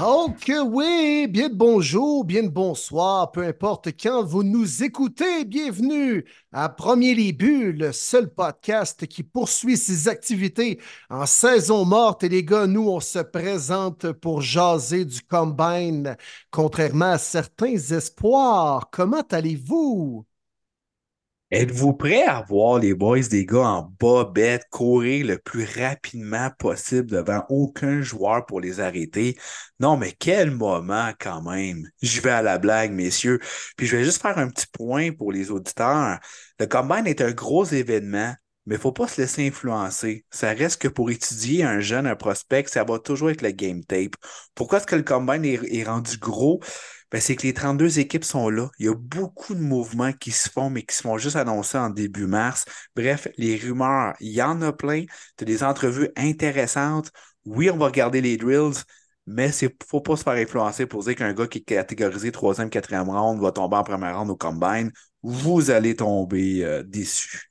Oh que oui! Bien de bonjour, bien de bonsoir, peu importe quand vous nous écoutez, bienvenue à Premier buts, le seul podcast qui poursuit ses activités en saison morte. Et les gars, nous, on se présente pour jaser du combine, contrairement à certains espoirs. Comment allez-vous? Êtes-vous prêts à voir les boys des gars en bobette courir le plus rapidement possible devant aucun joueur pour les arrêter? Non, mais quel moment quand même. Je vais à la blague, messieurs. Puis je vais juste faire un petit point pour les auditeurs. Le Combine est un gros événement, mais faut pas se laisser influencer. Ça reste que pour étudier un jeune, un prospect, ça va toujours être le game tape. Pourquoi est-ce que le Combine est rendu gros? Ben, c'est que les 32 équipes sont là. Il y a beaucoup de mouvements qui se font, mais qui se font juste annoncer en début mars. Bref, les rumeurs, il y en a plein. Tu as des entrevues intéressantes. Oui, on va regarder les drills, mais il ne faut pas se faire influencer pour dire qu'un gars qui est catégorisé 3e, 4e round va tomber en première round au combine. Vous allez tomber euh, déçu.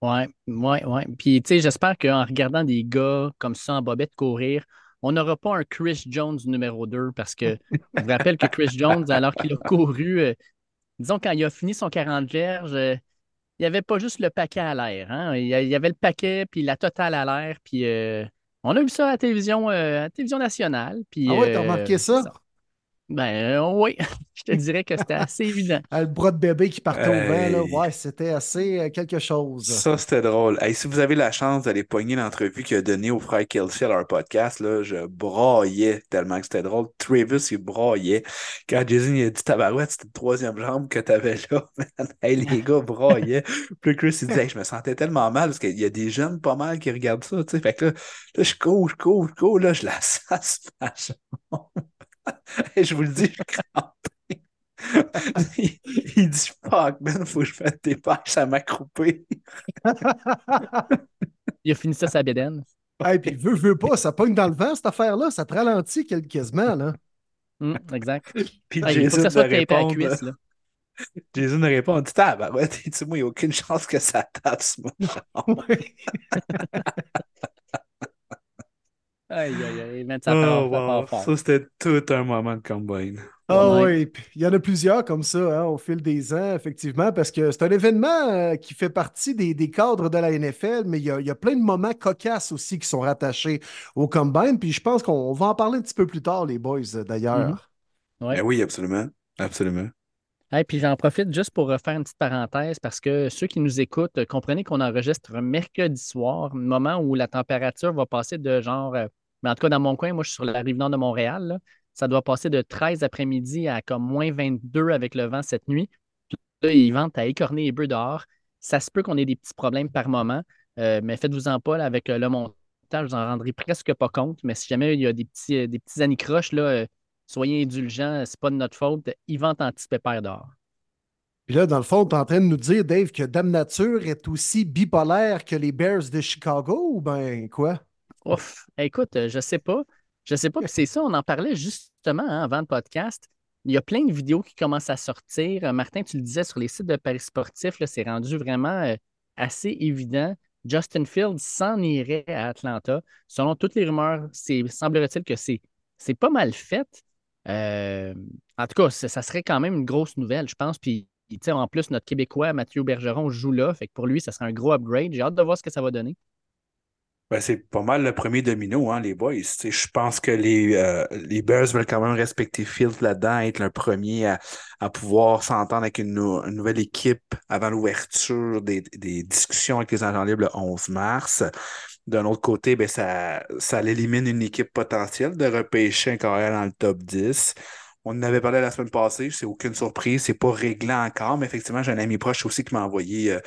Ouais, ouais, ouais. Puis, tu sais, j'espère qu'en regardant des gars comme ça en bobette courir, on n'aura pas un Chris Jones numéro 2 parce que je vous rappelle que Chris Jones, alors qu'il a couru, euh, disons, quand il a fini son 40 verges, euh, il n'y avait pas juste le paquet à l'air. Hein? Il y avait le paquet, puis la totale à l'air. Puis euh, on a vu ça à la télévision, à la télévision nationale. Puis, ah ouais, t'as remarqué ça? ça. Ben euh, oui, je te dirais que c'était assez évident. le bras de bébé qui partait hey. au vent, là, ouais, c'était assez euh, quelque chose. Ça, c'était drôle. Hey, si vous avez la chance d'aller pogner l'entrevue qu'il a donnée au frère Kelsey à leur podcast, là, je braillais tellement que c'était drôle. Travis, il braillait. Quand Jason il a dit Tabarouette, c'était la troisième jambe que t'avais là. hey, les gars braillaient. Puis Chris, il dit hey, Je me sentais tellement mal parce qu'il y a des jeunes pas mal qui regardent ça. sais Fait que là, là, je cours, je cours, je cours, là, je la sasse ma jambe. Et je vous le dis, je crampe. il, il, dit Fuck, man, faut que je fasse des pages, ça m'a croupé. il a fini ça sa bédaine. Et puis, veut, veut pas, ça pogne dans le vent, cette affaire-là, ça te ralentit quasiment, là. Mm, exact. Puis ouais, Jason faut que ça soit tapé à cuisse, là. Jason répond, on dit tabarouette, il dit, moi, il n'y a aucune chance que ça tape ma jambe. Aïe, aïe, aïe, ça Oh, part, wow. fort. Ça, c'était tout un moment de combine. Ah Ouais. oui, puis il y en a plusieurs comme ça hein, au fil des ans, effectivement, parce que c'est un événement euh, qui fait partie des, des cadres de la NFL, mais il y, a, il y a plein de moments cocasses aussi qui sont rattachés au Combine, puis je pense qu'on va en parler un petit peu plus tard, les boys, euh, d'ailleurs. Ouais. Ben oui, absolument. Absolument. Et puis j'en profite juste pour refaire une petite parenthèse parce que ceux qui nous écoutent, euh, comprenez qu'on enregistre mercredi soir, moment où la température va passer de genre, euh, mais en tout cas dans mon coin, moi je suis sur la rive nord de Montréal, ça doit passer de 13 après-midi à comme moins 22 avec le vent cette nuit. Puis là, ils ventent à écorner les bœufs dehors. Ça se peut qu'on ait des petits problèmes par moment, euh, mais faites-vous-en pas avec le montage, vous en rendrai presque pas compte. Mais si jamais il y a des petits, des anicroches, là, soyez indulgents, c'est pas de notre faute. Ils ventent anti-pépère dehors. Puis là, dans le fond, tu es en train de nous dire, Dave, que Dame Nature est aussi bipolaire que les Bears de Chicago, ou ben quoi? Ouf, écoute, euh, je sais pas. Je sais pas, c'est ça, on en parlait justement hein, avant le podcast. Il y a plein de vidéos qui commencent à sortir. Euh, Martin, tu le disais sur les sites de Paris sportifs, c'est rendu vraiment euh, assez évident. Justin Fields s'en irait à Atlanta. Selon toutes les rumeurs, semblerait-il que c'est c'est pas mal fait. Euh, en tout cas, ça, serait quand même une grosse nouvelle, je pense. Puis, en plus, notre Québécois, Mathieu Bergeron, joue là. Fait que pour lui, ça serait un gros upgrade. J'ai hâte de voir ce que ça va donner. Ben, c'est pas mal le premier domino, hein, les boys. Je pense que les, euh, les Bears veulent quand même respecter Fields là-dedans, être le premier à, pouvoir s'entendre avec une, nouvelle équipe avant l'ouverture des, des, discussions avec les agents libres le 11 mars. D'un autre côté, ben, ça, ça élimine une équipe potentielle de repêcher un carrière dans le top 10. On en avait parlé la semaine passée, c'est aucune surprise, c'est pas réglé encore, mais effectivement, j'ai un ami proche aussi qui m'a envoyé euh,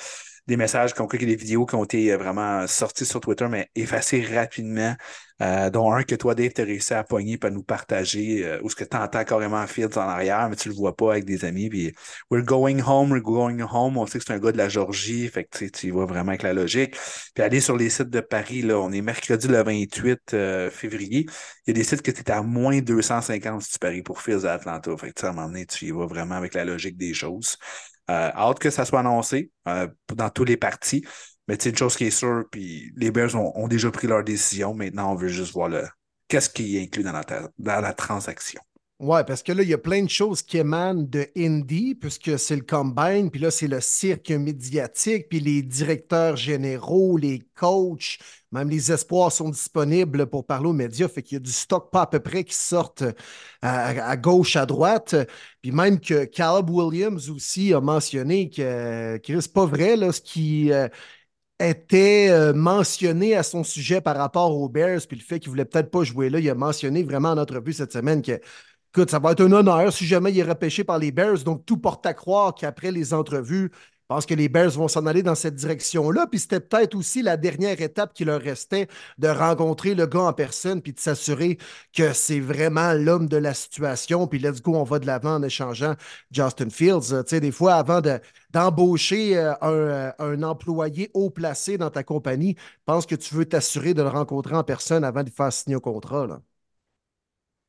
des messages comme quoi des vidéos qui ont été euh, vraiment sorties sur Twitter, mais effacées rapidement, euh, dont un que toi, Dave, tu as réussi à pogner et à nous partager, euh, ou ce que tu entends carrément Fields en arrière, mais tu le vois pas avec des amis. Puis, we're going home, we're going home. On sait que c'est un gars de la Georgie, fait que tu y vas vraiment avec la logique. Puis aller sur les sites de Paris, là, on est mercredi le 28 février. Il y a des sites que tu à moins 250 si tu paries pour Fields à Atlanta. Fait que, à un moment donné, tu y vas vraiment avec la logique des choses. Euh, hâte que ça soit annoncé euh, dans tous les partis. Mais c'est une chose qui est sûre, puis les Bears ont, déjà pris leur décision. Maintenant, on veut juste voir le qu'est-ce qui est inclus dans la, dans la transaction. Ouais, parce que là, il y a plein de choses qui émanent de Indy, puisque c'est le combine, puis là, c'est le cirque médiatique, puis les directeurs généraux, les coachs, même les espoirs sont disponibles pour parler aux médias. Fait qu'il y a du stock pas à peu près qui sortent euh, à, gauche, à droite. Puis même que Caleb Williams aussi a mentionné que, c'est pas vrai, là, ce qui. Euh, était euh, mentionné à son sujet par rapport aux Bears, puis le fait qu'il voulait peut-être pas jouer là, il a mentionné vraiment en entrevue cette semaine que Écoute, ça va être un honneur si jamais il est repêché par les Bears. Donc, tout porte à croire qu'après les entrevues, je pense que les Bears vont s'en aller dans cette direction-là. Puis c'était peut-être aussi la dernière étape qui leur restait de rencontrer le gars en personne puis de s'assurer que c'est vraiment l'homme de la situation. Puis let's go, on va de l'avant en échangeant Justin Fields. Tu sais, des fois, avant d'embaucher euh, un, euh, un, employé haut placé dans ta compagnie, je pense que tu veux t'assurer de le rencontrer en personne avant de faire signer un contrat.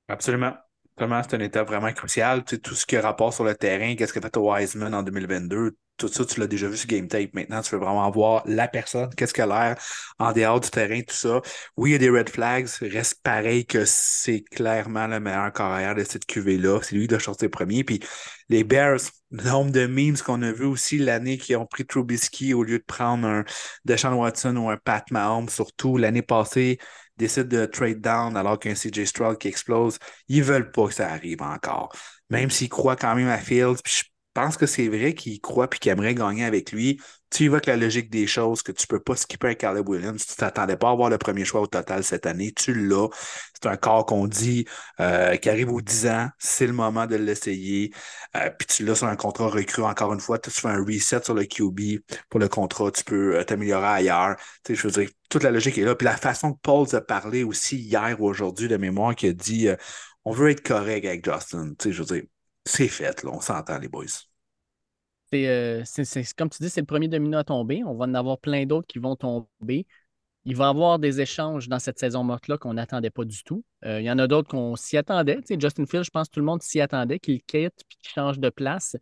Absolument. Vraiment, c'est un état vraiment crucial. Tu sais, tout ce qui a rapport sur le terrain, qu'est-ce que fait Wiseman en 2022, tout ça, tu l'as déjà vu sur Game Tape. Maintenant, tu veux vraiment voir la personne, qu'est-ce qu'elle a l'air en dehors du terrain, tout ça. Oui, il y a des red flags. Reste pareil que c'est clairement le meilleur carrière de cette QV-là. C'est lui qui doit sortir premier. Puis les Bears, le nombre de memes qu'on a vu aussi l'année qui ont pris Trubisky au lieu de prendre un Deshaun Watson ou un Pat Mahomes, surtout l'année passée décident de trade down alors qu'un CJ Stroud qui explose, ils veulent pas que ça arrive encore. Même s'ils croient quand même à Fields, je pense que c'est vrai qu'ils croient puis qu'ils aimeraient gagner avec lui. Tu y vas avec la logique des choses, que tu peux pas skipper un Caleb Williams. Tu t'attendais pas à avoir le premier choix au total cette année. Tu l'as. C'est un corps qu'on dit euh, qui arrive aux 10 ans. C'est le moment de l'essayer. Euh, puis tu l'as sur un contrat recru encore une fois. Tu fais un reset sur le QB pour le contrat. Tu peux euh, t'améliorer ailleurs. Tu sais, je veux dire, toute la logique est là. Puis la façon que Paul a parlé aussi hier ou aujourd'hui de mémoire qui a dit on veut être correct avec Justin. Tu sais, je veux dire, c'est fait, là, on s'entend, les boys. Euh, c'est, comme tu dis, c'est le premier domino à tomber. On va en avoir plein d'autres qui vont tomber. Il va y avoir des échanges dans cette saison morte-là qu'on n'attendait pas du tout. Euh, il y en a d'autres qu'on s'y attendait. Justin Fields, je pense que tout le monde s'y attendait, qu'il quitte et qu'il change de place.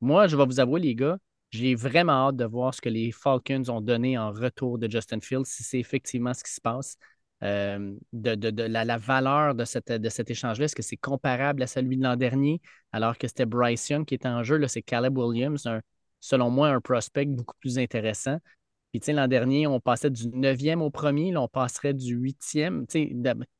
Moi, je vais vous avouer, les gars, j'ai vraiment hâte de voir ce que les Falcons ont donné en retour de Justin Fields, si c'est effectivement ce qui se passe. Euh, de, la, valeur de, cette, de cet échange-là? Est-ce que c'est comparable à celui de l'an dernier, alors que c'était Bryce Young qui était en jeu? C'est Caleb Williams, selon moi, un prospect beaucoup plus intéressant. Puis, tu sais, l'an dernier, on passait du 9e au premier, là, on passerait du 8e.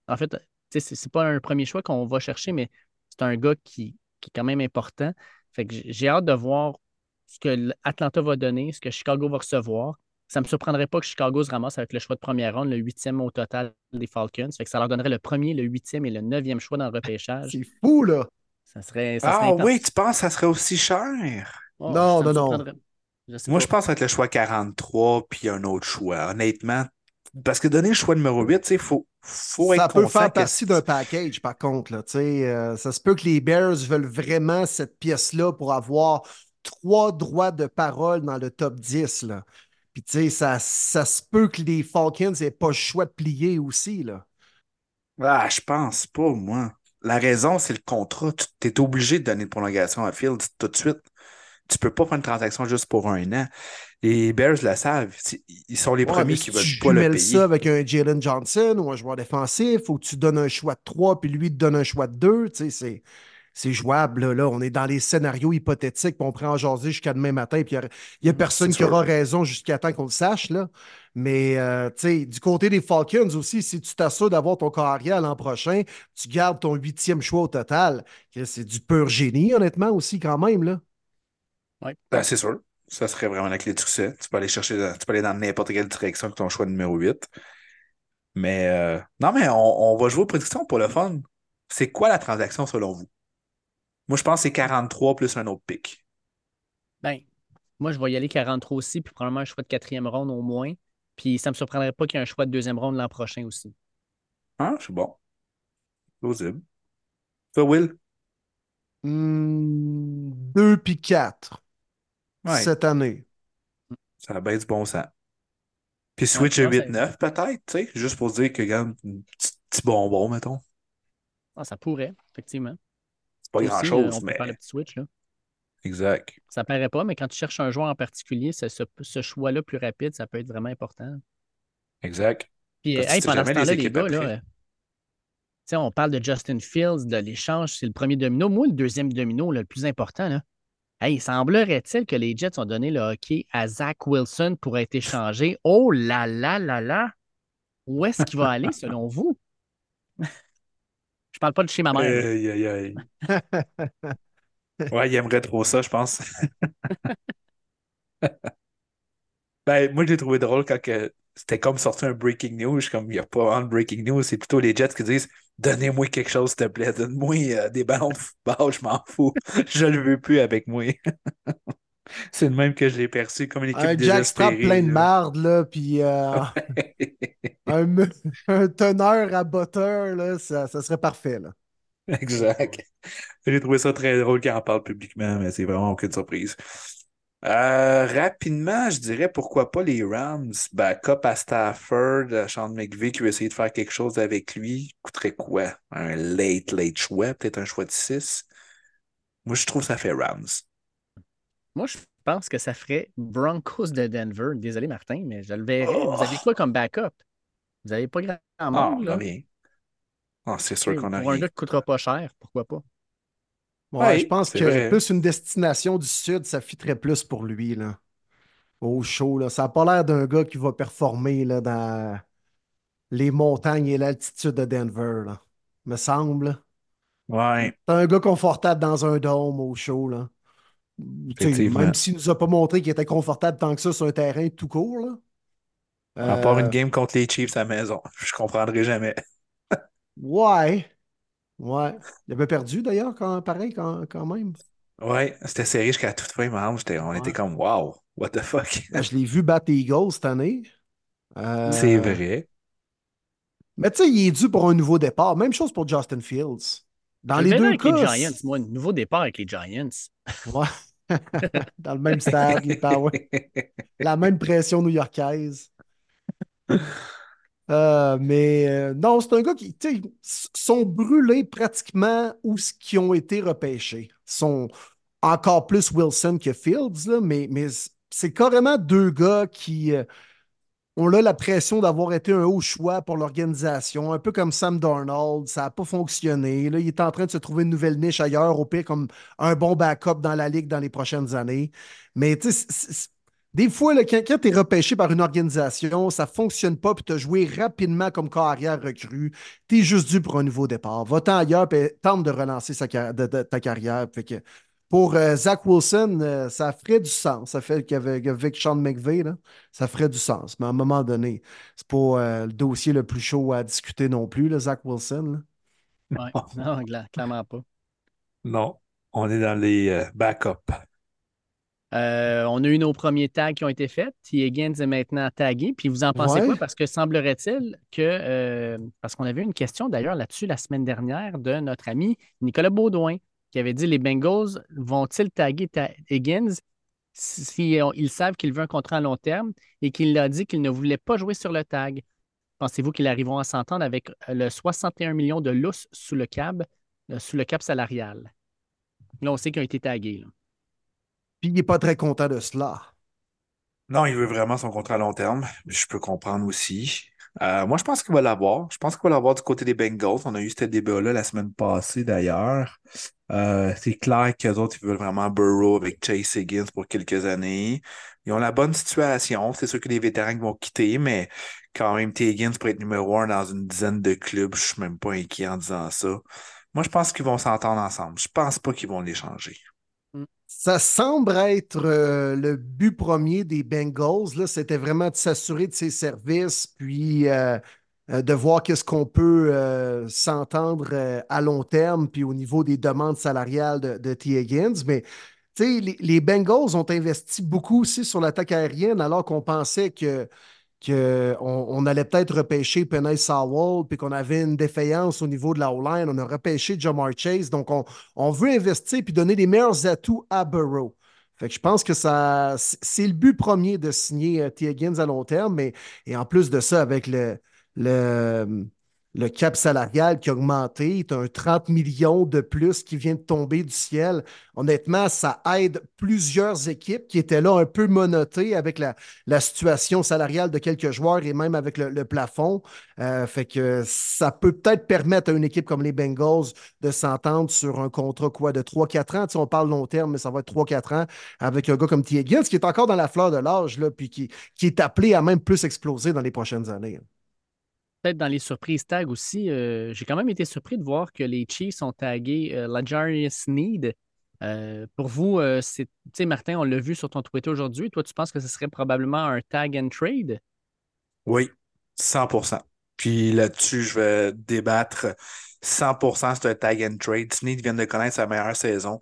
en fait, tu sais, c'est pas un premier choix qu'on va chercher, mais c'est un gars qui, qui, est quand même important. Fait que j'ai hâte de voir ce que Atlanta va donner, ce que Chicago va recevoir. Ça ne me surprendrait pas que Chicago se ramasse avec le choix de première ronde, le huitième au total des Falcons. Fait que ça leur donnerait le premier, le huitième et le neuvième choix dans le repêchage. C'est fou, là! Ça serait. ah oui, tu penses que ça serait aussi cher? Oh, non, non, non. Moi, je pense être le choix 43 puis un autre choix. Honnêtement, parce que donner le choix numéro 8, il faut, faut ça être Ça peut faire partie d'un package, par contre. Là, euh, ça se peut que les Bears veulent vraiment cette pièce-là pour avoir trois droits de parole dans le top 10. Là. Puis, tu sais, ça, ça se peut que les Falcons n'aient pas le choix de plier aussi, là. Ah, je pense pas, moi. La raison, c'est le contrat. Tu es obligé de donner une prolongation à Fields tout de suite. Tu peux pas faire une transaction juste pour un an. Les Bears le savent. Ils sont les premiers qui veulent pas le payer. ça avec un Jalen Johnson ou un joueur défensif, ou tu donnes un choix de 3 puis lui te donne un choix de 2. Tu sais, c'est jouable. Là, là. on est dans les scénarios hypothétiques, puis on prend en jaser jusqu'à demain matin, puis il n'y a, personne qui aura raison jusqu'à temps qu'on le sache. Là. Mais euh, du côté des Falcons aussi, si tu t'assures d'avoir ton carrière l'an prochain, tu gardes ton huitième choix au total. C'est du pur génie, honnêtement, aussi, quand même. Là. Ouais. Ben, c'est sûr. Ça serait vraiment la clé du succès. Tu peux aller chercher, tu peux aller dans n'importe quelle direction avec ton choix numéro 8. Mais euh, non, mais on, va jouer aux prédictions pour le fun. C'est quoi la transaction selon vous? Moi, je pense que c'est 43 plus un autre pic. Ben, moi, je vais y aller 43 aussi, puis probablement un choix de quatrième ronde au moins. Puis ça ne me surprendrait pas qu'il y ait un choix de deuxième ronde l'an prochain aussi. Ah, c'est bon. Plausible. Toi, Will? Hmm, deux puis quatre. Cette année. Ça baisse du bon sens. Puis Switch à 8-9 peut-être, tu sais, juste pour dire que, regarde, un petit bonbon, mettons. Ah, ça pourrait, effectivement. Pas grand-chose, mais. Faire le petit Switch, là. Exact. Ça paraît pas, mais quand tu cherches un joueur en particulier, ce, ce, choix-là plus rapide, ça peut être vraiment important. Exact. Puis, hey, pendant ce temps-là, les gars, là, sais, on parle de Justin Fields, de l'échange, c'est le premier domino. Moi, le deuxième domino, le plus important, là, Hey, semblerait-il que les Jets ont donné le hockey à Zach Wilson pour être échangé. Oh là là là là! Où est-ce qu'il va aller selon vous? Je parle pas de chez ma mère. Aïe, aïe, aïe. ouais, il aimerait trop ça, je pense. ben, moi, je l'ai trouvé drôle quand c'était comme sorti un breaking news. Comme il n'y a pas un breaking news, c'est plutôt les Jets qui disent Donnez-moi quelque chose, s'il te plaît. Donne-moi euh, des ballons de je m'en fous. je le veux plus avec moi. C'est le même que je l'ai perçu comme une équipe un Jackstrap plein de marde, là, puis euh, un, teneur à botteur, là, ça, ça, serait parfait, là. Exact. J'ai trouvé ça très drôle qu'il en parle publiquement, mais c'est vraiment aucune surprise. Euh, rapidement, je dirais pourquoi pas les Rams. Backup à Stafford, euh, Sean McVay qui veut essayer de faire quelque chose avec lui. Coûterait quoi? Un late, late choix, peut-être un choix de 6. Moi, je trouve que ça fait Rams. Moi, je pense que ça ferait Broncos de Denver. Désolé, Martin, mais je le verrais. Vous avez quoi comme backup? Vous n'avez pas grand ah, monde, là? rien. Ah, c'est sûr qu'on a Pour un gars qui ne coûtera pas cher, pourquoi pas? Ouais, je pense que plus une destination du Sud, ça fitterait plus pour lui. Là. Au chaud. Là. Ça n'a pas l'air d'un gars qui va performer là, dans les montagnes et l'altitude de Denver. Là. Me semble. Ouais. C'est un gars confortable dans un dôme au chaud. Là. Même s'il ne nous a pas montré qu'il était confortable tant que ça sur un terrain tout court. Là. À part une euh, game contre les Chiefs à la maison. Je comprendrai jamais. ouais. Ouais. Il avait perdu d'ailleurs, quand, pareil, quand, quand même. Ouais, c'était serré jusqu'à toute fin, on était comme wow, what the fuck? je l'ai vu battre Eagles cette année. Euh, C'est vrai. Mais tu sais, il est dû pour un nouveau départ. Même chose pour Justin Fields. Dans les deux avec cas. les Giants, moi, un nouveau départ avec les Giants. Ouais. Dans le même stade, La même pression new-yorkaise. Euh, mais euh, non, c'est un gars qui sont brûlés pratiquement où ce qui ont été repêchés. sont encore plus Wilson que Fields, là, mais, mais c'est carrément deux gars qui euh, ont là la pression d'avoir été un haut choix pour l'organisation, un peu comme Sam Darnold. Ça n'a pas fonctionné. Là, il est en train de se trouver une nouvelle niche ailleurs, au pire comme un bon backup dans la ligue dans les prochaines années. Mais tu sais, des fois, quand, tu es repêché par une organisation, ça ne fonctionne pas, puis tu as joué rapidement comme carrière recrue, tu es juste dû pour un nouveau départ. Va-t'en ailleurs, puis tente de relancer ta carrière. Pour euh, Zach Wilson, euh, ça ferait du sens. Ça fait qu'avec Sean McVay, ça ferait du sens. Mais à un moment donné, c'est pas euh, le dossier le plus chaud à discuter non plus, le Zach Wilson. Oui, non, clairement pas. Non, on est dans les backups. Euh, on a eu nos premiers tags qui ont été faits. T. Higgins est maintenant tagué. Puis vous en pensez quoi? Parce que semblerait-il que. Euh, parce qu'on avait une question d'ailleurs là-dessus la semaine dernière de notre ami Nicolas Baudouin qui avait dit les Bengals vont-ils taguer Higgins s'ils ils savent qu'il veut un contrat à long terme et qu'il a dit qu'il ne voulait pas jouer sur le tag? Pensez-vous qu'ils arriveront à s'entendre avec le 61 millions de lousse sous le cap, euh, sous le cap salarial? Là, on sait qu'ils ont été tagués. Là. Puis il n'est pas très content de cela. Non, il veut vraiment son contrat à long terme. Je peux comprendre aussi. Euh, moi, je pense qu'il va l'avoir. Je pense qu'il va l'avoir du côté des Bengals. On a eu ce débat-là la semaine passée, d'ailleurs. Euh, c'est clair qu'eux autres, ils veulent vraiment Burrow avec Chase Higgins pour quelques années. Ils ont la bonne situation. C'est sûr que les vétérans vont quitter, mais quand même, T. Higgins pourrait être numéro un dans une dizaine de clubs. Je suis même pas inquiet en disant ça. Moi, je pense qu'ils vont s'entendre ensemble. Je pense pas qu'ils vont l'échanger. Ça semble être euh, le but premier des Bengals. C'était vraiment de s'assurer de ses services, puis euh, euh, de voir qu'est-ce qu'on peut s'entendre à long terme, puis au niveau des demandes salariales de, T. Higgins. Mais les, les Bengals ont investi beaucoup aussi sur l'attaque aérienne, alors qu'on pensait que qu'on on allait peut-être repêcher Penay Sawall, puis qu'on avait une défaillance au niveau de la O-line. On a repêché Jamar Chase. Donc, on, veut investir puis donner les meilleurs atouts à Burrow. Fait que je pense que ça, c'est le but premier de signer euh, T. Higgins à long terme, mais et en plus de ça, avec le, le cap salarial qui a augmenté, tu un 30 millions de plus qui vient de tomber du ciel. Honnêtement, ça aide plusieurs équipes qui étaient là un peu monotées avec la, situation salariale de quelques joueurs et même avec le, plafond. Euh, fait que ça peut peut-être permettre à une équipe comme les Bengals de s'entendre sur un contrat quoi de 3-4 ans. on parle long terme, mais ça va être 3-4 ans avec un gars comme T. Higgins qui est encore dans la fleur de l'âge, puis qui, qui est appelé à même plus exploser dans les prochaines années peut-être dans les surprises tag aussi, euh, j'ai quand même été surpris de voir que les Chiefs ont tagué euh, Lajarius Need. Euh, pour vous, c'est, tu sais, Martin, on l'a vu sur ton Twitter aujourd'hui. Toi, tu penses que ce serait probablement un tag and trade? Oui, 100% Puis là-dessus, je vais débattre 100% c'est un tag and trade. Sneed vient de connaître sa meilleure saison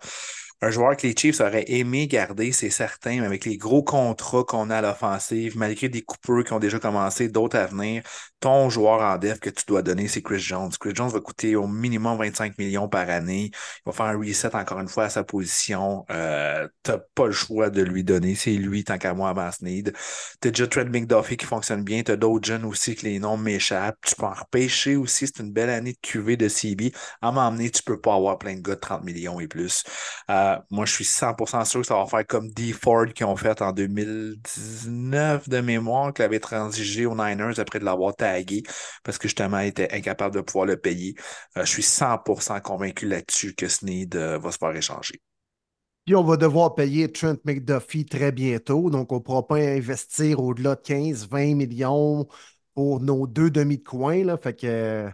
un joueur que les Chiefs auraient aimé garder, c'est certain, mais avec les gros contrats qu'on a à l'offensive, malgré des coupeurs qui ont déjà commencé, d'autres à venir, ton joueur en def que tu dois donner, c'est Chris Jones. Chris Jones va coûter au minimum 25 millions par année. Il va faire un reset encore une fois à sa position. Euh, tu n'as pas le choix de lui donner. C'est lui, tant qu'à moi, avant Sneed. Tu as déjà Trent McDuffie qui fonctionne bien. Tu as d'autres jeunes aussi que les noms m'échappent. Tu peux en repêcher aussi. C'est une belle année de QV de CB. À m'emmener, tu peux pas avoir plein de gars de 30 millions et plus. Euh, moi, je suis 100% sûr que ça va faire comme D. Ford qui ont fait en 2019 de mémoire, qui avait transigé aux Niners après de l'avoir tagué parce que justement, il était incapable de pouvoir le payer. Euh, je suis 100% convaincu là-dessus que Sneed euh, va se faire échanger. Puis on va devoir payer Trent McDuffie très bientôt, donc on ne pourra pas investir au-delà de 15, 20 millions pour nos deux demi de coin. Fait que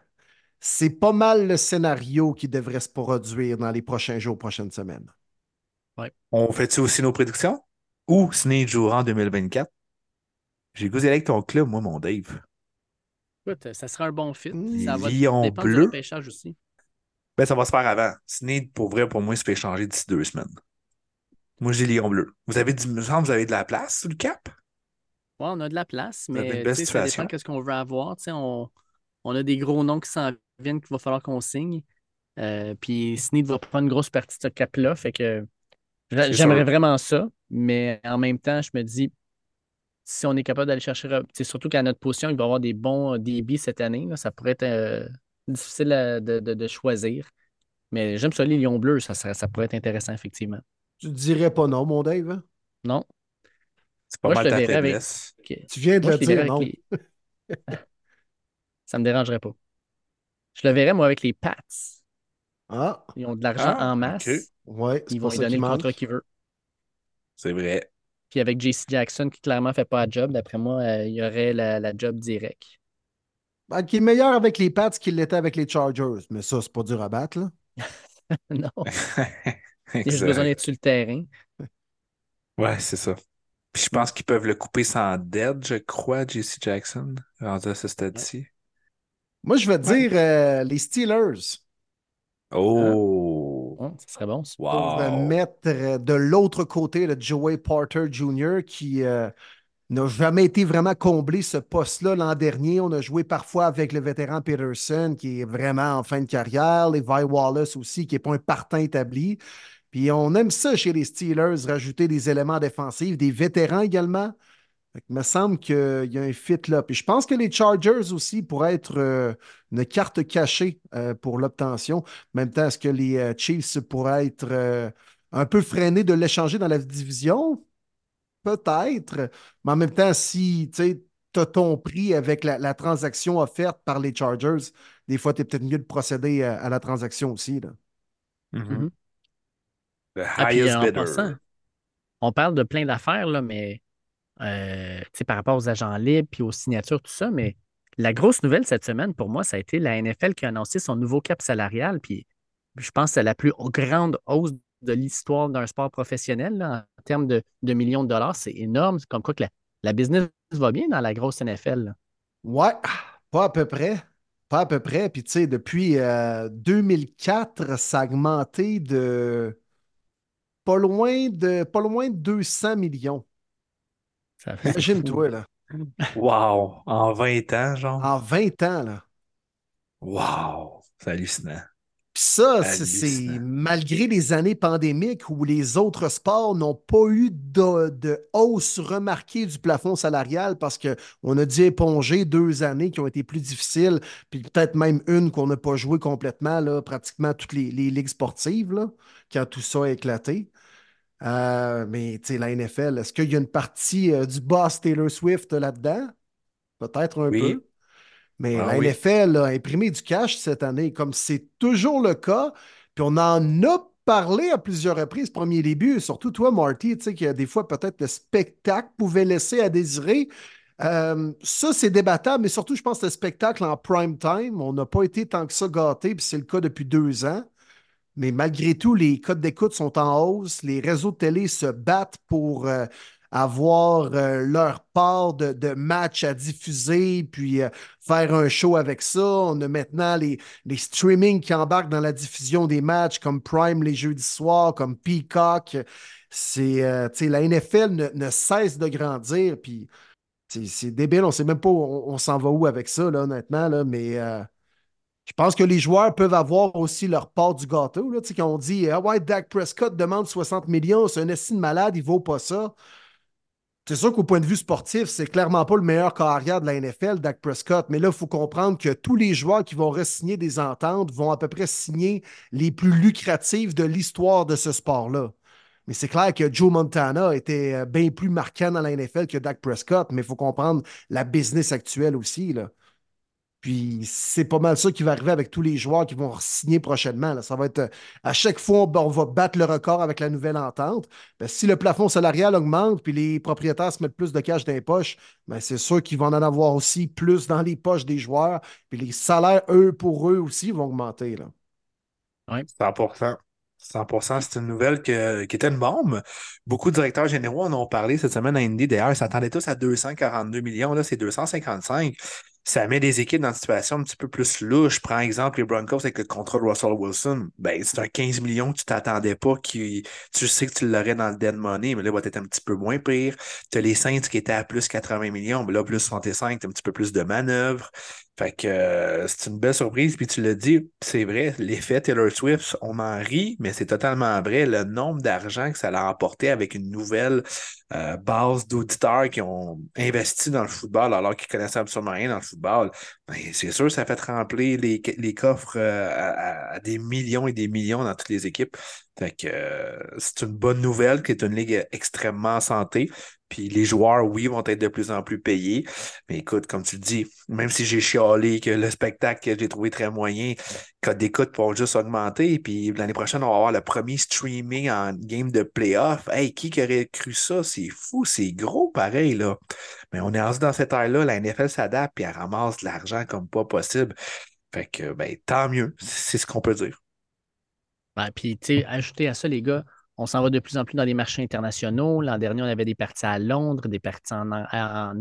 c'est pas mal le scénario qui devrait se produire dans les prochains jours, prochaines semaines. On fait-tu aussi nos prédictions? Ou Sneed jouera en 2024? J'ai goûté avec ton club, moi, mon Dave. Écoute, ça sera un bon fit. Ça va bleu. du pêchage aussi. Ben, ça va se faire avant. Sneed, pour vrai, pour moi, il se fait changer d'ici deux semaines. Moi, j'ai Lion bleu. Vous avez, du... vous avez de la place sous le cap? Oui, on a de la place, mais ça dépend de ce qu'on veut avoir. On, on a des gros noms qui s'en viennent qu'il va falloir qu'on signe. Euh, puis Sneed va prendre une grosse partie de ce cap-là. Fait que J'aimerais vraiment ça, mais en même temps, je me dis, si on est capable d'aller chercher, c'est surtout qu'à notre position, il va y avoir des bons débits cette année, ça pourrait être euh, difficile de, choisir. Mais j'aime ça, les Lions bleus, ça, ça, pourrait être intéressant, effectivement. Tu dirais pas non, mon Dave? Hein? Non. C'est pas mal ta faiblesse. Tu viens de le dire, non? ça me dérangerait pas. Je le verrais, moi, avec les Pats. Ah. Ils ont de l'argent ah, en masse. Ouais, Ils vont lui donner le contrat qu'il veut. C'est vrai. Puis avec JC Jackson, qui clairement ne fait pas la job, d'après moi, euh, il y aurait la, job direct. Ben, qui est meilleur avec les Pats qu'il l'était avec les Chargers. Mais ça, c'est pas dur à battre, là. non. il a juste besoin d'être sur le terrain. Ouais, c'est ça. Puis je pense qu'ils peuvent le couper sans dead, je crois, JC Jackson, rendu à ce stade-ci. Moi, je vais dire euh, les Steelers. Oh! ça serait bon. Pour mettre de l'autre côté le Joey Porter Jr. qui euh, n'a jamais été vraiment comblé ce poste-là l'an dernier. On a joué parfois avec le vétéran Peterson qui est vraiment en fin de carrière, les Vi Wallace aussi qui n'est pas un partant établi. Puis on aime ça chez les Steelers, rajouter des éléments défensifs, des vétérans également. Il me semble qu'il y a un fit là. Puis je pense que les Chargers aussi pourraient être euh, une carte cachée euh, pour l'obtention. En même temps, est-ce que les euh, Chiefs pourraient être un peu freinés de l'échanger dans la division? Peut-être. Mais en même temps, si tu as ton prix avec la, transaction offerte par les Chargers, des fois, tu es peut-être mieux de procéder à, la transaction aussi. Là. Mm-hmm. Ah, on parle de plein d'affaires, là, mais euh, par rapport aux agents libres puis aux signatures, tout ça, mais la grosse nouvelle cette semaine, pour moi, ça a été la NFL qui a annoncé son nouveau cap salarial. Puis je pense que c'est la plus grande hausse de l'histoire d'un sport professionnel en termes de, millions de dollars. C'est énorme. C'est comme quoi que la, business va bien dans la grosse NFL. Ouais, pas à peu près. Pas à peu près. Puis tu sais, depuis 2004, euh, ça a augmenté de pas loin de, pas loin de 200 millions. Imagine-toi, là. Wow! En 20 ans, genre? En 20 ans, là. Wow! C'est hallucinant. Puis ça, c'est malgré les années pandémiques où les autres sports n'ont pas eu de, hausse remarquée du plafond salarial parce qu'on a dû éponger deux années qui ont été plus difficiles, puis peut-être même une qu'on n'a pas joué complètement, là, pratiquement toutes les, ligues sportives, là, quand tout ça a éclaté. Euh, mais la NFL, est-ce qu'il y a une partie euh, du boss Taylor Swift là-dedans? Peut-être un peu. Mais ah la NFL a imprimé du cash cette année, comme c'est toujours le cas. Puis on en a parlé à plusieurs reprises, premier début, surtout toi, Marty, tu sais, que des fois, peut-être le spectacle pouvait laisser à désirer. Euh, ça, c'est débattable, mais surtout, je pense que le spectacle en prime time, on n'a pas été tant que ça gâté, puis c'est le cas depuis deux ans. Mais malgré tout, les codes d'écoute sont en hausse. Les réseaux de télé se battent pour euh, avoir euh, leur part de, matchs à diffuser, puis euh, faire un show avec ça. On a maintenant les, les streamings qui embarquent dans la diffusion des matchs, comme Prime les jeudis soirs, comme Peacock. C'est, la NFL ne, cesse de grandir, puis c'est débile. On ne sait même pas où on, s'en va où avec ça, là, honnêtement, là, mais je pense que les joueurs peuvent avoir aussi leur part du gâteau. Là, quand on dit Ah ouais, Dak Prescott demande 60 millions, c'est un estime malade, il ne vaut pas ça. C'est sûr qu'au point de vue sportif, c'est clairement pas le meilleur carrière de la NFL, Dak Prescott. Mais là, il faut comprendre que tous les joueurs qui vont re-signer des ententes vont à peu près signer les plus lucratives de l'histoire de ce sport-là. Mais c'est clair que Joe Montana était euh, bien plus marquant dans la NFL que Dak Prescott, mais il faut comprendre la business actuelle aussi. Là. Puis c'est pas mal ça qui va arriver avec tous les joueurs qui vont signer prochainement. Ça va être euh, à chaque fois, on va battre le record avec la nouvelle entente. Ben, si le plafond salarial augmente puis les propriétaires se mettent plus de cash dans les poches, ben, c'est sûr qu'ils vont en avoir aussi plus dans les poches des joueurs. Puis les salaires, eux, pour eux aussi, vont augmenter. Là. Oui, 100% 100% c'est une nouvelle qui était une bombe. Beaucoup de directeurs généraux en ont parlé cette semaine à Indy. D'ailleurs, ils s'attendaient tous à 242 millions. Là, c'est 255 ça met des équipes dans une situation un petit peu plus louche. Prends exemple les Broncos avec le contrat de Russell Wilson. Ben, c'est un 15 millions que tu t'attendais pas, qui, tu sais que tu l'aurais dans le dead money, mais là, va être un petit peu moins pire. Tu as les Saints qui étaient à plus 80 millions, mais là, plus 65, tu as un petit peu plus de manœuvre. Fait que euh, c'est une belle surprise. Puis tu l'as dit, c'est vrai, l'effet Taylor Swift, on en rit, mais c'est totalement vrai. Le nombre d'argent que ça a emporté avec une nouvelle euh, base d'auditeurs qui ont investi dans le football alors qu'ils connaissaient absolument rien dans le football, ben, c'est sûr, ça fait remplir les, les coffres euh, à, des millions et des millions dans toutes les équipes. Fait que c'est une bonne nouvelle qui est une ligue extrêmement santé. Puis les joueurs, oui, vont être de plus en plus payés. Mais écoute, comme tu le dis, même si j'ai chialé que le spectacle que j'ai trouvé très moyen, codes d'écoute vont juste augmenter. Puis l'année prochaine, on va avoir le premier streaming en game de playoff. Hey, qui aurait cru ça? C'est fou, c'est gros pareil, là. Mais on est dans cette ère-là, la NFL s'adapte et elle ramasse de l'argent comme pas possible. Fait que, ben, tant mieux, c'est ce qu'on peut dire. Puis, tu sais, ajouter à ça, les gars, on s'en va de plus en plus dans les marchés internationaux. L'an dernier, on avait des parties à Londres, des parties en,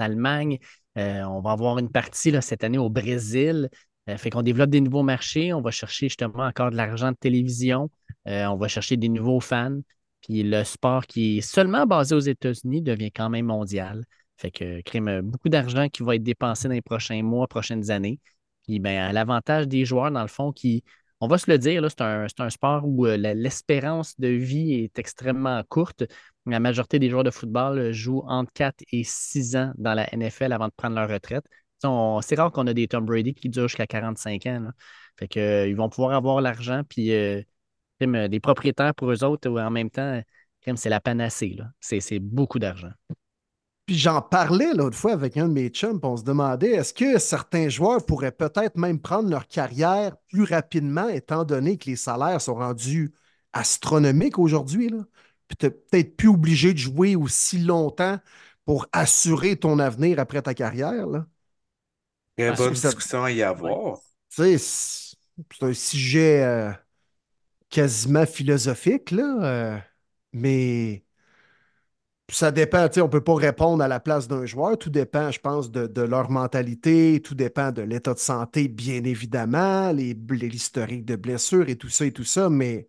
Allemagne. Euh, on va avoir une partie là, cette année au Brésil. Euh, fait qu'on développe des nouveaux marchés. On va chercher justement encore de l'argent de télévision. Euh, on va chercher des nouveaux fans. Puis le sport qui est seulement basé aux États-Unis devient quand même mondial. Fait que crime beaucoup d'argent qui va être dépensé dans les prochains mois, prochaines années. Puis ben, l'avantage des joueurs, dans le fond, qui on va se le dire, c'est un, sport où euh, l'espérance de vie est extrêmement courte. La majorité des joueurs de football euh, jouent entre 4 et 6 ans dans la NFL avant de prendre leur retraite. C'est rare qu'on a des Tom Brady qui durent jusqu'à 45 ans. Fait que, euh, ils vont pouvoir avoir l'argent, puis des propriétaires pour eux autres, en même temps, c'est la panacée. C'est beaucoup d'argent. Puis j'en parlais l'autre fois avec un de mes chums, on se demandait est-ce que certains joueurs pourraient peut-être même prendre leur carrière plus rapidement, étant donné que les salaires sont rendus astronomiques aujourd'hui? Puis t'es peut-être plus obligé de jouer aussi longtemps pour assurer ton avenir après ta carrière, là. Très bonne discussion à y avoir. Tu sais, c'est c'est un sujet euh, quasiment philosophique, là, euh, mais ça dépend, tu sais, on ne peut pas répondre à la place d'un joueur. Tout dépend, je pense, de, leur mentalité, tout dépend de l'état de santé, bien évidemment, l'historique de blessures et tout ça et tout ça, mais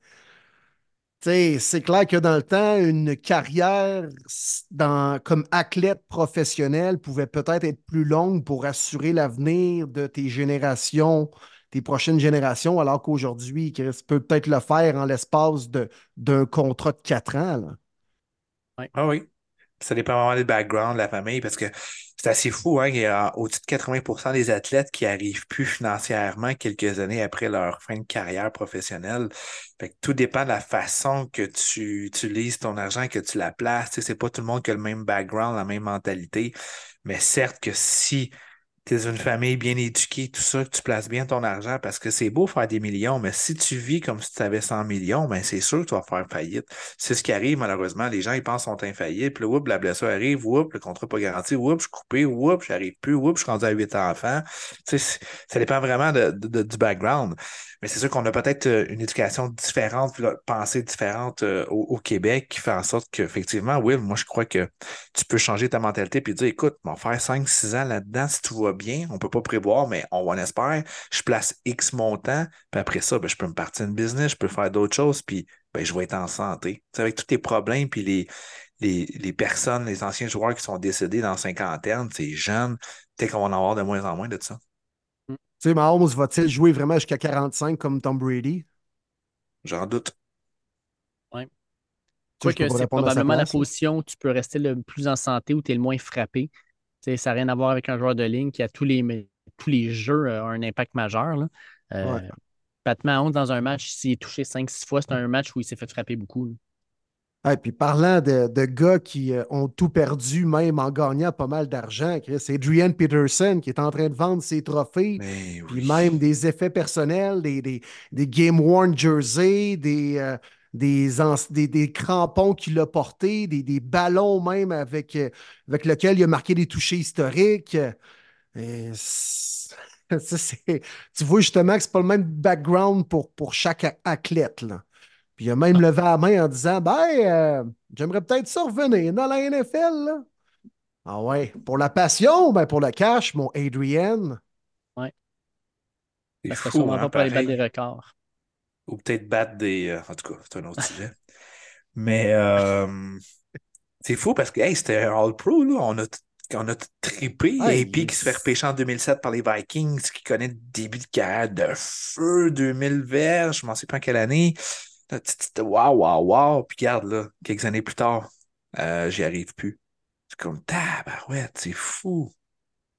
tu c'est clair que dans le temps, une carrière dans, comme athlète professionnel pouvait peut-être être plus longue pour assurer l'avenir de tes générations, tes prochaines générations, alors qu'aujourd'hui, Chris peut peut-être le faire en l'espace d'un contrat de quatre ans. là. Ah oui. Ça dépend vraiment du background de la famille parce que c'est assez fou, hein. Il y a au-dessus de 80% des athlètes qui arrivent plus financièrement quelques années après leur fin de carrière professionnelle. Fait que tout dépend de la façon que tu utilises ton argent, que tu la places. Tu sais, c'est pas tout le monde qui a le même background, la même mentalité. Mais certes que si tu es une famille bien éduquée, tout ça, que tu places bien ton argent parce que c'est beau faire des millions, mais si tu vis comme si tu avais 100 millions, ben c'est sûr que tu vas faire faillite. C'est ce qui arrive malheureusement. Les gens, ils pensent sont infaillibles. Puis oups, la blessure arrive, oups, le contrat pas garanti, oups, je suis coupé, oups, j'arrive plus, oups, je suis rendu à 8 enfants. Ça dépend vraiment de- du background. Mais c'est sûr qu'on a peut-être euh, une éducation différente, là, pensée différente euh, au, Québec qui fait en sorte qu'effectivement, Will, moi, je crois que tu peux changer ta mentalité puis dire, écoute, on va faire 5-6 ans là-dedans si tout va bien. On peut pas prévoir, mais on en espère. Je place X montant, puis après ça, ben, je peux me partir une business, je peux faire d'autres choses, puis ben, je vais être en santé. Tu sais, avec tous tes problèmes, puis les, les, les personnes, les anciens joueurs qui sont décédés dans la cinquantaine, ces jeunes, peut-être qu'on va en avoir de moins en moins de ça. Tu sais, Mahomes va-t-il jouer vraiment jusqu'à 45 comme Tom Brady? J'en doute. Peux Quoique pas c'est probablement la position où tu peux rester le plus en santé, où tu es le moins frappé. Tu sais, ça n'a rien à voir avec un joueur de ligne qui a tous les, tous les jeux euh, a un impact majeur. Là. Euh, Ouais. Pat Mahomes, dans un match, s'il est touché 5-6 fois, c'est un match où il s'est fait frapper beaucoup. là. Et puis parlant de, de gars qui euh, ont tout perdu, même en gagnant pas mal d'argent, Chris, c'est Adrian Peterson qui est en train de vendre ses trophées, Mais puis oui. même des effets personnels, des, des, des Game Worn Jersey, des, euh, des, ans- des, des crampons qu'il a portés, des, des ballons même avec, euh, avec lesquels il a marqué des touchés historiques. Et tu vois justement que c'est pas le même background pour, pour chaque athlète. Là. Puis il a même levé la main en disant Ben, euh, j'aimerais peut-être ça revenir dans la NFL. là. Ah ouais, pour la passion, ben pour le cash, mon Adrian. C'est Parce que fou, sûrement hein, pas pour aller battre des records. Ou peut-être battre des. euh, en tout cas, c'est un autre sujet. Mais euh, c'est fou parce que hey, c'était un All-Pro, là. On a, on a trippé. Ah, AP il- qui se fait repêcher en 2007 par les Vikings, qui connaît le début de carrière de feu, 2000 verges, je ne sais pas en quelle année. Waouh, waouh, waouh. Puis regarde, là, quelques années plus tard, euh, j'y arrive plus. C'est comme, tabarouette, c'est fou.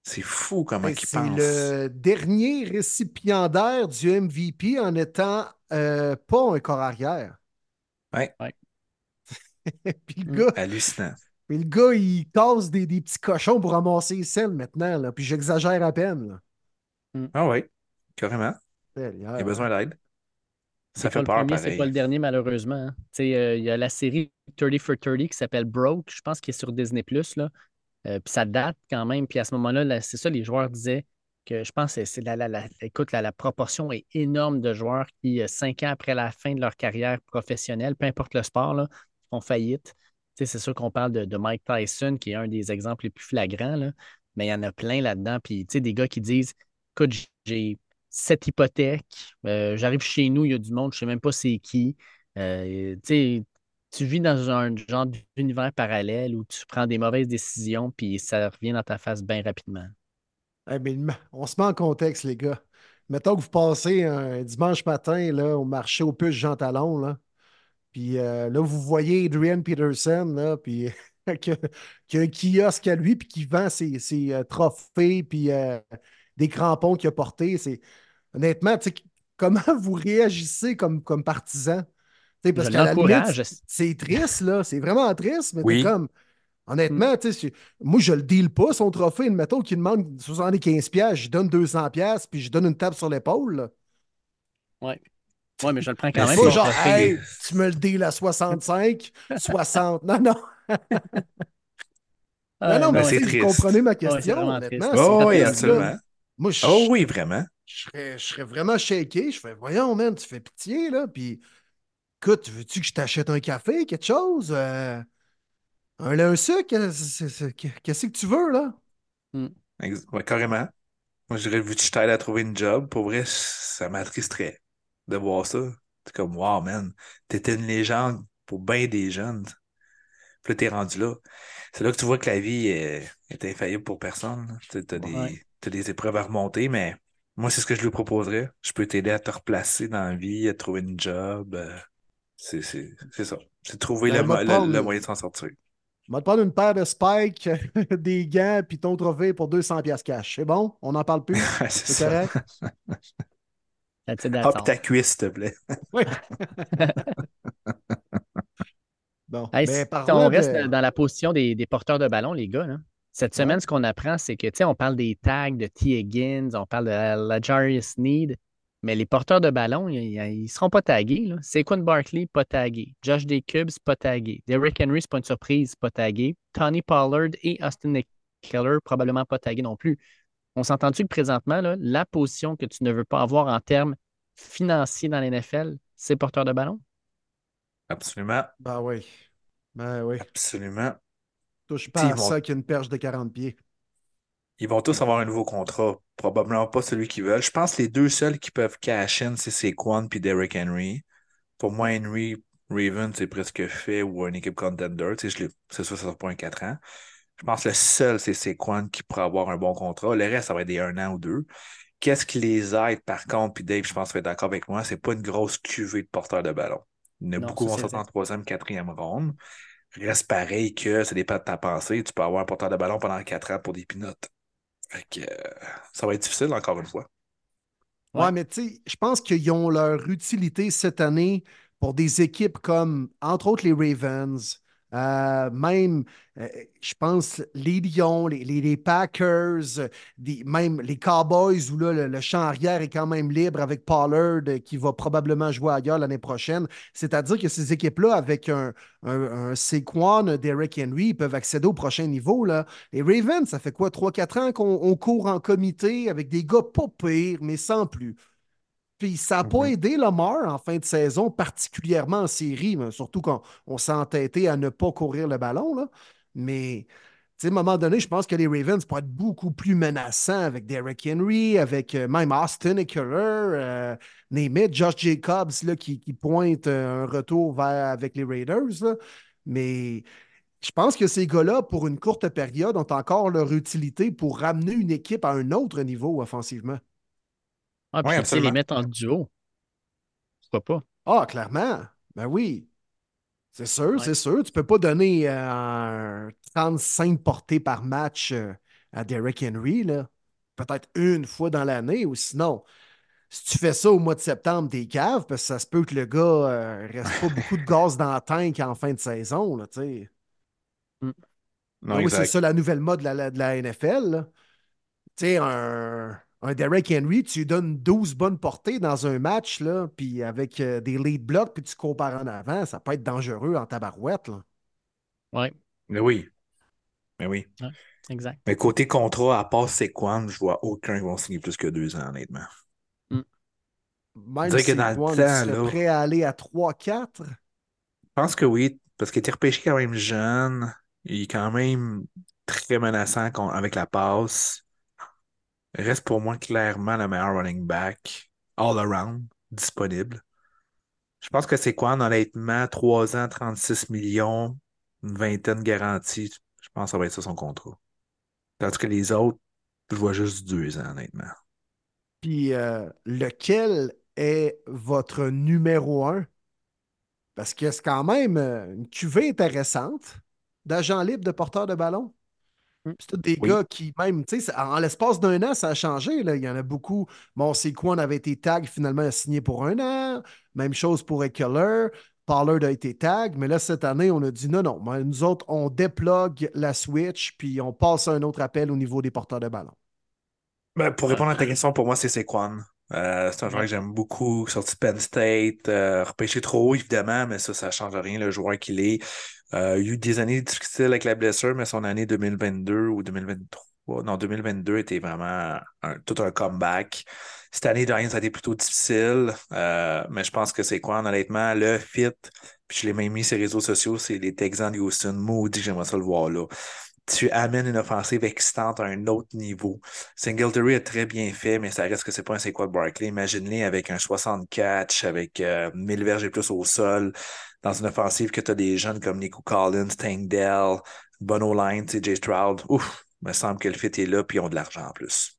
C'est fou comment Ben, ils c'est pensent. le dernier récipiendaire du MVP en étant euh, pas un corps arrière. Ouais, Puis le Mm. gars, hallucinant. puis le gars, il casse des, des petits cochons pour ramasser les selles maintenant. Là. Puis j'exagère à peine. Là. Ah ouais, carrément. Il a besoin d'aide. Ça C'est fait pas peur, le premier, c'est pas le dernier, malheureusement. hein. Euh, Il y a la série 30 for 30 qui s'appelle Broke, je pense, qui est sur Disney. Là. Euh, puis ça date quand même. Puis à ce moment-là, là, c'est ça, les joueurs disaient que je pense que c'est la, la, la- écoute, la, la proportion est énorme de joueurs qui, euh, cinq ans après la fin de leur carrière professionnelle, peu importe le sport, là, font faillite. C'est sûr qu'on parle de, de Mike Tyson, qui est un des exemples les plus flagrants, là, mais il y en a plein là-dedans. Puis des gars qui disent Écoute, j'ai cette hypothèque, euh, j'arrive chez nous, il y a du monde, je ne sais même pas c'est qui. Euh, tu vis dans un genre d'univers parallèle où tu prends des mauvaises décisions, puis ça revient dans ta face bien rapidement. Eh on se met en contexte, les gars. Mettons que vous passez un dimanche matin là, au marché aux puces Jean Talon, puis euh, là, vous voyez Adrian Peterson, là, puis qui a un kiosque à lui, puis qui vend ses, trophées, puis des crampons qu'il a portés. Honnêtement, tu sais, comment vous réagissez comme, comme partisan? Tu sais, parce qu'à la limite, c'est triste, là. C'est vraiment triste, mais Oui. comme Honnêtement, tu sais, moi, je le deal pas, son trophée. Mettons qu'il demande 75 pièces, je donne 200 pièces puis je donne une tape sur l'épaule. Oui. Oui, mais je le prends quand Mais même. pas genre, hey, tu me le deals à 65, 60. Non, non. Ah, non, non, ben, mais c'est tu sais, vous triste. comprenez ma Ouais, question, honnêtement. triste. Oh, oui, triste, absolument. là. Moi, je, Oh oui, vraiment. je serais, je serais vraiment shaké. Je fais, voyons, man, tu fais pitié, là. Puis, écoute, veux-tu que je t'achète un café, quelque chose? Euh, un lait, un sucre? C'est- c'est- Qu'est-ce que tu veux, là? Ex- ouais, carrément. Moi, je dirais, vu que je t'aide à trouver une job, pour vrai, ça m'attristerait de voir ça. C'est comme, wow, man, t'étais une légende pour bien des jeunes. Puis là, t'es rendu là. C'est là que tu vois que la vie est, est infaillible pour personne. t'as des, Ouais. t'as des épreuves à remonter, mais moi, c'est ce que je lui proposerais. Je peux t'aider à te replacer dans la vie, à trouver une job. euh, c'est c'est- c'est ça. C'est trouver Ben, le, moi, mo- le- prendre- le moyen de s'en sortir. Je vais te prendre une paire de spikes, des gants, puis ton trophée pour 200 pièces cash. C'est bon? On n'en parle plus? c'est correct? Hop all. ta cuisse, s'il te plaît. Oui. bon. Hey, ben, si on reste de- dans la position des, des porteurs de ballon, les gars, là, cette Ouais. semaine, ce qu'on apprend, c'est que, tu sais, on parle des tags de T. Higgins, on parle de la, la Jarius Need, mais les porteurs de ballon, ils ne seront pas tagués. Là. Saquon Barkley, pas tagué. Josh Jacobs, pas tagué. Derrick Henry, c'est pas une surprise, pas tagué. Tony Pollard et Austin Eckler, probablement pas tagués non plus. On s'entend-tu que présentement, là, la position que tu ne veux pas avoir en termes financiers dans l'NFL, c'est porteur de ballon? Absolument. Ben oui. Ben oui. Absolument. Touche pas à vont- ça avec une perche de 40 pieds. Ils vont tous avoir un nouveau contrat. Probablement pas celui qu'ils veulent. Je pense que les deux seuls qui peuvent cash in, c'est Saquon puis Derrick Henry. Pour moi, Henry, Raven, c'est presque fait ou une équipe contender. Tu sais, je l'ai- c'est sûr, ça sera pas un 4 ans. Je pense que le seul, c'est Saquon qui pourra avoir un bon contrat. Le reste, ça va être des 1 an ou deux. Qu'est-ce qui les aide, par contre, puis Dave, je pense que tu vas être d'accord avec moi, c'est pas une grosse cuvée de porteurs de ballon. Il y en a Non, beaucoup vont sortir en troisième, quatrième ronde. Reste pareil que ça dépend de ta pensée. Tu peux avoir un porteur de ballon pendant 4 ans pour des pinottes. Fait que euh, ça va être difficile encore une fois. Ouais, Ouais. mais tu sais, je pense qu'ils ont leur utilité cette année pour des équipes comme, entre autres, les Ravens, euh, même, euh, je pense, les Lions, les, Packers, des- même les Cowboys, où là, le, le champ arrière est quand même libre avec Pollard euh, qui va probablement jouer ailleurs l'année prochaine. C'est-à-dire que ces équipes-là, avec un, un, un Henry, peuvent accéder au prochain niveau. Là. Les Ravens, ça fait quoi, 3-4 ans qu'on on court en comité avec des gars pas pires, mais sans plus. Puis ça n'a pas Mhm. aidé Lamar en fin de saison, particulièrement en série, mais surtout quand on s'est entêté à ne pas courir le ballon. Là. Mais à un moment donné, je pense que les Ravens pourraient être beaucoup plus menaçants avec Derrick Henry, avec euh, même Austin Eckler, euh, name it, Josh Jacobs là, qui, qui pointe euh, un retour vers, avec les Raiders. là. Mais je pense que ces gars-là, pour une courte période, ont encore leur utilité pour ramener une équipe à un autre niveau offensivement. Ah, puis Ouais, tu les mettre en duo. Pourquoi pas? Ah, clairement. Ben oui. C'est sûr, Ouais. c'est sûr. Tu peux pas donner euh, 35 portées par match euh, à Derrick Henry, là. Peut-être une fois dans l'année, ou sinon, si tu fais ça au mois de septembre, t'es cave, parce que ça se peut que le gars euh, reste pas beaucoup de gaz dans la tank en fin de saison, là, tu sais. Non, Ben oui, c'est ça la nouvelle mode de la, de la NFL. là. Tu sais, un, un Derrick Henry, tu lui donnes 12 bonnes portées dans un match, là, puis avec euh, des lead blocks, puis tu compares en avant, ça peut être dangereux en tabarouette. Là. Oui, Mais oui. Mais oui. exact. Mais côté contrat, à part Saquon, je vois aucun qui vont signer plus que deux ans, honnêtement. Même Dirais que si dans le Quan temps, serait là- prêt à aller à 3-4. Je pense que oui, parce qu'il était repêché quand même jeune. Il est quand même très menaçant avec la passe. Reste pour moi clairement le meilleur running back all around disponible. Je pense que c'est quoi, honnêtement, 3 ans, 36 millions, une vingtaine garantie. Je pense que ça va être ça son contrat. Tandis que les autres, je vois juste 2 ans, honnêtement. Puis euh, lequel est votre numéro un? Parce que c'est quand même euh, une cuvée intéressante d'agents libres de porteurs de ballon. Mm. C'est tous des Oui. gars qui, même, tu sais, en l'espace d'un an, ça a changé. Là. Il y en a beaucoup. Bon, c'est quoi, on avait été tag, finalement, a signé pour un an. Même chose pour Eckler. Pollard a été tag, mais là, cette année, on a dit non, non, nous autres, on déplogue la Switch, puis on passe à un autre appel au niveau des porteurs de ballon. Ben, pour répondre à ta question, pour moi, c'est Sequan. Euh, c'est un joueur que j'aime beaucoup, sorti de Penn State, euh, repêché trop haut, évidemment, mais ça, ça ne change rien, le joueur qu'il est. Euh, il a eu des années difficiles avec la blessure, mais son année 2022 ou 2023, non, 2022 était vraiment tout un comeback. Cette année, de rien, ça a été plutôt difficile, mais je pense que c'est quoi, honnêtement, le fit, puis je l'ai même mis sur les réseaux sociaux, c'est les Texans de Houston. Maudit, j'aimerais ça le voir là tu amènes une offensive excitante à un autre niveau. Singletary est très bien fait, mais ça reste que c'est pas un c'est quoi Barkley. Imagine-les avec un 60 catch, avec euh, 1000 verges et plus au sol, dans une offensive que tu as des jeunes comme Nico Collins, Tank Dell, Bono Line, Jay Stroud. Ouf, me semble que le fit est là, puis ils ont de l'argent en plus.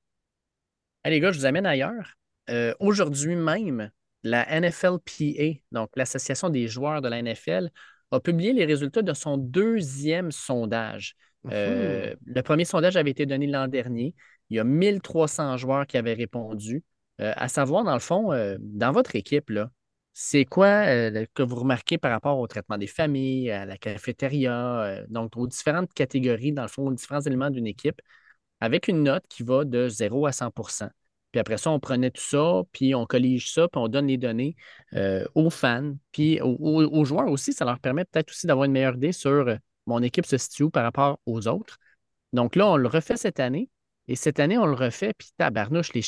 Hey, les gars, je vous amène ailleurs. Euh, aujourd'hui même, la NFLPA, donc l'Association des joueurs de la NFL, a publié les résultats de son deuxième sondage. Euh, le premier sondage avait été donné l'an dernier. Il y a 1300 joueurs qui avaient répondu. Euh, à savoir, dans le fond, euh, dans votre équipe, c'est quoi que vous remarquez par rapport au traitement des familles, à la cafétéria, donc aux différentes catégories, dans le fond, aux différents éléments d'une équipe, avec une note qui va de 0 à 100% Puis après ça, on prenait tout ça, puis on collige ça, puis on donne les données aux fans, puis aux, joueurs aussi. Ça leur permet peut-être aussi d'avoir une meilleure idée sur mon équipe se situe par rapport aux autres. Donc là, on le refait cette année. Et cette année, on le refait, puis tabarnouche, les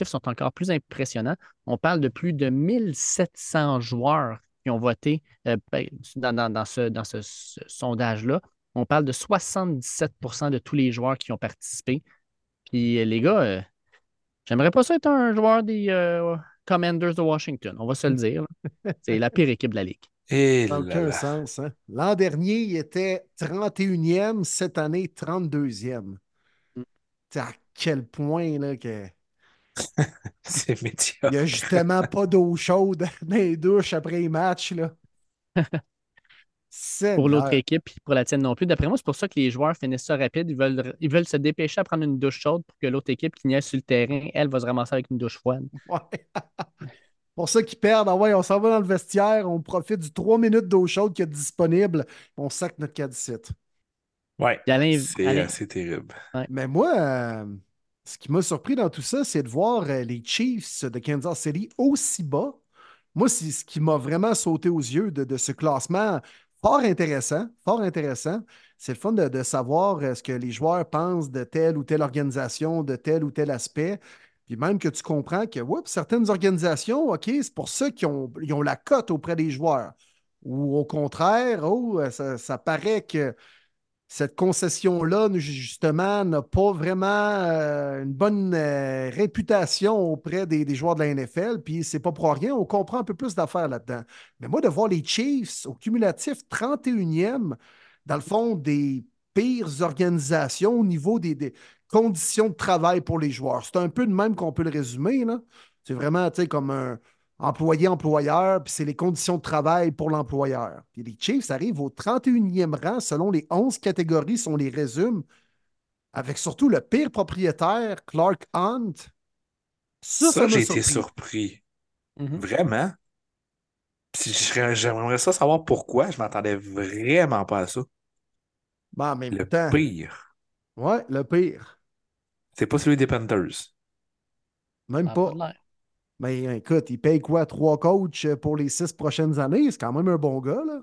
chiffres sont encore plus impressionnants. On parle de plus de 1700 joueurs qui ont voté euh, ben, dans, ce, dans ce, sondage-là. On parle de 77% de tous les joueurs qui ont participé. Puis les gars, euh, j'aimerais pas ça être un joueur des euh, Commanders de Washington, on va se le dire. C'est la pire équipe de la Ligue. Et ça aucun sens. Hein. L'an dernier, il était 31e, cette année, 32e. Mm. à quel point là, que. C'est médiocre. Il n'y a justement pas d'eau chaude dans les douches après les matchs. Là. pour l'autre équipe et pour la tienne non plus. D'après moi, c'est pour ça que les joueurs finissent ça rapide. Ils veulent, ils veulent se dépêcher à prendre une douche chaude pour que l'autre équipe qui niaise sur le terrain, elle, va se ramasser avec une douche froide. Ouais. pour ça qu'ils perdent. Ah ouais, on s'en va dans le vestiaire, on profite du 3 minutes d'eau chaude qui est disponible, on sac notre cadicite. Ouais, c'est terrible. Mais moi, euh, ce qui m'a surpris dans tout ça, c'est de voir euh, les Chiefs de Kansas City aussi bas. Moi, c'est ce qui m'a vraiment sauté aux yeux de, ce classement. Fort intéressant, fort intéressant. C'est le fun de, savoir euh, ce que les joueurs pensent de telle ou telle organisation, de tel ou tel aspect. Puis même que tu comprends que certaines organisations, OK, c'est pour ça qu'ils ont, la cote auprès des joueurs. Ou au contraire, oh, ça, paraît que cette concession-là, justement, n'a pas vraiment euh, une bonne euh, réputation auprès des, joueurs de la NFL. Puis c'est pas pour rien, on comprend un peu plus d'affaires là-dedans. Mais moi, de voir les Chiefs au cumulatif 31e, dans le fond, des pires organisations au niveau des, conditions de travail pour les joueurs. C'est un peu de même qu'on peut le résumer. C'est vraiment comme un employé-employeur, puis c'est les conditions de travail pour l'employeur. Puis les Chiefs arrivent au 31e rang selon les 11 catégories, si on les résume, avec surtout le pire propriétaire, Clark Hunt. Ça, j'ai été surpris. Mm-hmm. Vraiment? J'aimerais ça savoir pourquoi. Je m'attendais vraiment pas à ça. Bah, mais le pire. Ouais, le pire. C'est pas celui des Panthers. Même pas. Mais écoute, il paye quoi? Trois coachs pour les six prochaines années? C'est quand même un bon gars, là.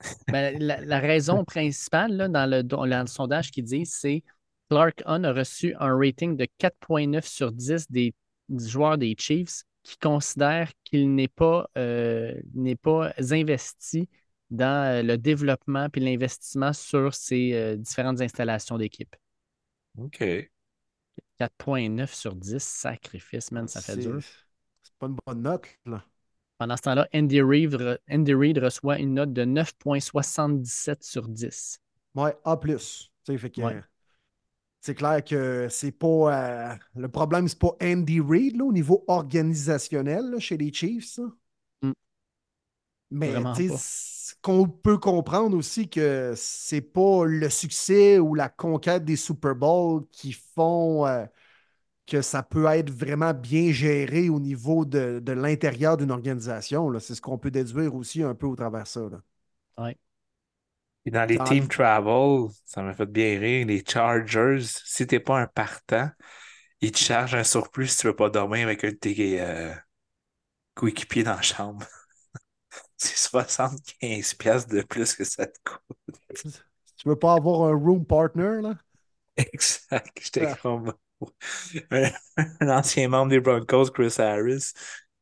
Ben, la, raison principale là, dans, le, dans, le, sondage qui dit, c'est Clark Hunt a reçu un rating de 4,9 sur 10 des, joueurs des Chiefs qui considèrent qu'il n'est pas, euh, n'est pas investi dans euh, le développement et l'investissement sur ces euh, différentes installations d'équipe. OK. 4.9 sur 10, sacrifice, man, ça fait dur. Pas une bonne note, là. Pendant ce temps-là, Andy Reid, Andy Reid reçoit une note de 9.77 sur 10. Ouais, A+. Fait que, C'est clair que c'est pas. Euh, le problème, c'est pas Andy Reid au niveau organisationnel chez les Chiefs. Mm. Mais ce qu'on peut comprendre aussi que c'est pas le succès ou la conquête des Super Bowls qui font euh, que ça peut être vraiment bien géré au niveau de, de l'intérieur d'une organisation. là. C'est ce qu'on peut déduire aussi un peu au travers de ça. Puis dans les team travel, ça m'a fait bien rire. Les Chargers, si t'es pas un partant, ils te chargent un surplus si tu veux pas dormir avec un de tes euh, coéquipiers dans la chambre. C'est 75$ piastres de plus que ça te coûte. Tu veux pas avoir un room partner, là? Exact. J'étais Ah. comme un, ancien membre des Broncos, Chris Harris,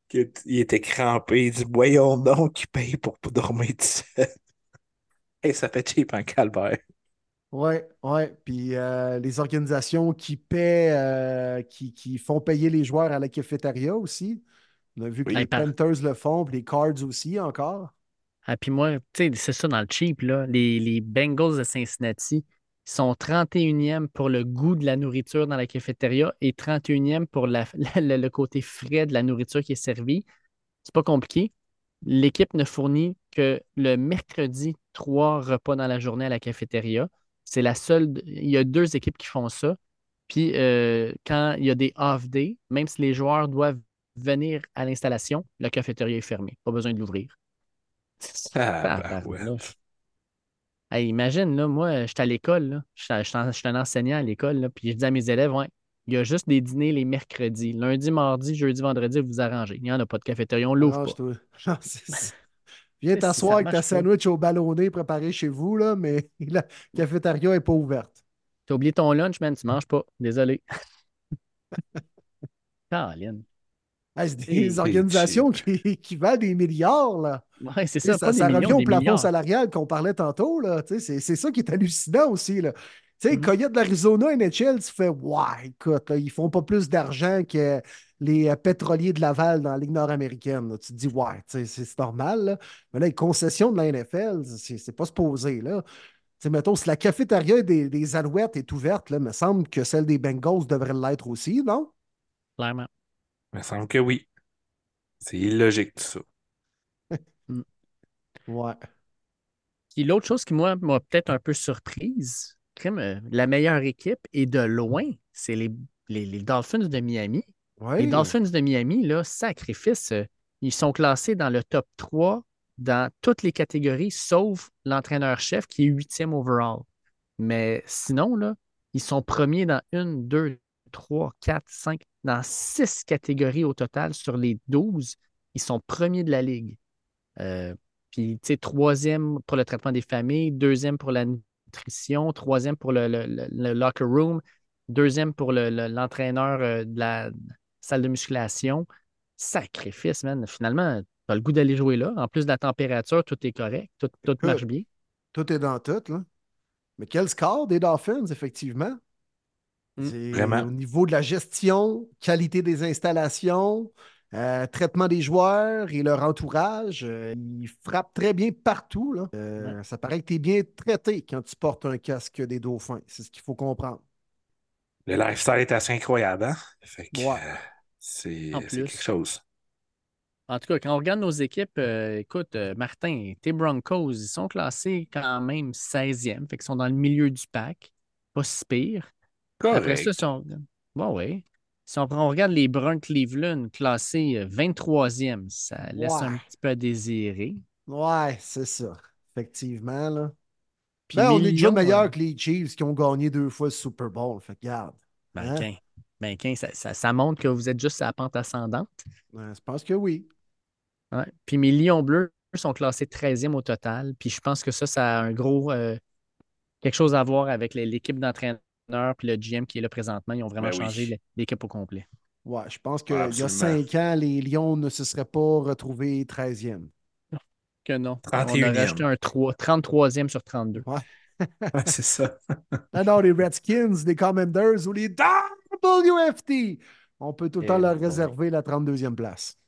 qui est- il était crampé. Il dit Voyons donc qui paye pour pas dormir tout seul. Et ça fait cheap en calvaire. Oui, oui. Puis euh, les organisations qui paient, euh, qui, qui font payer les joueurs à la cafétéria aussi. On a vu que Oui. les par- Panthers le font, puis les Cards aussi encore. Ah, puis moi, tu sais, c'est ça dans le cheap, là. Les, les Bengals de Cincinnati ils sont 31e pour le goût de la nourriture dans la cafétéria et 31e pour la- la- le côté frais de la nourriture qui est servie. C'est pas compliqué. L'équipe ne fournit que le mercredi trois repas dans la journée à la cafétéria. C'est la seule. Il y a deux équipes qui font ça. Puis euh, quand il y a des off-days, même si les joueurs doivent venir à l'installation, la cafétéria est fermée. Pas besoin de l'ouvrir. Ah, ben. Hey, imagine, là, moi, j'étais à l'école, j'étais- j'étais un enseignant à l'école, là, puis je dis à mes élèves, ouais, il y a juste des dîners les mercredis. Lundi, mardi, jeudi, vendredi, vous vous arrangez. Il n'y en a pas de cafétéria, on l'ouvre pas. Non. Viens t'asseoir avec ta pas. sandwich au ballonné préparé chez vous, là, mais la cafétéria n'est pas ouverte. T'as oublié ton lunch, man, tu manges pas. Désolé. Caroline. Hey, c'est des organisations qui, qui valent des milliards, là. Ouais, c'est ça, Ça, ça revient au plafond milliards. salarial qu'on parlait tantôt. là. C'est c'est ça qui est hallucinant aussi. Là. Tu sais, Mhm. Coyote de l'Arizona, NHL, tu fais Ouais, écoute, là, ils font pas plus d'argent que les euh, pétroliers de Laval dans la Ligue nord-américaine. là. Tu te dis Ouais, c'est c'est normal. là. Mais là, les concessions de la NFL, c'est c'est pas supposé. Là. Tu sais, mettons, si la cafétéria des, des Alouettes est ouverte, là, il me semble que celle des Bengals devrait l'être aussi, non? Clairement. Il me semble que oui. C'est illogique tout ça. Ouais. Puis l'autre chose qui, moi, m'a peut-être un peu surprise, euh, la meilleure équipe, et de loin, c'est les, les, les Dolphins de Miami. Ouais. Les Dolphins de Miami, là, sacrifice, euh, ils sont classés dans le top 3 dans toutes les catégories, sauf l'entraîneur-chef qui est huitième overall. Mais sinon, là, ils sont premiers dans une, deux, trois, quatre, cinq, dans six catégories au total sur les 12. Ils sont premiers de la ligue. Euh, puis, tu sais, troisième pour le traitement des familles, deuxième pour la nutrition, troisième pour le, le- le- le locker room, deuxième pour le- le- l'entraîneur euh, de la salle de musculation. Sacrifice, man. Finalement, tu as le goût d'aller jouer là. En plus de la température, tout est correct, tout, tout marche bien. Tout est dans tout, là. Mais quel score des Dolphins, effectivement? Mm. Vraiment. au niveau de la gestion, qualité des installations, euh, traitement des joueurs et leur entourage. euh, ils frappent très bien partout. Là. Euh, Ça paraît que tu es bien traité quand tu portes un casque des dauphins. C'est ce qu'il faut comprendre. Le lifestyle est assez incroyable, hein? Fait que, Ouais. euh, c'est En c'est plus. quelque chose. En tout cas, quand on regarde nos équipes, euh, écoute, euh, Martin, tes Broncos, ils sont classés quand même 16e, fait qu'ils sont dans le milieu du pack. Pas si pire. Après ça, si on... Bon, oui. Si on, on regarde les Browns Cleveland classés euh, 23e, ça laisse Ouais. un petit peu à désirer. Ouais, c'est ça. Effectivement. Là. Puis Ben, on est déjà meilleur euh, que les Chiefs qui ont gagné deux fois le Super Bowl. Fait que, regarde. Ben, Hein? quin. Ben, quin, ça, ça- ça montre que vous êtes juste à la pente ascendante. Ouais, je pense que oui. Ouais. Puis mes Lions bleus sont classés 13e au total. Puis je pense que ça, ça a un gros euh, quelque chose à voir avec l'équipe d'entraîneurs puis le GM qui est là présentement. Ils ont vraiment Ben oui. changé l'é- l'équipe au complet. Ouais, je pense qu'il Ah, y a cinq ans, les Lions ne se seraient pas retrouvés 13e. Que non. On 31e. a rajouté un 3, 33e sur 32. Ouais, c'est ça. Ah non, les Redskins, les Commanders ou les WFT, on peut tout le Eh temps leur boy. réserver la 32e place.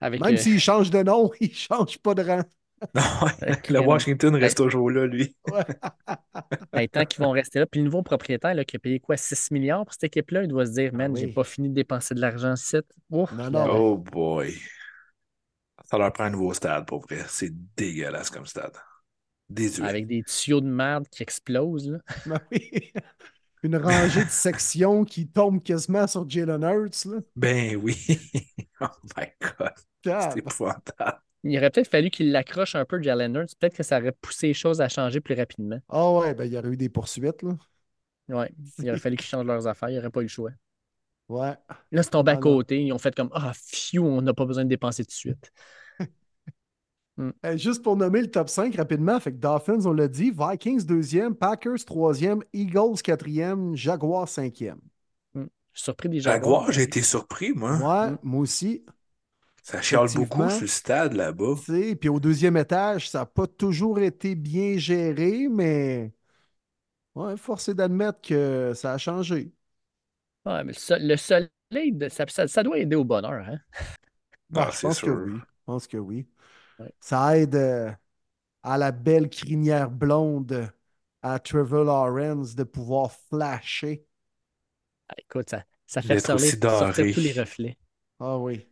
Avec, Même euh, s'ils changent de nom, ils ne changent pas de rang. Avec, le euh, Washington reste toujours là, lui. ben, tant qu'ils vont rester là. Puis le nouveau propriétaire là, qui a payé quoi 6 milliards pour cette équipe-là, il doit se dire, man, Ah oui. j'ai pas fini de dépenser de l'argent ici. Ouf, Non, là, non. Oh boy. Ça leur prend un nouveau stade, pour vrai. C'est dégueulasse comme stade. Désuet. Avec des tuyaux de merde qui explosent. Là. Ben oui. une rangée de sections qui tombe quasiment sur Jalen Hurts. Là. Ben oui. oh my God. C'est épouvantable. Il aurait peut-être fallu qu'il l'accroche un peu, Jalen Hurts. Peut-être que ça aurait poussé les choses à changer plus rapidement. Ah ouais, ben il y aurait eu des poursuites. Là. Ouais, il aurait fallu qu'ils changent leurs affaires. Il n'y aurait pas eu le choix. Ouais. Là, c'est tombé à Ah côté. Ils ont fait comme Ah, phew, on n'a pas besoin de dépenser tout de suite. Euh, juste pour nommer le top 5 rapidement, fait que Dolphins, on l'a dit, Vikings deuxième, Packers troisième, Eagles quatrième, Jaguars cinquième. Je suis surpris des Jaguar, Jaguars. j'ai été surpris, moi. Ouais, Mm. moi aussi. Ça chiale beaucoup sur le stade là-bas. Puis au deuxième étage, ça n'a pas toujours été bien géré, mais ouais, force est d'admettre que ça a changé. Ouais, mais le, sol- le soleil, ça, ça- ça doit aider au bonheur. Hein? Ah, Ah, je c'est pense que sûr. oui. Je pense que oui. Ouais. Ça aide euh, à la belle crinière blonde à Trevor Lawrence de pouvoir flasher. Ah, écoute, ça, ça fait sortir, sortir tous les reflets. Ah oui.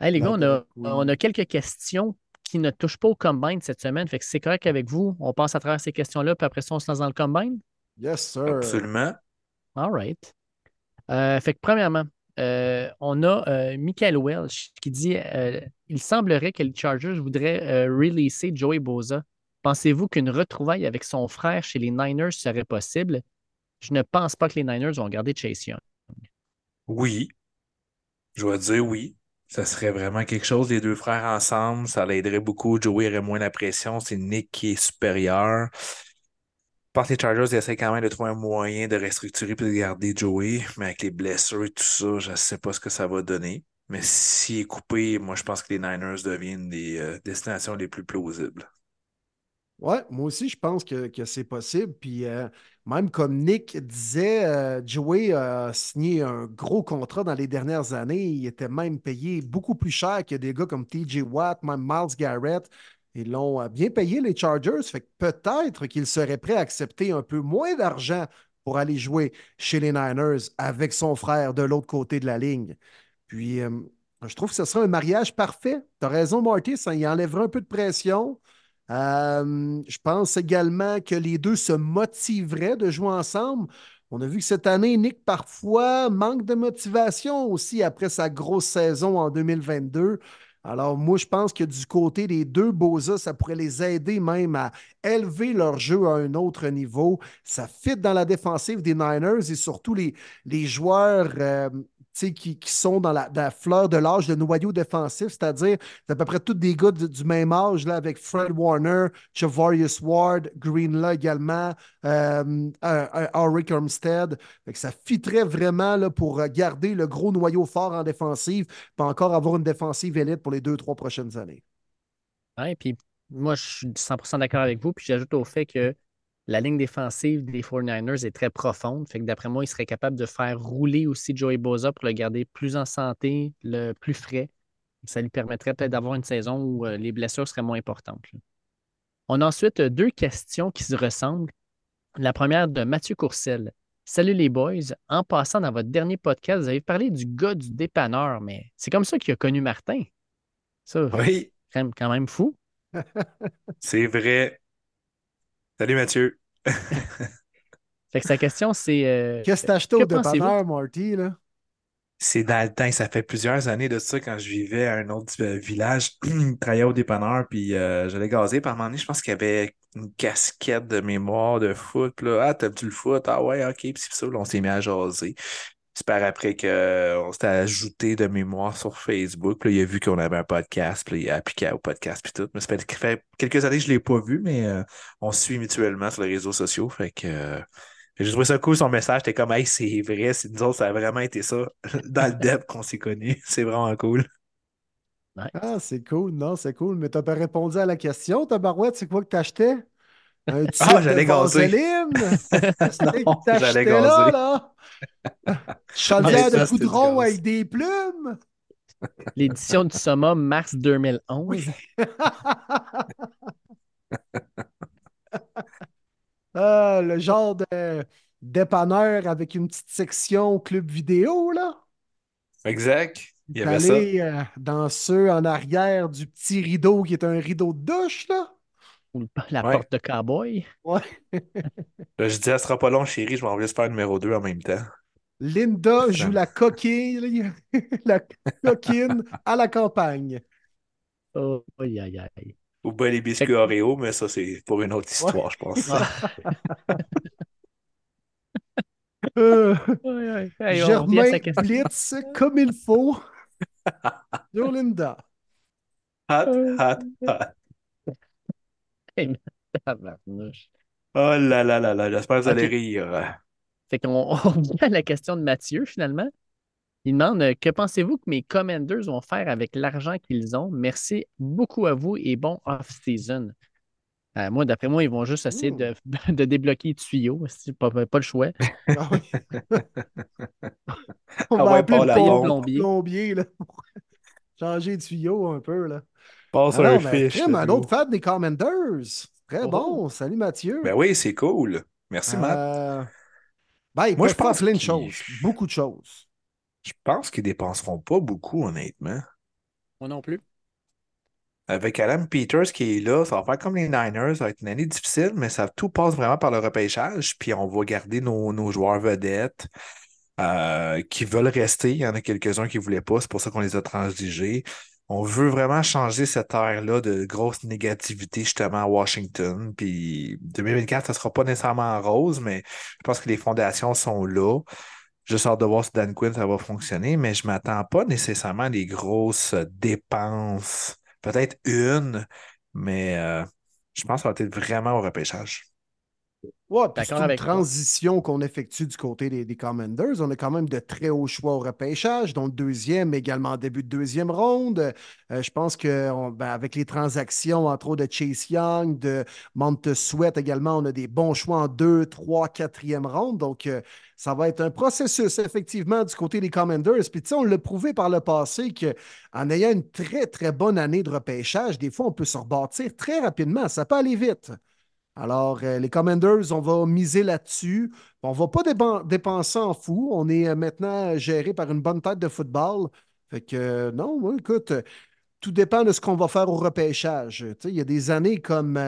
Hey, les gars, on a, on a quelques questions qui ne touchent pas au combine cette semaine. Fait que c'est correct avec vous. On passe à travers ces questions-là, puis après ça, on se lance dans le combine? Yes, sir. Absolument. All right. Euh, fait que premièrement, euh, on a euh, Michael Welch qui dit euh, Il semblerait que les Chargers voudraient euh, releaser Joey Boza. Pensez-vous qu'une retrouvaille avec son frère chez les Niners serait possible? Je ne pense pas que les Niners vont garder Chase Young. Oui. Je vais dire oui. Ça serait vraiment quelque chose, les deux frères ensemble. Ça l'aiderait beaucoup. Joey aurait moins la pression. C'est Nick qui est supérieur. Je pense les Chargers essaient quand même de trouver un moyen de restructurer et de garder Joey. Mais avec les blessures et tout ça, je ne sais pas ce que ça va donner. Mais s'il est coupé, moi, je pense que les Niners deviennent des euh, destinations les plus plausibles. Ouais, moi aussi, je pense que, que c'est possible. Puis euh, même comme Nick disait, euh, Joey a signé un gros contrat dans les dernières années. Il était même payé beaucoup plus cher que des gars comme TJ Watt, même Miles Garrett. Ils l'ont euh, bien payé, les Chargers. Fait que peut-être qu'ils seraient prêts à accepter un peu moins d'argent pour aller jouer chez les Niners avec son frère de l'autre côté de la ligne. Puis je trouve que ce serait un mariage parfait. Tu as raison, Marty, ça y enlèverait un peu de pression. Euh, je pense également que les deux se motiveraient de jouer ensemble. On a vu que cette année, Nick, parfois, manque de motivation aussi après sa grosse saison en 2022. Alors, moi, je pense que du côté des deux Boza, ça pourrait les aider même à élever leur jeu à un autre niveau. Ça fit dans la défensive des Niners et surtout les, joueurs euh, qui, sont dans la, fleur de l'âge de noyau défensif, c'est-à-dire c'est à peu près tous des gars du, même âge, là, avec Fred Warner, Javarius Ward, Greenlaw également, euh, Auric Armstead. Ça fitterait vraiment là, pour garder le gros noyau fort en défensive, puis encore avoir une défensive élite pour les deux, trois prochaines années. Ouais, puis moi, je suis 100% d'accord avec vous. Puis j'ajoute au fait que la ligne défensive des 49ers est très profonde. Fait que d'après moi, il serait capable de faire rouler aussi Joey Boza pour le garder plus en santé, le plus frais. Ça lui permettrait peut-être d'avoir une saison où euh, les blessures seraient moins importantes. là. On a ensuite euh, deux questions qui se ressemblent. La première de Mathieu Courcelle. Salut les boys. En passant dans votre dernier podcast, vous avez parlé du gars du dépanneur, mais c'est comme ça qu'il a connu Martin. Ça, Oui, quand même fou. c'est vrai. Salut Mathieu. Fait que sa question, c'est. euh, Qu'est-ce que t'as acheté au dépanneur, Marty? Là? C'est dans le temps, ça fait plusieurs années de ça quand je vivais à un autre euh, village, je travaillais au dépanneur, puis euh, j'allais gazer. Par un moment donné, je pense qu'il y avait une casquette de mémoire de foot. Puis là, ah, t'aimes-tu le foot? Ah ouais, ok. Puis c'est ça, là, on s'est mis à jaser. C'est par après qu'on s'était ajouté de mémoire sur Facebook. Puis là, il a vu qu'on avait un podcast, puis là, il a appliqué au podcast, puis tout. Mais ça fait, quelques années que je ne l'ai pas vu, mais euh, on se suit mutuellement sur les réseaux sociaux. Fait que. euh, j'ai trouvé ça cool, son message. J'étais comme, hey, c'est vrai, c'est nous autres, ça a vraiment été ça dans le depth qu'on s'est connus. C'est vraiment cool. Ah, c'est cool. Non, c'est cool. Mais t'as pas répondu à la question, Tabarouette. C'est quoi que t'achetais? Un Ah, j'allais gazer. j'allais là, gazer. là? Chaudière Ah, de gaz. avec des plumes? L'édition du summum mars 2011. Oui. Ah, le genre de dépanneur avec une petite section club vidéo, là. Exact. Il y avait ça. Euh, dans ceux en arrière du petit rideau qui est un rideau de douche, là. Ou la Ouais. porte de cowboy. Ouais. Là, je dis, elle sera pas long, chérie, je m'en vais faire numéro 2 en même temps. Linda joue la coquille, la coquine à la campagne. Oh, aïe, aïe, aïe. Ou bien les biscuits Oreo, mais ça, c'est pour une autre histoire, je pense. Euh, Aïe, aïe. Hey, Germain. Blitz comme il faut sur Linda. Hot, hot, hot. Tabarnouche. Oh là là là là, j'espère que vous allez rire. Fait qu'on on revient à la question de Mathieu, finalement. Il demande euh, Que pensez-vous que mes commanders vont faire avec l'argent qu'ils ont? Merci beaucoup à vous et bon off-season. Euh, moi, d'après moi, ils vont juste essayer de, de débloquer les tuyaux. C'est pas, pas le choix. Ah oui. On Ah va ouais, appeler le plombier. plombier là, pour changer de tuyau un peu. Là. Passe Ah un fiche. Tim, un autre fan des Commanders. Très Oh. bon. Salut Mathieu. Ben oui, c'est cool. Merci, Matt. Euh, ben, ils Moi, je pense plein de choses. Beaucoup de choses. Je pense qu'ils dépenseront pas beaucoup, honnêtement. Moi non plus. Avec Alan Peters qui est là, ça va faire comme les Niners, ça va être une année difficile, mais ça tout passe vraiment par le repêchage. Puis on va garder nos, nos joueurs vedettes euh, qui veulent rester. Il y en a quelques-uns qui ne voulaient pas, c'est pour ça qu'on les a transigés. On veut vraiment changer cette ère-là de grosse négativité justement à Washington. Puis 2024, ça ne sera pas nécessairement en rose, mais je pense que les fondations sont là. Juste hâte de voir si Dan Quinn, ça va fonctionner, mais je ne m'attends pas nécessairement à des grosses dépenses. Peut-être une, mais euh, je pense que ça va être vraiment au repêchage. Ouais, puis c'est une avec transition qu'on effectue du côté des, des Commanders. On a quand même de très hauts choix au repêchage, dont le deuxième, également en début de deuxième ronde. Euh, je pense qu'avec les transactions, entre autres de Chase Young, de Monte Sweat également, on a des bons choix en deux, trois, quatrième ronde. Donc, euh, ça va être un processus, effectivement, du côté des Commanders. Puis, tu sais, on l'a prouvé par le passé qu'en ayant une très, très bonne année de repêchage, des fois, on peut se rebâtir très rapidement. Ça peut aller vite. Alors, euh, les Commanders, on va miser là-dessus. On ne va pas dépenser en fou. On est euh, maintenant géré par une bonne tête de football. Fait que, euh, non, écoute, tout dépend de ce qu'on va faire au repêchage. Il y a des années comme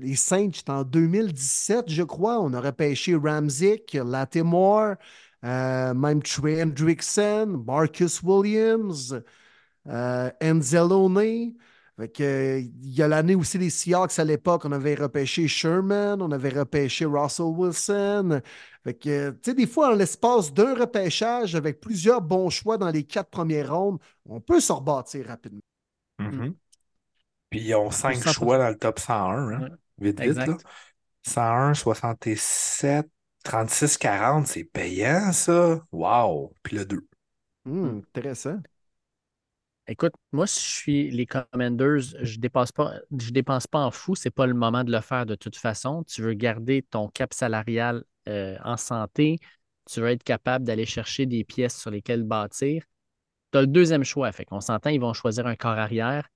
les Saints, en 2017, je crois. On a repêché Ramzik, Latimore, même Trey Hendrickson, Marcus Williams, euh, Enzelone. Fait que, il y a l'année aussi les Seahawks à l'époque, on avait repêché Sherman, on avait repêché Russell Wilson. Fait que, tu sais, des fois, en l'espace d'un repêchage, avec plusieurs bons choix dans les quatre premières rondes, on peut se rebâtir rapidement. Mhm. Puis ils ont cinq 100%. choix dans le top 101, hein. Ouais. Vite, vite, Exact. là. 101, 67, 36, 40, c'est payant, ça. Wow! Puis le 2. Hmm, intéressant. Écoute, moi, si je suis les Commanders, je dépasse pas, je dépense pas en fou. C'est pas le moment de le faire de toute façon. Tu veux garder ton cap salarial euh, en santé. Tu veux être capable d'aller chercher des pièces sur lesquelles bâtir. Tu as le deuxième choix. Fait qu'on s'entend, ils vont choisir un corps arrière.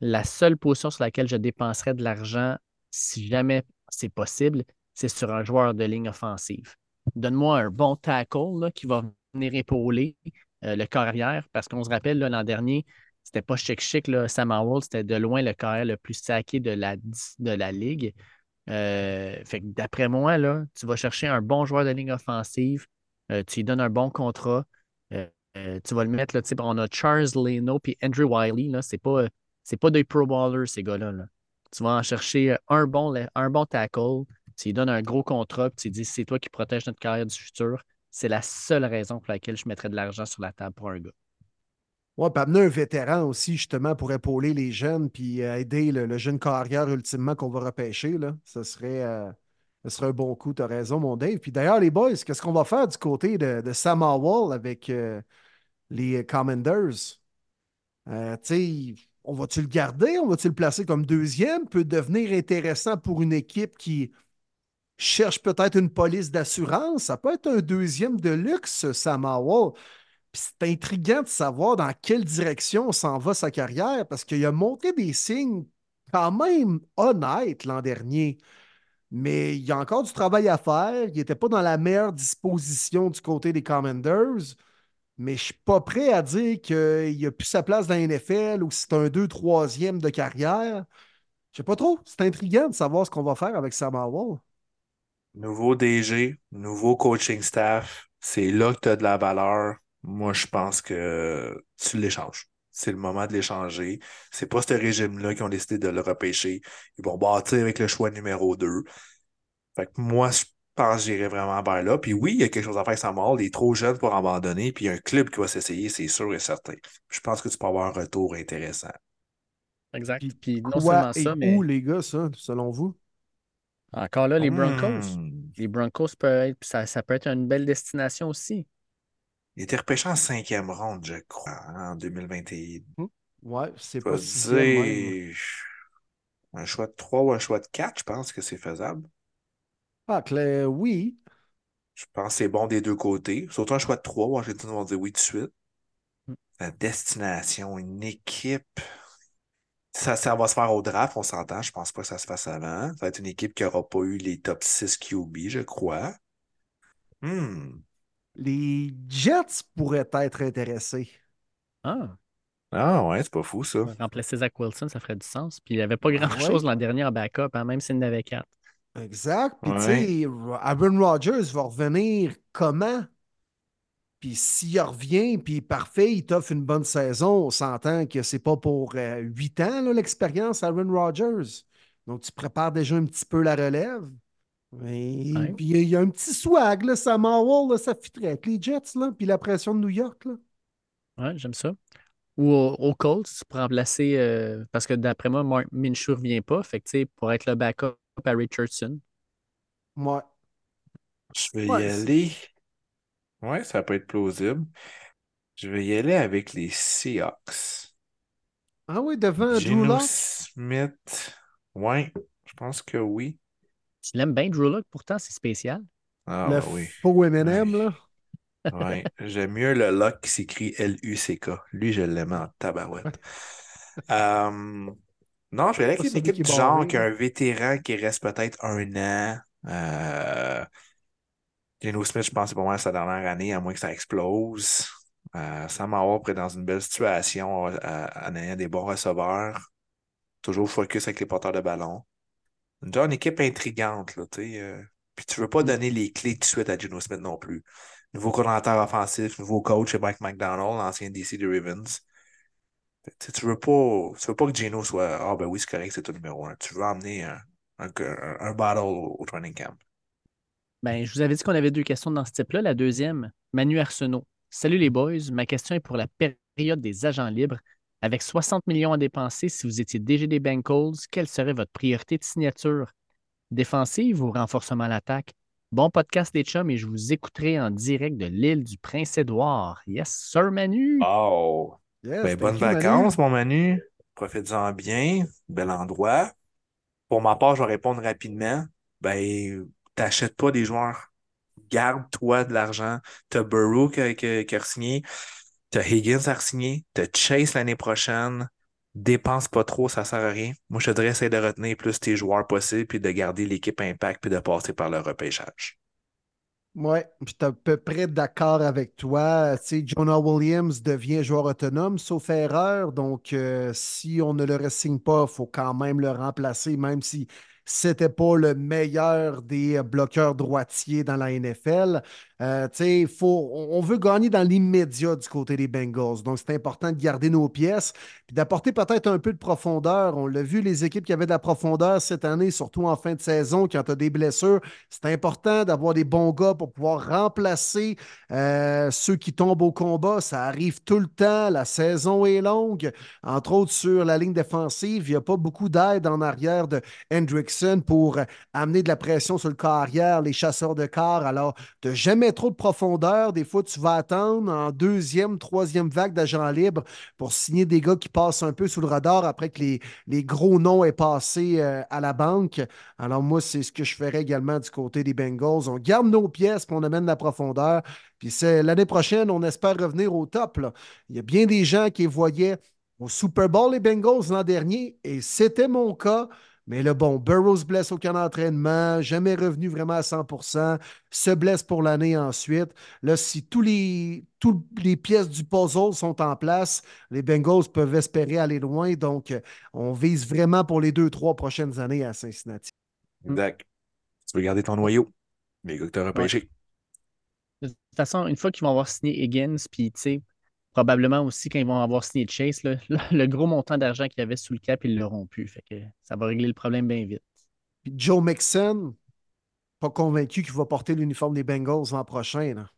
La seule position sur laquelle je dépenserais de l'argent, si jamais c'est possible, c'est sur un joueur de ligne offensive. Donne-moi un bon tackle qui va venir épauler euh, le corps parce qu'on se rappelle, l'an dernier, c'était pas chic-chic, Sam Howell, c'était de loin le corps arrière le plus saqué de la, de la ligue. Euh, fait que d'après moi, là, tu vas chercher un bon joueur de ligne offensive, euh, tu lui donnes un bon contrat, tu vas le mettre, là, on a Charles Leno puis Andrew Wiley, là, c'est pas, c'est pas des pro ballers, ces gars-là. là. Tu vas en chercher un bon, un bon tackle, tu lui donnes un gros contrat, puis tu dis c'est toi qui protèges notre carrière du futur. C'est la seule raison pour laquelle je mettrais de l'argent sur la table pour un gars. Ouais, puis amener un vétéran aussi, justement, pour épauler les jeunes, puis euh, aider le, jeune carrière ultimement qu'on va repêcher, là. Ça serait, euh, un bon coup, tu as raison, mon Dave. Puis d'ailleurs, les boys, qu'est-ce qu'on va faire du côté de, de Sam Howell avec euh, les Commanders? Tu sais, on va-tu le garder? On va-tu le placer comme deuxième? Peut devenir intéressant pour une équipe qui cherche peut-être une police d'assurance. Ça peut être un deuxième de luxe, Sam Howell. C'est intriguant de savoir dans quelle direction s'en va sa carrière parce qu'il a montré des signes quand même honnêtes l'an dernier. Mais il y a encore du travail à faire. Il n'était pas dans la meilleure disposition du côté des Commanders. Mais je ne suis pas prêt à dire qu'il n'a plus sa place dans la NFL ou que c'est un 2-3e de carrière. Je sais pas trop. C'est intriguant de savoir ce qu'on va faire avec Sam Howell. Nouveau DG, nouveau coaching staff. C'est là que tu as de la valeur. Moi, je pense que tu l'échanges. C'est le moment de l'échanger. C'est pas ce régime-là qui ont décidé de le repêcher. Ils vont bâtir avec le choix numéro 2. Fait que moi, je pense que j'irai vraiment vers là. Puis oui, il y a quelque chose à faire sans mort. Il est trop jeune pour abandonner. Puis il y a un club qui va s'essayer, c'est sûr et certain. Je pense que tu peux avoir un retour intéressant. Exact. Puis Puis non Quoi seulement et ça, mais où, les gars, ça, selon vous? Encore là, les Broncos. Hmm. Les Broncos, peut être, ça, ça peut être une belle destination aussi. Il était repêché en cinquième ronde, je crois, en 2021. Ouais, c'est pas dire un choix de 3 ou un choix de 4, je pense que c'est faisable. Ah, Claire, oui. Je pense que c'est bon des deux côtés. Surtout un choix de 3, Washington va dire oui tout de suite. Mm. La destination, une équipe. Ça, ça va se faire au draft, on s'entend. Je pense pas que ça se fasse avant. Ça va être une équipe qui n'aura pas eu les top 6 QB, je crois. Hmm. Les Jets pourraient être intéressés. Ah, Ah ouais, c'est pas fou ça. remplacer Zach Wilson, ça ferait du sens. Puis il n'y avait pas Ah grand-chose ouais? l'an dernier en backup, hein, même s'il en avait quatre. Exact. Puis, tu sais, Aaron Rodgers va revenir comment? Puis, s'il revient, puis parfait, il t'offre une bonne saison, on s'entend que c'est pas pour euh, huit ans, là, l'expérience Aaron Rodgers. Donc, tu prépares déjà un petit peu la relève. Et, Ouais. Puis, il y a- un petit swag, là, Sam Howell, là, ça fitterait avec les Jets, là, puis la pression de New York. Là. Ouais, j'aime ça. Ou au, au Colts, pour remplacer, euh, parce que d'après moi, Mark Minshew ne revient pas. Fait que, tu sais, pour être le backup à Richardson. Ouais. Je vais Ouais, y c'est- aller. Ouais, ça peut être plausible. Je vais y aller avec les Seahawks. Ah oui, devant Drew Lock? Smith. Ouais, je pense que oui. Tu l'aimes bien, Drew Lock, pourtant, c'est spécial. Ah, le oui. faux M&M, Ouais. là. Ouais, j'aime mieux le lock qui s'écrit L-U-C-K. Lui, je l'aime en tabarouette. Euh, non, je vais aller avec une équipe du genre barré, qui a là. un vétéran qui reste peut-être un an. Euh, Geno Smith, je pense c'est pas mal sa dernière année, à moins que ça explose. Euh, Sam Howell est dans une belle situation euh, en ayant des bons receveurs. Toujours focus avec les porteurs de ballon. Déjà une équipe intrigante, là, tu sais. euh, puis tu veux pas donner les clés tout de suite à Geno Smith non plus. Nouveau coordinateur offensif, nouveau coach chez Mike McDonald, ancien DC des Ravens. Tu veux pas, tu veux pas que Geno soit Ah ben oui, c'est correct, c'est ton numéro un. Tu veux emmener un, un, battle au training camp. Ben, je vous avais dit qu'on avait deux questions dans ce type-là. La deuxième, Manu Arsenault. Salut les boys. Ma question est pour la période des agents libres. Avec 60 millions à dépenser, si vous étiez DG des Bengals, quelle serait votre priorité de signature? Défensive ou renforcement à l'attaque? Bon podcast des chums et je vous écouterai en direct de l'île du Prince-Édouard. Yes, sir, Manu. Oh! Yes, Ben, bonnes Manu. vacances, mon Manu. Profite-en bien. Bel endroit. Pour ma part, je vais répondre rapidement. Ben, t'achètes pas des joueurs. Garde-toi de l'argent. T'as Burrow qui, a- qui qui a signé. T'as Higgins à signer. T'as Chase l'année prochaine. Dépense pas trop, ça sert à rien. Moi, je te dirais, essayer de retenir plus tes joueurs possibles puis de garder l'équipe impact puis de passer par le repêchage. Ouais, je suis à peu près d'accord avec toi. Tu sais, Jonah Williams devient joueur autonome, sauf erreur. Donc, euh, si on ne le re-signe pas, il faut quand même le remplacer, même si c'était pas le meilleur des bloqueurs droitiers dans la NFL. Euh, on veut gagner dans l'immédiat du côté des Bengals. Donc, c'est important de garder nos pièces puis d'apporter peut-être un peu de profondeur. On l'a vu, les équipes qui avaient de la profondeur cette année, surtout en fin de saison, quand tu as des blessures, c'est important d'avoir des bons gars pour pouvoir remplacer euh, ceux qui tombent au combat. Ça arrive tout le temps. La saison est longue. Entre autres, sur la ligne défensive, il n'y a pas beaucoup d'aide en arrière de Hendrickson pour amener de la pression sur le corps arrière, les chasseurs de corps. Alors, tu n'as trop de profondeur. Des fois, tu vas attendre en deuxième, troisième vague d'agents libres pour signer des gars qui passent un peu sous le radar après que les, gros noms aient passé euh, à la banque. Alors, moi, c'est ce que je ferais également du côté des Bengals. On garde nos pièces, puis on amène la profondeur. Puis c'est l'année prochaine, on espère revenir au top. Il y a bien des gens qui voyaient au Super Bowl les Bengals l'an dernier, et c'était mon cas. Mais le bon, Burrow se blesse au camp d'entraînement, jamais revenu vraiment à 100%, se blesse pour l'année ensuite. Là, si tous les, toutes les pièces du puzzle sont en place, les Bengals peuvent espérer aller loin. Donc, on vise vraiment pour les deux, trois prochaines années à Cincinnati. Exact. Tu veux garder ton noyau, les gars que tu as repêché. De toute façon, une fois qu'ils vont avoir signé Higgins, puis tu sais, probablement aussi quand ils vont avoir signé Chase, là, le gros montant d'argent qu'il y avait sous le cap, ils l'auront plus. Fait que ça va régler le problème bien vite. Puis Joe Mixon, pas convaincu qu'il va porter l'uniforme des Bengals l'an prochain. Là.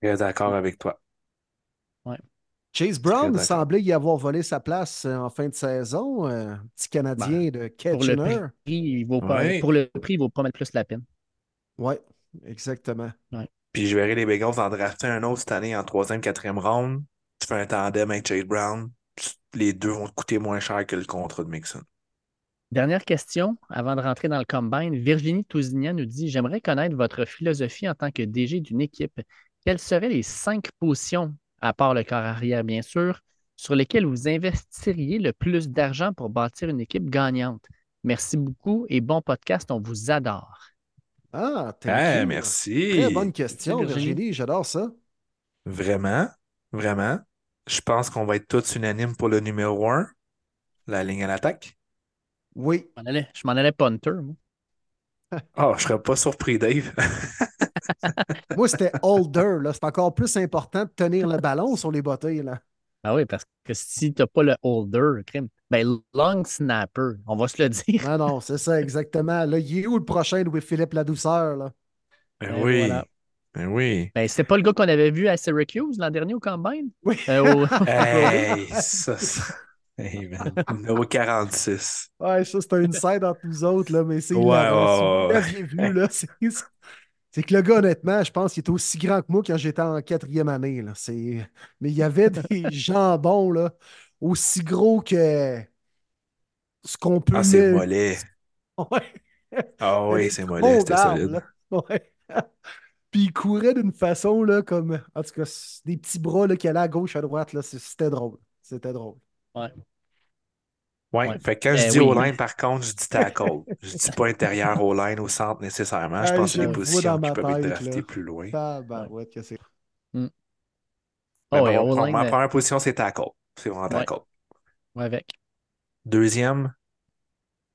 Très d'accord avec toi. Ouais. Chase Brown semblait y avoir volé sa place euh, en fin de saison. Un petit Canadien Ben, de Pour le Kitchener. prix, il vaut pas, Ouais. pour le prix, il vaut pas mettre plus la peine. Oui, exactement. Puis je verrai les Bengals en drafter un autre cette année en troisième, quatrième round. Tu fais un tandem avec Chase Brown. Les deux vont te coûter moins cher que le contrat de Mixon. Dernière question, avant de rentrer dans le combine. Virginie Tousignan nous dit J'aimerais connaître votre philosophie en tant que DG d'une équipe. Quelles seraient les cinq positions, à part le corps arrière, bien sûr, sur lesquelles vous investiriez le plus d'argent pour bâtir une équipe gagnante? Merci beaucoup et bon podcast. On vous adore. Ah, thank Ah, you. merci. Très bonne question, Merci, Virginie. Virginie. J'adore ça. Vraiment, vraiment. Je pense qu'on va être tous unanimes pour le numéro un, la ligne à l'attaque. Oui. Je m'en allais, je m'en allais punter, moi. Oh, je serais pas surpris, Dave. Moi, c'était holder. là. C'est encore plus important de tenir le ballon sur les bottés. Là. Ah oui, parce que si tu n'as pas le holder, crime, ben long snapper, on va se le dire. Ah non, c'est ça, exactement. Là, il est où le prochain Louis-Philippe Ladouceur? Là? Ben Et oui. voilà. Ben oui. Ben, c'était pas le gars qu'on avait vu à Syracuse l'an dernier au Combine? Oui. Euh, au- Hey, ça, ça. Hey, man. Numéro 46. Ouais, ça, c'est un inside entre nous autres, là, mais c'est Ouais, ouais, ouais. vu, là, c'est c'est que le gars, honnêtement, je pense qu'il était aussi grand que moi quand j'étais en quatrième année. Là. C'est- Mais il y avait des jambons là, aussi gros que ce qu'on peut Ah, c'est mollet. Ouais. Ah oui, c'est mollet, c'était solide. Ouais. Puis il courait d'une façon, là, comme. En tout cas, des petits bras là, qui allaient à gauche, à droite. Là. C'était drôle. C'était drôle. Ouais. Ouais. Fait que quand je Eh dis oui. O-line, par contre, je dis tackle. je dis pas intérieur O-line au centre nécessairement. Je Hey, pense je que les positions qui ma peuvent être draftées là. plus loin. Tabarouette que c'est? Mais Oh, ouais, bon, O-line, ma euh, première position, c'est tackle. C'est vraiment tackle. ouais, avec. Deuxième,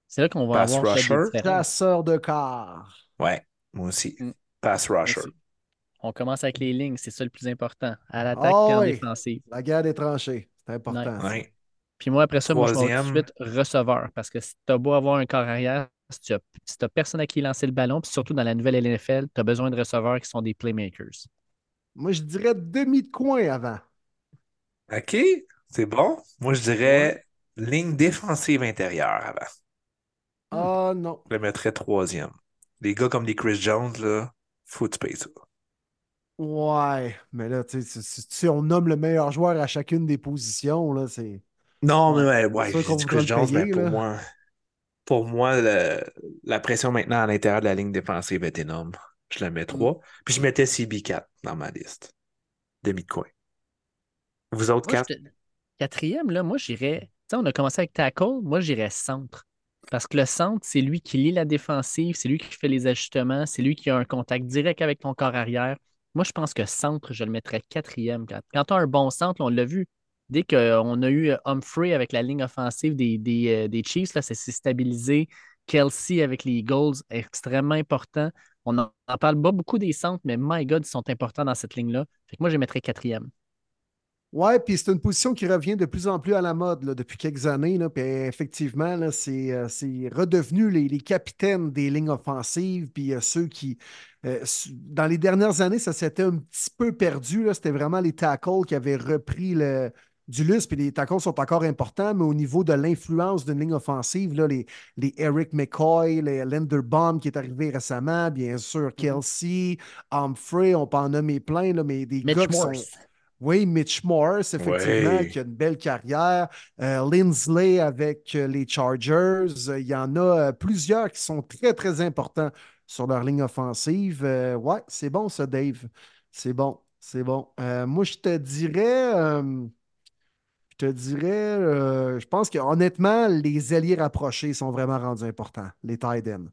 C'est là qu'on va Pass avoir rusher. Chasseur de corps. ouais, moi aussi. Mm. Pass rusher. Aussi. On commence avec les lignes, c'est ça le plus important. À l'attaque Ah et en oui. défensive. La guerre des tranchées. C'est important. Ouais. Puis moi, après ça, moi, je vais tout de suite receveur. Parce que si tu as beau avoir un corps arrière, si tu n'as personne à qui lancer le ballon, puis surtout dans la nouvelle LNFL, tu as besoin de receveurs qui sont des playmakers. Moi, je dirais demi de coin avant. OK, c'est bon. Moi, je dirais ligne défensive intérieure avant. Ah non. Je le mettrais troisième. Les gars comme des Chris Jones, là, faut que tu payes ça. Ouais. Mais là, tu sais, si on nomme le meilleur joueur à chacune des positions, là, c'est. Non, mais Ouais. ouais, mais pour là. moi, pour moi, le- la pression maintenant à l'intérieur de la ligne défensive est énorme. Je la mets trois. Puis je mettais CB4 dans ma liste. Demi de coin. Vous autres Moi, quatre? je te- Quatrième, là, moi, j'irais. Tu sais, on a commencé avec tackle, moi, j'irais centre. Parce que le centre, c'est lui qui lit la défensive, c'est lui qui fait les ajustements, c'est lui qui a un contact direct avec ton corps arrière. Moi, je pense que centre, je le mettrais quatrième. Quand tu as un bon centre, on l'a vu. Dès qu'on a eu euh, Humphrey avec la ligne offensive des, des, euh, des Chiefs, là, ça s'est stabilisé. Kelsey avec les Eagles, extrêmement important. On en, en parle pas beaucoup des centres, mais my God, ils sont importants dans cette ligne-là. Moi, je les mettrais quatrième. Ouais, puis c'est une position qui revient de plus en plus à la mode là, depuis quelques années. Là, puis effectivement, euh, c'est redevenu les, capitaines des lignes offensives. Puis euh, ceux qui, dans les dernières années, ça s'était un petit peu perdu. C'était vraiment les tackles qui avaient repris le, du lustre. Puis les tackles sont encore importants, mais au niveau de l'influence d'une ligne offensive, là, les, les Eric McCoy, les Linderbaum qui est arrivé récemment, bien sûr, Kelsey, Humphrey, on peut en nommer plein, là, mais des Mitch gars qui sont. Morse. Oui, Mitch Morse, effectivement, Ouais. qui a une belle carrière. Euh, Lindsley avec euh, les Chargers. Il y en a euh, plusieurs qui sont très, très importants sur leur ligne offensive. Euh, ouais, c'est bon, ça, Dave. C'est bon, c'est bon. Euh, moi, je te dirais, te dirais, euh, je pense que honnêtement, les alliés rapprochés sont vraiment rendus importants, les tight ends.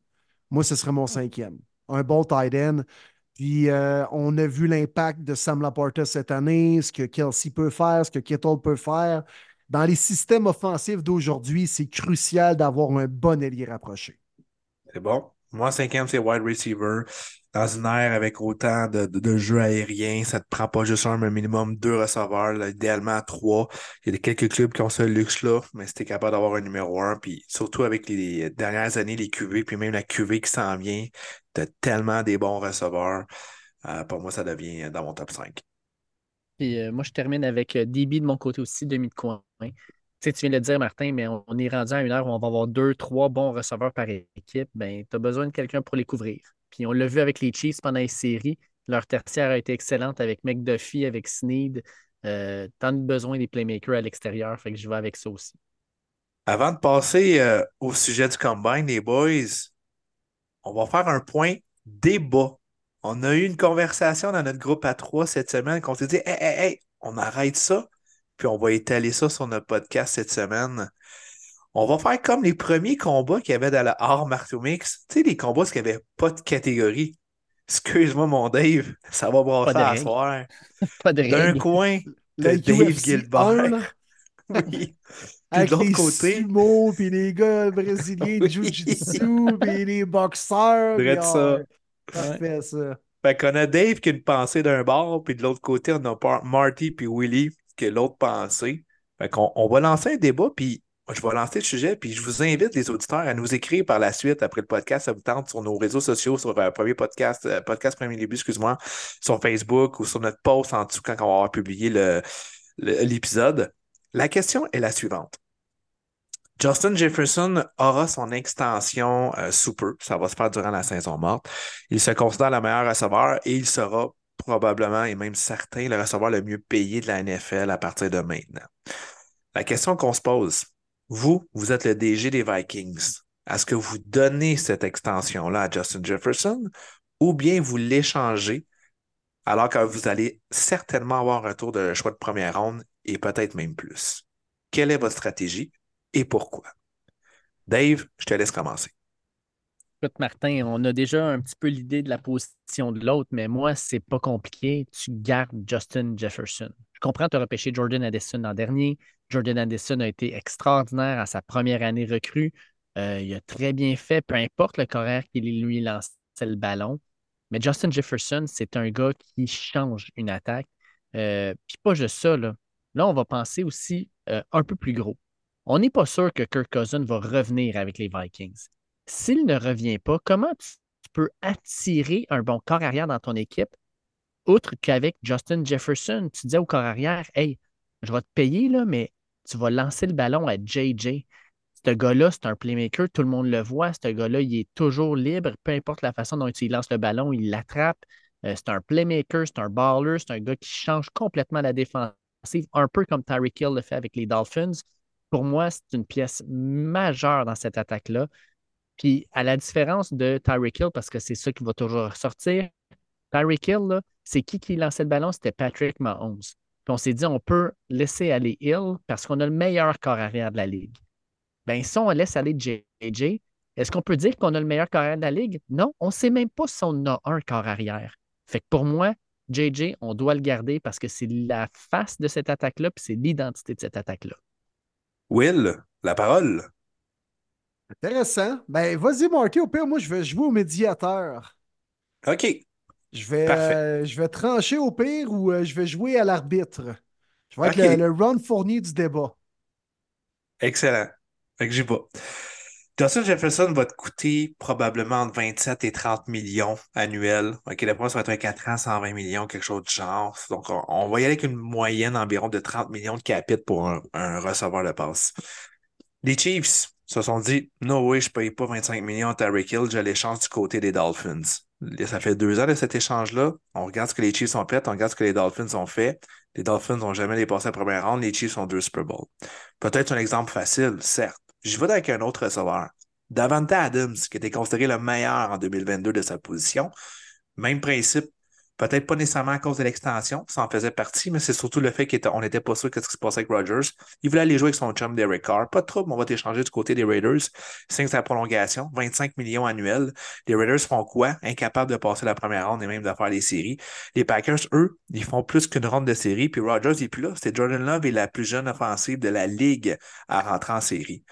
Moi, ce serait mon cinquième. Un bon tight end. Puis euh, on a vu l'impact de Sam Laporta cette année, ce que Kelsey peut faire, ce que Kittle peut faire. Dans les systèmes offensifs d'aujourd'hui, c'est crucial d'avoir un bon allié rapproché. C'est bon. Moi, cinquième, c'est wide receiver. Dans une ère avec autant de, jeux aériens, ça te prend pas juste un, mais minimum deux receveurs, idéalement trois. Il y a quelques clubs qui ont ce luxe-là, mais si capable d'avoir un numéro un, puis surtout avec les dernières années, les QV, puis même la QV qui s'en vient, tu as tellement des bons receveurs. Euh, pour moi, ça devient dans mon top 5. Puis euh, moi, je termine avec euh, DB de mon côté aussi, demi de coin. Tu, tu viens de le dire, Martin, mais on, est rendu à une heure où on va avoir deux, trois bons receveurs par équipe. Ben, tu as besoin de quelqu'un pour les couvrir. Puis on l'a vu avec les Chiefs pendant les séries. Leur tertiaire a été excellente avec McDuffie, avec Sneed. Euh, tant de besoin des playmakers à l'extérieur. Fait que je vais avec ça aussi. Avant de passer euh, au sujet du combine, les boys, on va faire un point débat. On a eu une conversation dans notre groupe à trois cette semaine qu'on s'est dit Hey, hey, hey, on arrête ça puis on va étaler ça sur notre podcast cette semaine. On va faire comme les premiers combats qu'il y avait dans le Art Marteau Mix. Tu sais, les combats qui n'avaient pas de catégorie. Excuse-moi, mon Dave, ça va brasser à soir. pas de D'un coin, le Dave Gilbert. oui. Puis de l'autre côté. Sumo, puis les gars brésiliens de Jiu-Jitsu, puis les boxeurs. Drette ça. Parfait, ça. Fait qu'on a Dave qui a une pensée d'un bord, puis de l'autre côté, on a Marty puis Willy que l'autre pensée. Fait qu'on, on va lancer un débat, puis je vais lancer le sujet, puis je vous invite, les auditeurs, à nous écrire par la suite, après le podcast, ça vous tente sur nos réseaux sociaux, sur euh, premier podcast, euh, podcast premier début, excuse-moi, sur Facebook ou sur notre post en dessous quand on va avoir publié l'épisode. La question est la suivante. Justin Jefferson aura son extension euh, sous peu. Ça va se faire durant la saison morte. Il se considère le meilleur receveur et il sera probablement et même certain le receveur le mieux payé de la NFL à partir de maintenant. La question qu'on se pose, vous, vous êtes le DG des Vikings. Est-ce que vous donnez cette extension-là à Justin Jefferson ou bien vous l'échangez alors que vous allez certainement avoir un retour de choix de première ronde et peut-être même plus? Quelle est votre stratégie et pourquoi? Dave, je te laisse commencer. Écoute, Martin, on a déjà un petit peu l'idée de la position de l'autre, mais moi, c'est pas compliqué. Tu gardes Justin Jefferson. Je comprends, tu as repêché Jordan Addison l'an dernier. Jordan Addison a été extraordinaire à sa première année recrue. Euh, il a très bien fait, peu importe le carrière qu'il lui lançait le ballon. Mais Justin Jefferson, c'est un gars qui change une attaque. Euh, puis pas juste ça, là. Là, on va penser aussi euh, un peu plus gros. On n'est pas sûr que Kirk Cousin va revenir avec les Vikings s'il ne revient pas, comment tu, peux attirer un bon corps arrière dans ton équipe, outre qu'avec Justin Jefferson, tu disais au corps arrière, hey, je vais te payer, là, mais tu vas lancer le ballon à JJ. Ce gars-là, c'est un playmaker, tout le monde le voit. Ce gars-là, il est toujours libre, peu importe la façon dont il lance le ballon, il l'attrape. Euh, c'est un playmaker, c'est un baller, c'est un gars qui change complètement la défensive, un peu comme Tyreek Hill le fait avec les Dolphins. Pour moi, c'est une pièce majeure dans cette attaque-là. Puis à la différence de Tyreek Hill, parce que c'est ça qui va toujours ressortir, Tyreek Hill, c'est qui qui lançait le ballon? C'était Patrick Mahomes. Puis on s'est dit, on peut laisser aller Hill parce qu'on a le meilleur corps arrière de la ligue. Bien, si on laisse aller JJ, est-ce qu'on peut dire qu'on a le meilleur corps arrière de la ligue? Non, on ne sait même pas si on a un corps arrière. Fait que pour moi, JJ, on doit le garder parce que c'est la face de cette attaque-là, puis c'est l'identité de cette attaque-là. Will, la parole. Intéressant. Ben, vas-y, Marty. Au pire, moi, je vais jouer au médiateur. OK. Je vais, euh, je vais trancher au pire ou euh, je vais jouer à l'arbitre. Je vais être le, run fourni du débat. Excellent. Fait que j'y vais. Justin Jefferson va te coûter probablement entre 27 et 30 millions annuels. OK, la première, ça va être un 4 ans, 120 millions, quelque chose du genre. Donc, on, va y aller avec une moyenne environ de 30 millions de capite pour un, un receveur de passe. Les Chiefs, se sont dit No way, je ne paye pas 25 millions à Tyreek Hill, je l'échange du côté des Dolphins. Ça fait deux ans de cet échange-là. On regarde ce que les Chiefs ont fait, on regarde ce que les Dolphins ont fait. Les Dolphins n'ont jamais dépassé la première ronde, les Chiefs ont deux Super Bowl. Peut-être un exemple facile, certes. Je vais avec un autre receveur. Davante Adams, qui était considéré le meilleur en 2022 de sa position. Même principe. Peut-être pas nécessairement à cause de l'extension, ça en faisait partie, mais c'est surtout le fait qu'on n'était pas sûr de ce qui se passait avec Rodgers. Il voulait aller jouer avec son chum Derek Carr. Pas de trouble, on va t'échanger du côté des Raiders. Signe sa prolongation, 25 millions annuels. Les Raiders font quoi? Incapables de passer la première ronde et même de faire les séries. Les Packers, eux, ils font plus qu'une ronde de série, puis Rodgers n'est plus là. C'était Jordan Love et la plus jeune offensive de la ligue à rentrer en série.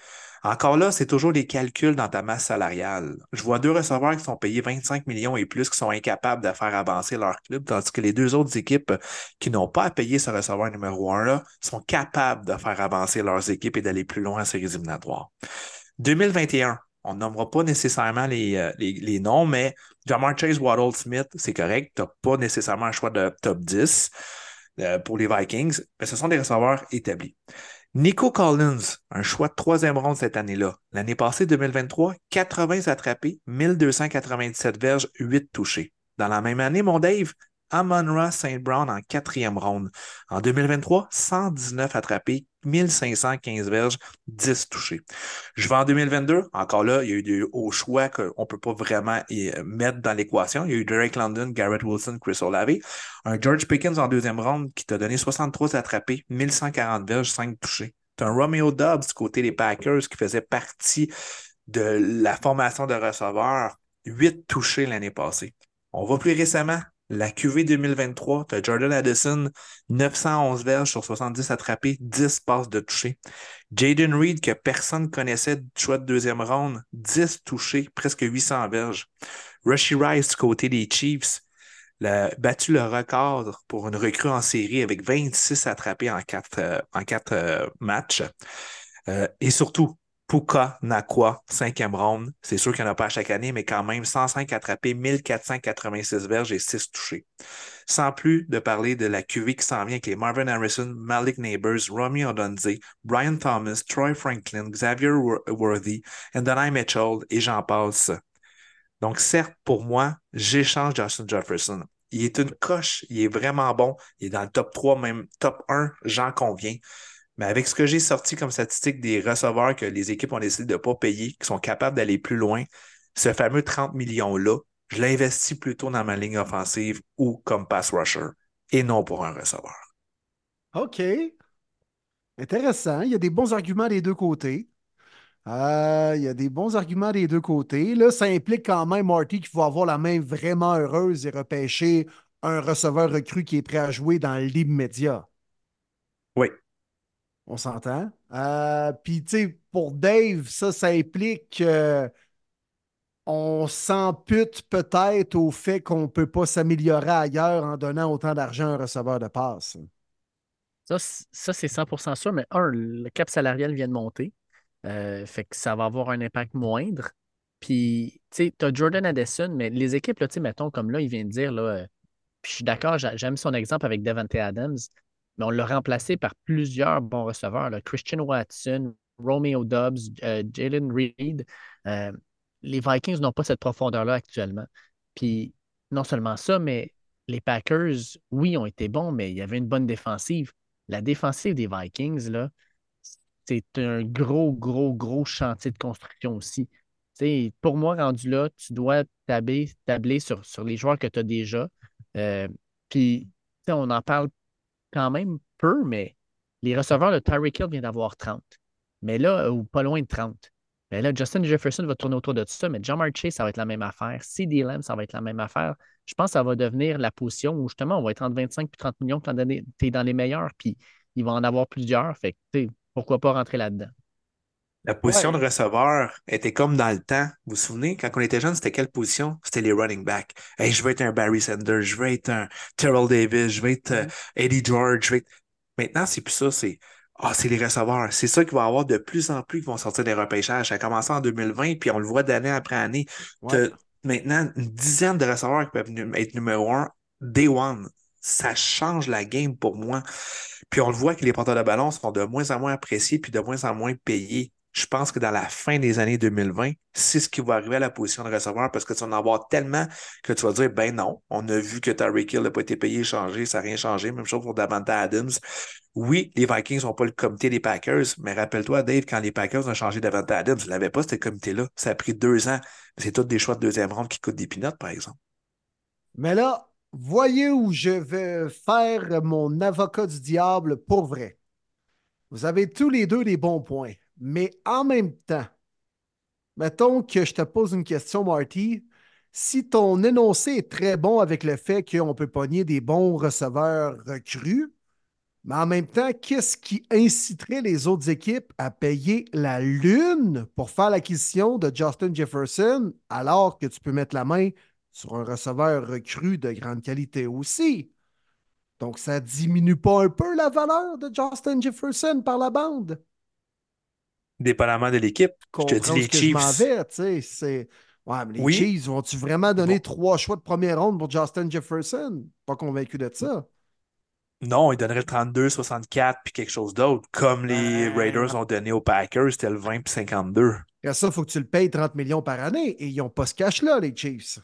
Encore là, c'est toujours les calculs dans ta masse salariale. Je vois deux receveurs qui sont payés 25 millions et plus qui sont incapables de faire avancer leur club, tandis que les deux autres équipes qui n'ont pas à payer ce receveur numéro un là sont capables de faire avancer leurs équipes et d'aller plus loin en séries éliminatoires. 2021, on nommera pas nécessairement les, euh, les, les noms, mais Jamar Chase, Waddle Smith, c'est correct. Tu n'as pas nécessairement un choix de top 10 euh, pour les Vikings, mais ce sont des receveurs établis. Nico Collins, un choix de troisième ronde cette année-là. L'année passée, 2023, 80 attrapés, 1297 verges, 8 touchés. Dans la même année, mon Dave, Amon St. Brown en quatrième ronde. En 2023, 119 attrapés, 1515 verges, 10 touchés. Je vais en 2022. Encore là, il y a eu des hauts choix qu'on ne peut pas vraiment mettre dans l'équation. Il y a eu Derek London, Garrett Wilson, Chris Olave. Un George Pickens en deuxième ronde qui t'a donné 63 attrapés, 1140 verges, 5 touchés. Tu un Romeo Dobbs côté des Packers qui faisait partie de la formation de receveurs, 8 touchés l'année passée. On va plus récemment, la QV 2023, tu Jordan Addison, 911 verges sur 70 attrapés, 10 passes de toucher. Jaden Reed, que personne connaissait du choix de deuxième ronde, 10 touchés, presque 800 verges. Rushy Rice, côté des Chiefs, a battu le record pour une recrue en série avec 26 attrapés en 4, euh, euh, matchs. Euh, et surtout, Puka Nakwa, cinquième ronde. C'est sûr qu'il n'y en a pas à chaque année, mais quand même 105 attrapés, 1486 verges et 6 touchés. Sans plus de parler de la QV qui s'en vient avec les Marvin Harrison, Malik Neighbors, Romy Odonze, Brian Thomas, Troy Franklin, Xavier Worthy, Anthony Mitchell et j'en passe. Donc, certes, pour moi, j'échange Justin Jefferson. Il est une coche, il est vraiment bon, il est dans le top 3, même top 1, j'en conviens. Mais avec ce que j'ai sorti comme statistique des receveurs que les équipes ont décidé de ne pas payer, qui sont capables d'aller plus loin, ce fameux 30 millions-là, je l'investis plutôt dans ma ligne offensive ou comme pass rusher et non pour un receveur. OK. Intéressant. Il y a des bons arguments des deux côtés. Euh, il y a des bons arguments des deux côtés. Là, ça implique quand même, Marty, qu'il faut avoir la main vraiment heureuse et repêcher un receveur recru qui est prêt à jouer dans l'immédiat. On s'entend. Euh, Puis, tu sais, pour Dave, ça, ça implique qu'on s'ampute peut-être au fait qu'on ne peut pas s'améliorer ailleurs en donnant autant d'argent à un receveur de passe. Ça, ça c'est 100% sûr, mais un, le cap salarial vient de monter. Euh, fait que ça va avoir un impact moindre. Puis, tu sais, tu as Jordan Addison, mais les équipes, là, mettons, comme là, il vient de dire, là, euh, puis je suis d'accord, j'aime son exemple avec Devante Adams mais on l'a remplacé par plusieurs bons receveurs. Christian Watson, Romeo Dobbs, euh, Jalen Reed. Euh, les Vikings n'ont pas cette profondeur-là actuellement. Puis non seulement ça, mais les Packers, oui, ont été bons, mais il y avait une bonne défensive. La défensive des Vikings, là, c'est un gros, gros, gros chantier de construction aussi. pour moi, rendu là, tu dois tabler, sur les joueurs que tu as déjà. Euh, puis, on en parle quand même peu, mais les receveurs, de Tyreek Hill vient d'avoir 30. Mais là, euh, ou pas loin de 30. Mais là, Justin Jefferson va tourner autour de tout ça, mais Jamar Chase, ça va être la même affaire. CD Lamb, ça va être la même affaire. Je pense que ça va devenir la position où justement, on va être entre 25 et 30 millions quand tu es dans les meilleurs, puis il va en avoir plusieurs. Fait que, pourquoi pas rentrer là-dedans? La position de receveur était comme dans le temps. Vous vous souvenez, quand on était jeune, c'était quelle position? C'était les running backs. Hey, je veux être un Barry Sanders, je veux être un Terrell Davis, je veux être euh, mm-hmm. Eddie George. Je Maintenant, c'est plus ça, c'est ah, c'est les receveurs. C'est ça qu'il va y avoir de plus en plus qui vont sortir des repêchages. Ça a commencé en 2020, puis on le voit d'année après année. Maintenant, une dizaine de receveurs qui peuvent être numéro un, day one. Ça change la game pour moi. Puis on le voit que les porteurs de ballon sont de moins en moins appréciés puis de moins en moins payés je pense que dans la fin des années 2020, c'est ce qui va arriver à la position de receveur parce que tu vas en avoir tellement que tu vas dire, ben non, on a vu que Tyreek Hill n'a pas été payé, changé, ça n'a rien changé. Même chose pour Davante Adams. Oui, les Vikings n'ont pas le comité des Packers, mais rappelle-toi, Dave, quand les Packers ont changé Davante Adams, ils n'avaient pas ce comité-là. Ça a pris deux ans. C'est tous des choix de deuxième ronde qui coûtent des pinottes, par exemple. Mais là, voyez où je vais faire mon avocat du diable pour vrai. Vous avez tous les deux des bons points, mais en même temps, mettons que je te pose une question, Marty. Si ton énoncé est très bon avec le fait qu'on peut pogner des bons receveurs recrues, mais en même temps, qu'est-ce qui inciterait les autres équipes à payer la lune pour faire l'acquisition de Justin Jefferson alors que tu peux mettre la main sur un receveur recru de grande qualité aussi? Donc, ça diminue pas un peu la valeur de Justin Jefferson par la bande? Dépendamment de l'équipe. Je te dis les Chiefs. vais, tu sais, c'est... Ouais, mais les Oui. Chiefs, vont-tu vraiment donner Bon. trois choix de première ronde pour Justin Jefferson? Pas convaincu de ça. Non, ils donneraient le 32, 64 puis quelque chose d'autre. Comme les Raiders ont donné aux Packers, c'était le 20 puis 52. Après ça, il faut que tu le payes 30 millions par année et ils n'ont pas ce cash-là, les Chiefs.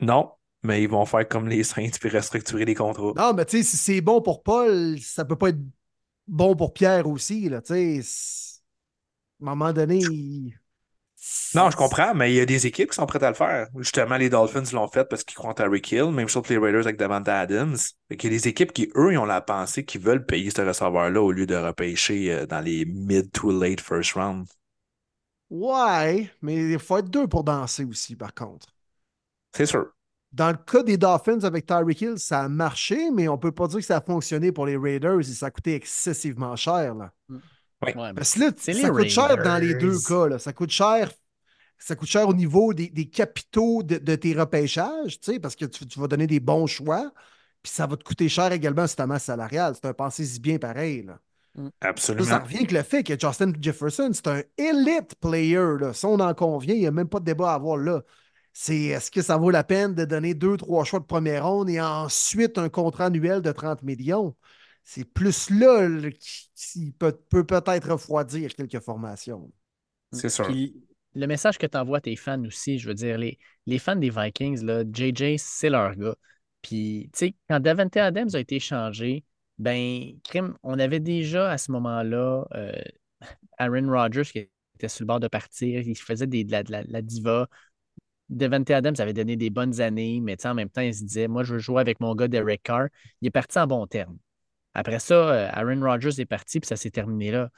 Non, mais ils vont faire comme les Saints puis restructurer les contrats. Non, mais tu sais, si c'est bon pour Paul, ça peut pas être bon pour Pierre aussi, là, tu sais. À un moment donné, il- Non, je comprends, mais il y a des équipes qui sont prêtes à le faire. Justement, les Dolphins l'ont fait parce qu'ils croient en Tyreek Hill. Même chose pour les Raiders avec Davante Adams. Fait qu'il y a des équipes qui, eux, ils ont la pensée qu'ils veulent payer ce receveur-là au lieu de repêcher euh, dans les mid to late first round. Ouais, mais il faut être deux pour danser aussi, par contre. C'est sûr. Dans le cas des Dolphins avec Tyreek Hill, ça a marché, mais on peut pas dire que ça a fonctionné pour les Raiders et ça a coûté excessivement cher. Là. Ouais, Parce que là, ça les coûte cher dans les deux cas. là. Ça coûte cher. Ça coûte cher au niveau des, des capitaux de, de tes repêchages, tu sais, parce que tu, tu vas donner des bons choix. Puis ça va te coûter cher également sur ta masse salariale. C'est un pensée bien pareil. Là. Là, Absolument. ça revient avec le fait que Justin Jefferson, c'est un elite player. Là. Si on en convient, il n'y a même pas de débat à avoir là. C'est est-ce que ça vaut la peine de donner deux, trois choix de première ronde et ensuite un contrat annuel de 30 millions? C'est plus là là, qui, peut, peut peut-être refroidir quelques formations. C'est sûr. Puis le message que tu envoies à tes fans aussi, je veux dire, les, les fans des Vikings, là, JJ, c'est leur gars. Puis, tu sais, quand Davante Adams a été échangé, ben, crime, on avait déjà à ce moment-là euh, Aaron Rodgers qui était sur le bord de partir, il faisait des, de, la, de la- de la diva. Devante Adams avait donné des bonnes années, mais tu sais, en même temps, il se disait, moi, je veux jouer avec mon gars Derek Carr. Il est parti en bon terme. Après ça, euh, Aaron Rodgers est parti, puis ça s'est terminé là.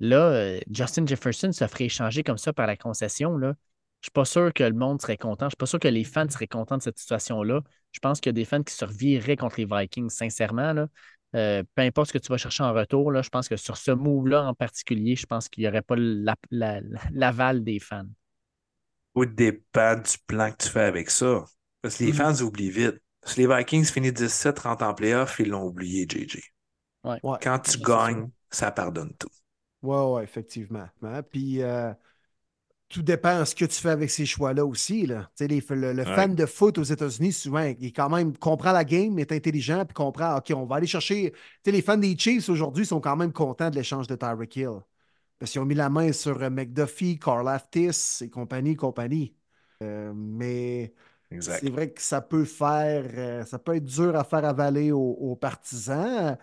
Là, euh, Justin Jefferson se ferait échanger comme ça par la concession. Là. Je ne suis pas sûr que le monde serait content. Je ne suis pas sûr que les fans seraient contents de cette situation-là. Je pense qu'il y a des fans qui se revireraient contre les Vikings, sincèrement. Là. Euh, peu importe ce que tu vas chercher en retour, là, je pense que sur ce move-là en particulier, je pense qu'il n'y aurait pas la- la- la- l'aval des fans. Tout dépend du plan que tu fais avec ça. Parce que les Mhm. fans oublient vite. Si les Vikings finissent 17 rentrent en playoff, ils l'ont oublié, JJ. Ouais, Quand tu gagnes, ça pardonne tout. Oui, oui, effectivement. Hein, Puis euh, tout dépend de ce que tu fais avec ces choix-là aussi. Là. Tu sais, les- le, le Ouais. fan de foot aux États-Unis, souvent, il quand même comprend la game, est intelligent, puis comprend, OK, on va aller chercher. Tu sais, les fans des Chiefs aujourd'hui sont quand même contents de l'échange de Tyreek Hill. Parce qu'ils ont mis la main sur euh, McDuffie, Carl Aftis et compagnie, compagnie. Euh, mais c'est vrai que ça peut faire, euh, ça peut être dur à faire avaler aux, aux partisans.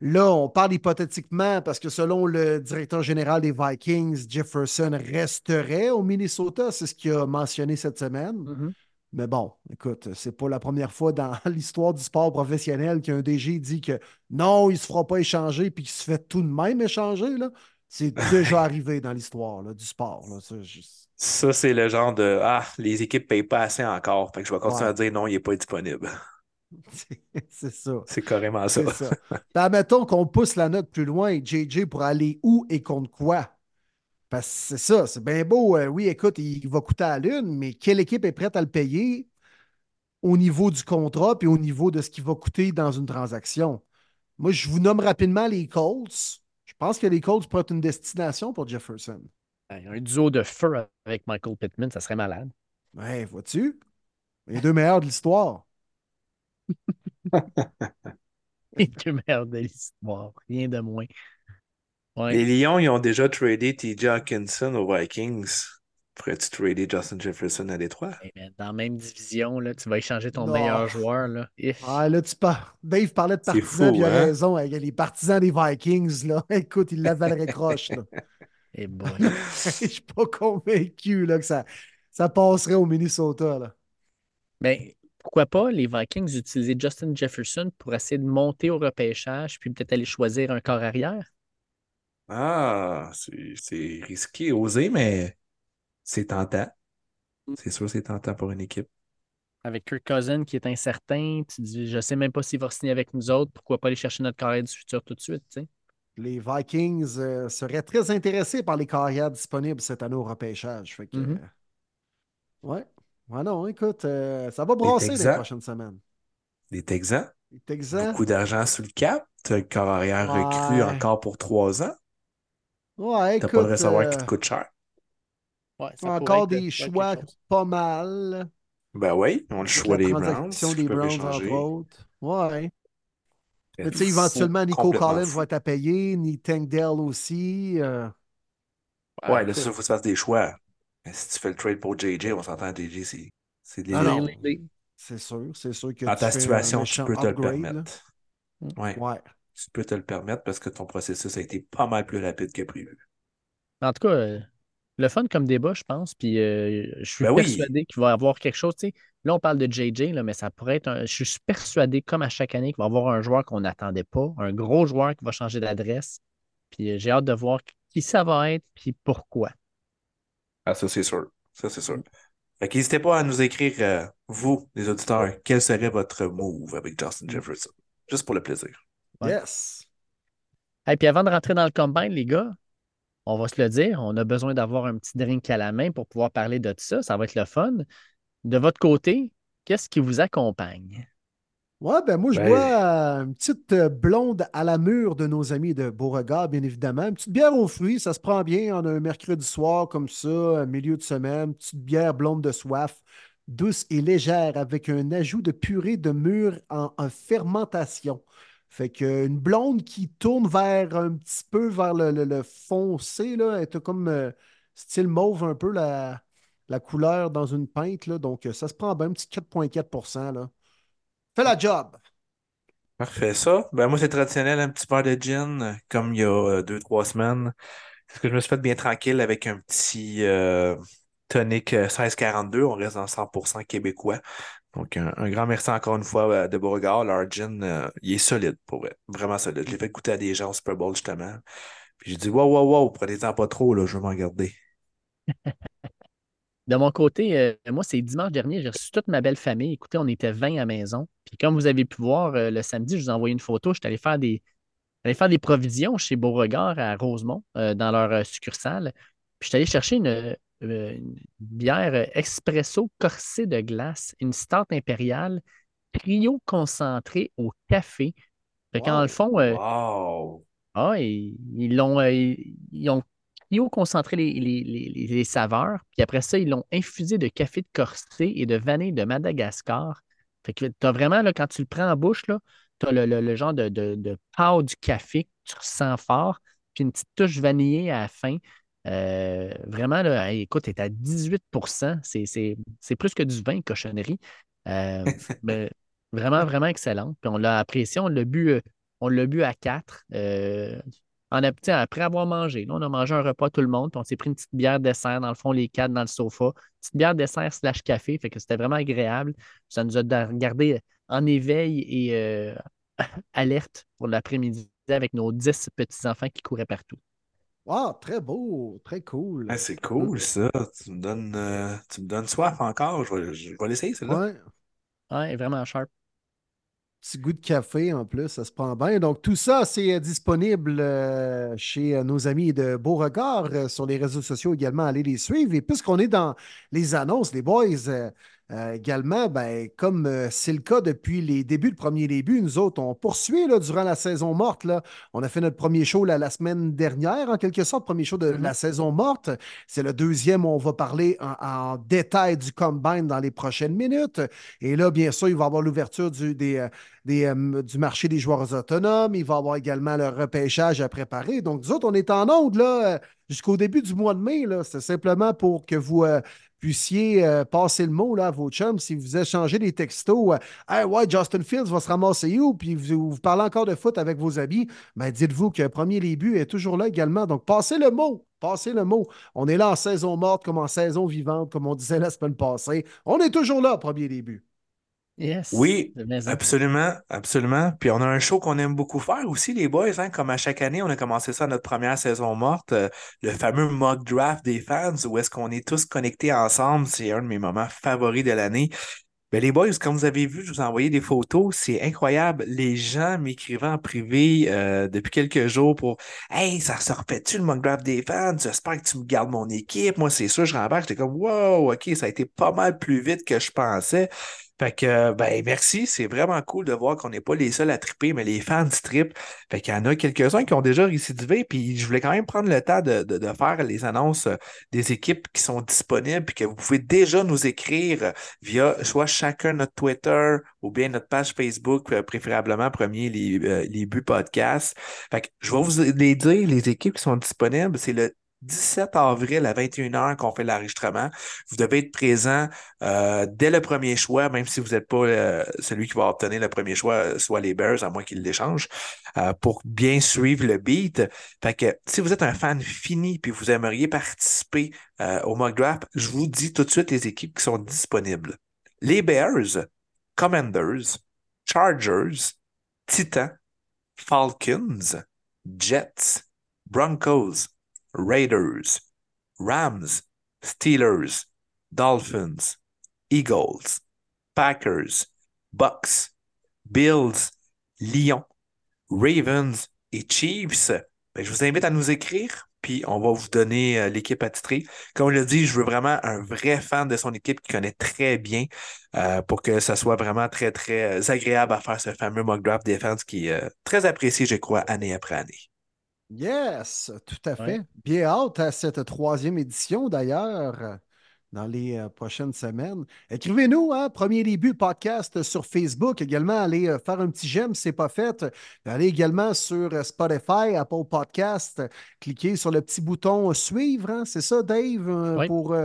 Là, on parle hypothétiquement parce que selon le directeur général des Vikings, Jefferson resterait au Minnesota. C'est ce qu'il a mentionné cette semaine. Mhm. Mais bon, écoute, c'est pas la première fois dans l'histoire du sport professionnel qu'un DG dit que non, il ne se fera pas échanger puis qu'il se fait tout de même échanger. là. C'est déjà arrivé dans l'histoire du sport. là. Ça, c'est le genre de Ah, les équipes payent pas assez encore. Fait que je vais continuer Ouais. à dire non, il n'est pas disponible. c'est ça. C'est carrément ça. Ça. Ben, admettons qu'on pousse la note plus loin, JJ pour aller où et contre quoi? Parce que c'est ça, c'est bien beau. euh, oui, écoute, il va coûter à la lune, mais quelle équipe est prête à le payer au niveau du contrat puis au niveau de ce qui va coûter dans une transaction? Moi, je vous nomme rapidement les Colts. Je pense que les Colts pourraient être une destination pour Jefferson. Ben, Un duo de feu avec Michael Pittman, ça serait malade. Ouais, vois-tu? Les deux meilleurs de l'histoire. Deux meilleurs de l'histoire, rien de moins. Ouais. Les Lions, ils ont déjà tradé TJ Hawkinson aux Vikings. Pourrais-tu trader Justin Jefferson à Détroit? Eh ben, dans la même division, là, tu vas échanger ton Non. meilleur joueur. Là. If. Ah, là, tu parles. Dave parlait de C'est partisans, fou, il a hein? raison. avec Les partisans des Vikings, là. Écoute, ils l'avaleraient croche, là. Eh boy. Je suis pas convaincu là, que ça, ça passerait au Minnesota. Là. Ben, pourquoi pas les Vikings utiliser Justin Jefferson pour essayer de monter au repêchage, puis peut-être aller choisir un corps arrière? Ah, c'est risqué, osé, mais c'est tentant. Mm. C'est sûr, c'est tentant pour une équipe. Avec Kirk Cousin qui est incertain, tu dis, je sais même pas s'il va signer avec nous autres, pourquoi pas aller chercher notre carrière du futur tout de suite, Les Vikings euh, seraient très intéressés par les carrières disponibles cette année au repêchage. Fait que, mm-hmm. euh, ouais. Ouais. non, écoute, euh, ça va brasser les, prochaines semaines. Les Texans? Les Texans. Beaucoup d'argent sous le cap. Tu as le carrière recru encore pour trois ans. Ouais, T'as pas de recevoir qui te coûte cher. Ouais, encore des choix pas mal. Ben oui, on a le choix des Browns. des Browns, entre autres. Ouais. Mais tu sais, éventuellement, Nico Collins va être à payer, ni Tank Dell aussi. Euh... Ouais, là, ça, il faut que tu fasses des choix. Mais si tu fais le trade pour JJ, on s'entend, JJ, c'est des ah C'est sûr, c'est sûr que. Dans ta situation, tu peux te le permettre. Ouais. ouais. Tu peux te le permettre parce que ton processus a été pas mal plus rapide que prévu. En tout cas, euh, le fun comme débat, je pense. Puis euh, je suis ben persuadé qu'il va y avoir quelque chose. Là, on parle de JJ, là, mais ça pourrait être un... Je suis persuadé, comme à chaque année, qu'il va y avoir un joueur qu'on n'attendait pas, un gros joueur qui va changer d'adresse. Puis euh, j'ai hâte de voir qui ça va être, puis pourquoi. Ah, ça, c'est sûr. Ça, c'est sûr. Fait n'hésitez pas à nous écrire, euh, vous, les auditeurs, quel serait votre move avec Justin Jefferson? Juste pour le plaisir. Yes. Et puis avant de rentrer dans le combine, les gars, on va se le dire, on a besoin d'avoir un petit drink à la main pour pouvoir parler de tout ça. Ça va être le fun. De votre côté, qu'est-ce qui vous accompagne? Ouais, ben moi, je ben, vois une petite euh, blonde à la mûre de nos amis de Beauregard, bien évidemment. Une petite bière aux fruits, ça se prend bien. A un mercredi soir comme ça, milieu de semaine. Une petite bière blonde de soif, douce et légère, avec un ajout de purée de mûre en fermentation. Fait qu'une blonde qui tourne vers un petit peu vers le, foncé, là, elle est comme euh, style mauve un peu la, la couleur dans une pinte. Là, donc, euh, ça se prend bien, un petit 4,4 là. Fait la job! Parfait, ça. Ben, moi, c'est traditionnel, un petit verre de gin, comme il y a euh, deux, trois semaines. Parce que je me suis fait bien tranquille avec un petit tonic 1642. On reste dans 100% québécois. Donc, un, grand merci encore une fois euh, de Beauregard. Leur gin, euh, il est solide pour vrai. Vraiment solide. Je l'ai fait goûter à des gens au Super Bowl, justement. Puis j'ai dit, wow, wow, wow, prenez-en pas trop, là, je vais m'en garder. de mon côté, euh, moi, c'est dimanche dernier, j'ai reçu toute ma belle famille. Écoutez, on était 20 à la maison. Puis comme vous avez pu voir, le samedi, je vous ai envoyé une photo. Je suis allé faire des, faire des provisions chez Beauregard à Rosemont, dans leur succursale. Puis je suis allé chercher une, euh, une bière expresso corsée de glace, une start impériale, trio concentré au café. Fait wow. le fond, euh, ah, ils, l'ont, euh, ils, ont trio concentré les, les, saveurs, puis après ça, ils l'ont infusé de café de corsé et de vanille de Madagascar. Fait que tu vraiment, là, quand tu le prends en bouche, tu as le, genre de, de, de du café que tu ressens fort, puis une petite touche vanillée à la fin. Euh, vraiment, là, écoute, tu es à 18% c'est plus que du vin, cochonnerie. Euh, mais vraiment, vraiment excellent. Puis on l'a apprécié, on l'a bu, euh, bu à quatre. En, après avoir mangé, là, on a mangé un repas tout le monde, puis on s'est pris une petite bière dessert, dans le fond, les quatre dans le sofa. Petite bière dessert slash café, fait que c'était vraiment agréable. Ça nous a gardé en éveil et alerte pour l'après-midi avec nos dix petits-enfants qui couraient partout. Wow, très beau, très cool. c'est cool ça. Tu me donnes, euh, tu me donnes soif encore. Je vais, je vais l'essayer, celle-là. Ouais. ouais, vraiment sharp. Petit goût de café en plus, ça se prend bien. Donc, tout ça, c'est euh, disponible euh, chez nos amis de Beauregard sur les réseaux sociaux également. Allez les suivre. Et puisqu'on est dans les annonces, les boys, euh, également, ben, comme euh, c'est le cas depuis les débuts, le premier début, nous autres, on poursuit là, durant la saison morte. Là. On a fait notre premier show la semaine dernière, en quelque sorte, premier show de la mm-hmm. saison morte. C'est le deuxième où on va parler en, détail du combine dans les prochaines minutes. Et là, bien sûr, il va y avoir l'ouverture du, des, euh, du marché des joueurs autonomes. Il va y avoir également le repêchage à préparer. Donc, nous autres, on est en onde là, jusqu'au début du mois de mai. C'est simplement pour que vous puissiez euh, passer le mot à vos chums si vous échangez des textos. Euh, hey, ouais, Justin Fields va se ramasser où? Puis vous, vous parlez encore de foot avec vos amis. Ben, dites-vous que premier début est toujours là également. Donc, passez le mot. Passez le mot. On est là en saison morte comme en saison vivante, comme on disait la semaine passée. On est toujours là, premier début. Yes. Oui, absolument, absolument. Puis on a un show qu'on aime beaucoup faire aussi, les boys, hein, comme à chaque année, on a commencé ça notre première saison morte, euh, le fameux mock draft des fans, où est-ce qu'on est tous connectés ensemble. C'est un de mes moments favoris de l'année. Ben, les boys, comme vous avez vu, je vous ai envoyé des photos. C'est incroyable. Les gens m'écrivaient en privé euh, depuis quelques jours pour Hey, ça se refait-tu le mock draft des fans? J'espère que tu me gardes mon équipe. Moi, c'est sûr, je rembarque. J'étais comme Wow, OK, ça a été pas mal plus vite que je pensais. Fait que, ben, merci. C'est vraiment cool de voir qu'on n'est pas les seuls à triper, mais les fans trippent. Fait qu'il y en a quelques-uns qui ont déjà récidivé, puis je voulais quand même prendre le temps de, de- de faire les annonces euh, des équipes qui sont disponibles, puis que vous pouvez déjà nous écrire via soit chacun notre Twitter ou bien notre page Facebook, euh, préférablement premier les, euh, les buts podcast. Fait que je vais vous les dire, les équipes qui sont disponibles, c'est le 17 avril à 21h qu'on fait l'enregistrement. Vous devez être présent euh, dès le premier choix, même si vous n'êtes pas euh, celui qui va obtenir le premier choix, euh, soit les Bears, à moins qu'ils l'échangent, pour bien suivre le beat. Fait que si vous êtes un fan fini puis vous aimeriez participer au mock draft, je vous dis tout de suite les équipes qui sont disponibles. Les Bears, Commanders, Chargers, Titans, Falcons, Jets, Broncos, Raiders, Rams, Steelers, Dolphins, Eagles, Packers, Bucks, Bills, Lions, Ravens et Chiefs. Ben, je vous invite à nous écrire, puis on va vous donner euh, l'équipe attitrée. Comme je l'ai dit, je veux vraiment un vrai fan de son équipe qui connaît très bien euh, pour que ça soit vraiment très, très euh, agréable à faire ce fameux mock draft défense qui est très apprécié, je crois, année après année. Yes, tout à fait. Ouais. Bien hâte à cette troisième édition d'ailleurs dans les euh, prochaines semaines. Écrivez-nous, hein, Premier Début podcast sur Facebook. Également, allez euh, faire un petit j'aime si ce n'est pas fait. Allez également sur euh, Spotify, Apple Podcast. Cliquez sur le petit bouton suivre. hein, c'est ça, Dave, Oui. pour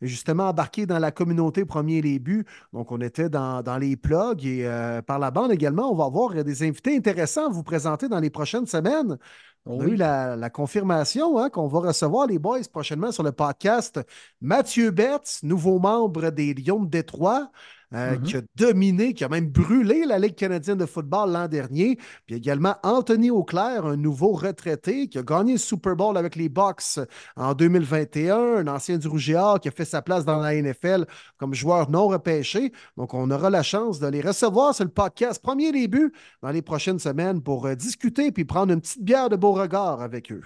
justement embarquer dans la communauté Premier Début. Donc, on était dans, dans les plugs et par la bande également, on va avoir des invités intéressants à vous présenter dans les prochaines semaines. On a eu la, la confirmation hein, qu'on va recevoir les boys prochainement sur le podcast. Mathieu Betts, nouveau membre des Lions de Détroit, euh, Mhm. qui a dominé, qui a même brûlé la Ligue canadienne de football l'an dernier. Puis également Anthony Auclair, un nouveau retraité qui a gagné le Super Bowl avec les Bucks en 2021, un ancien du Rouge et Or qui a fait sa place dans la NFL comme joueur non repêché. Donc, on aura la chance de les recevoir sur le podcast Premier Début dans les prochaines semaines pour euh, discuter puis prendre une petite bière de Beauregard avec eux.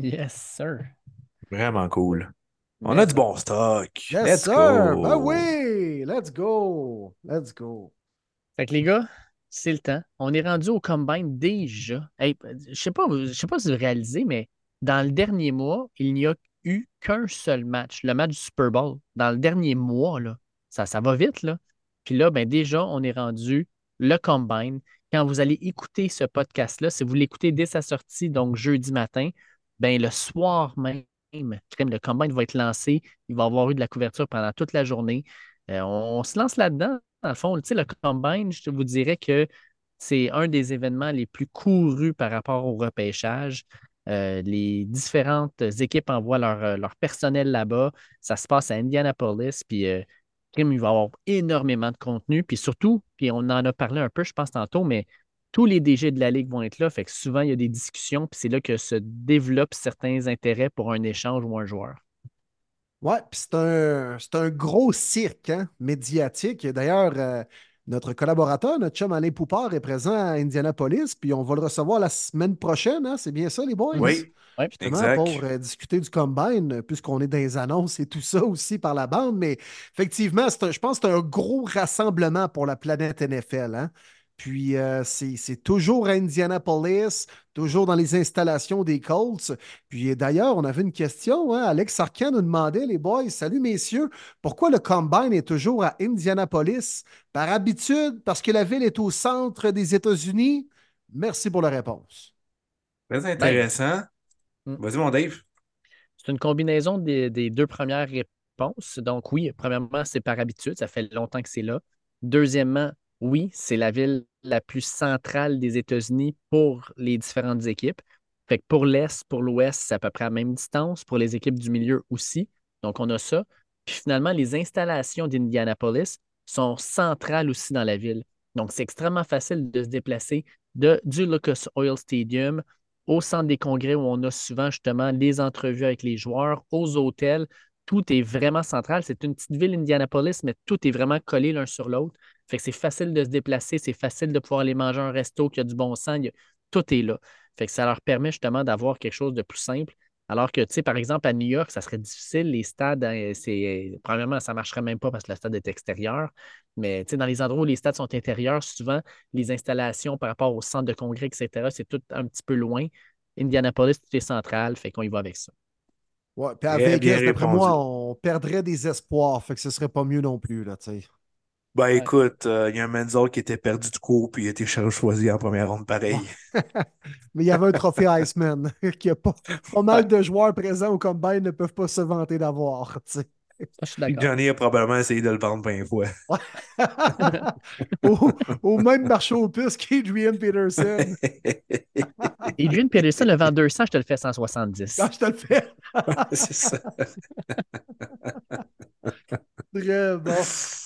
Yes, sir. Vraiment cool. On a du bon stock. Yes, Let's sir! go. Ben oui! Let's go! Let's go! Fait que les gars, c'est le temps. On est rendu au combine déjà. Hey, je sais pas, je sais pas si vous réalisez, mais dans le dernier mois, il n'y a eu qu'un seul match, le match du Super Bowl. Dans le dernier mois, là, ça, ça va vite, là. Puis là, ben déjà, on est rendu le combine. Quand vous allez écouter ce podcast-là, si vous l'écoutez dès sa sortie, donc jeudi matin, ben le soir même, le combine va être lancé. Il va avoir eu de la couverture pendant toute la journée. Euh, on, se lance là-dedans. Dans le fond, le combine, je vous dirais que c'est un des événements les plus courus par rapport au repêchage. Euh, les différentes équipes envoient leur, euh, leur personnel là-bas. Ça se passe à Indianapolis. Puis, il va y avoir énormément de contenu. Puis surtout, puis on en a parlé un peu, je pense, tantôt, mais tous les DG de la Ligue vont être là. Fait que souvent, il y a des discussions. Puis c'est là que se développent certains intérêts pour un échange ou un joueur. Ouais, puis c'est un, c'est un gros cirque hein, médiatique. D'ailleurs, euh, notre collaborateur, notre chum Alain Poupard, est présent à Indianapolis, puis on va le recevoir la semaine prochaine. hein, c'est bien ça, les boys? Oui, Ouais. Exact. pour euh, discuter du combine, puisqu'on est dans les annonces et tout ça aussi par la bande. Mais effectivement, c'est un- je pense que c'est un gros rassemblement pour la planète NFL. hein. Puis euh, c'est toujours à Indianapolis, toujours dans les installations des Colts. Puis d'ailleurs, on avait une question. hein, Alex Arcan nous demandait, les boys, salut messieurs, pourquoi le combine est toujours à Indianapolis? Par habitude, parce que la ville est au centre des États-Unis? Merci pour la réponse. Très intéressant. Mm. Vas-y, mon Dave. C'est une combinaison des, des deux premières réponses. Donc, oui, premièrement, c'est par habitude. Ça fait longtemps que c'est là. Deuxièmement, oui, c'est la ville la plus centrale des États-Unis pour les différentes équipes. Fait que pour l'Est, pour l'Ouest, c'est à peu près à la même distance. Pour les équipes du milieu aussi. Donc, on a ça. Puis finalement, les installations d'Indianapolis sont centrales aussi dans la ville. Donc, c'est extrêmement facile de se déplacer du Lucas Oil Stadium au centre des congrès où on a souvent justement les entrevues avec les joueurs, aux hôtels. Tout est vraiment central. C'est une petite ville Indianapolis, mais tout est vraiment collé l'un sur l'autre. Fait que c'est facile de se déplacer, c'est facile de pouvoir aller manger un resto qui a du bon sens. tout est là. Fait que ça leur permet justement d'avoir quelque chose de plus simple. Alors que, tu sais, par exemple, à New York, ça serait difficile. Les stades, hein, c'est premièrement, ça ne marcherait même pas parce que le stade est extérieur. Mais tu sais, dans les endroits où les stades sont intérieurs, souvent, les installations par rapport au centre de congrès, etc., c'est tout un petit peu loin. Indianapolis, tout est central, fait qu'on y va avec ça. Ouais, puis à Vegas, d'après moi, on perdrait des espoirs, fait que ce serait pas mieux non plus, là, tu sais. Ben écoute, euh, il y a un Menzel qui était perdu du coup, puis il a été choisi en première ronde pareil. Mais il y avait un trophée Iceman, qui a pas, pas mal de joueurs présents au combine ne peuvent pas se vanter d'avoir. Johnny a probablement essayé de le vendre 20 fois. au, même marché aux puces qu'Adrian Peterson. Adrian Peterson, le vend 200, je te le fais 170. Ah, je te le fais. C'est ça. Très bon.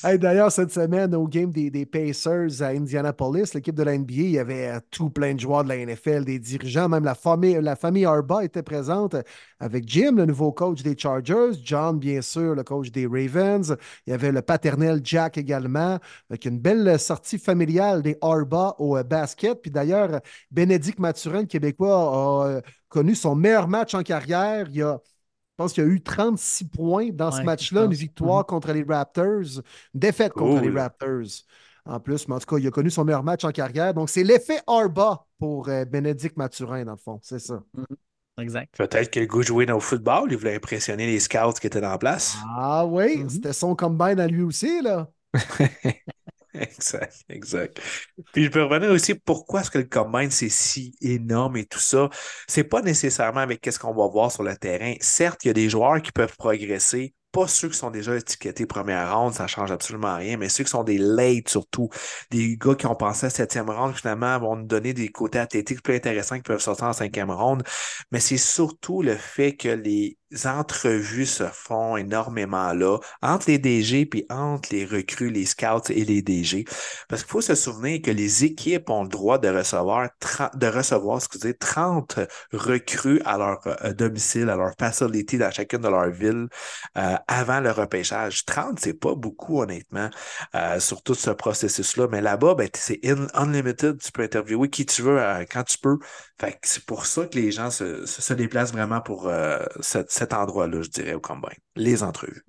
D'ailleurs, cette semaine, au game des, des, Pacers à Indianapolis, l'équipe de la NBA, il y avait tout plein de joueurs de la NFL, des dirigeants, même la famille, la famille Arba était présente avec Jim, le nouveau coach des Chargers, John, bien sûr, le coach des Ravens. Il y avait le paternel Jack également, avec une belle sortie familiale des Arba au euh, basket. Puis d'ailleurs, Bénédicte Mathurin, le Québécois, a euh, connu son meilleur match en carrière. Il y a pense qu'il y a eu 36 points dans ce match-là, une victoire mhm. contre les Raptors, une défaite contre les Raptors en plus. Mais en tout cas, il a connu son meilleur match en carrière. Donc, c'est l'effet Arba pour euh, Bénédicte Mathurin, dans le fond. C'est ça. Mhm. Exact. Peut-être que le goût jouer dans le football, il voulait impressionner les scouts qui étaient en place. Ah oui, mhm. c'était son combine à lui aussi, là. Exact, exact. Puis je peux revenir aussi pourquoi est-ce que le combine c'est si énorme et tout ça? C'est pas nécessairement avec qu'est-ce qu'on va voir sur le terrain. Certes, il y a des joueurs qui peuvent progresser pas ceux qui sont déjà étiquetés première ronde, ça change absolument rien, mais ceux qui sont des late surtout, des gars qui ont pensé à septième ronde, finalement, vont nous donner des côtés athlétiques plus intéressants qui peuvent sortir en cinquième ronde. Mais c'est surtout le fait que les entrevues se font énormément là, entre les DG puis entre les recrues, les scouts et les DG. Parce qu'il faut se souvenir que les équipes ont le droit de recevoir, de recevoir excusez, 30 recrues à leur euh, domicile, à leur facilité dans chacune de leurs villes euh, avant le repêchage. 30, c'est pas beaucoup, honnêtement, euh, sur tout ce processus-là. Mais là-bas, ben, c'est unlimited. Tu peux interviewer qui tu veux quand tu peux. Fait c'est pour ça que les gens se, se, déplacent vraiment pour cette cet endroit-là, je dirais, au combine, les entrevues.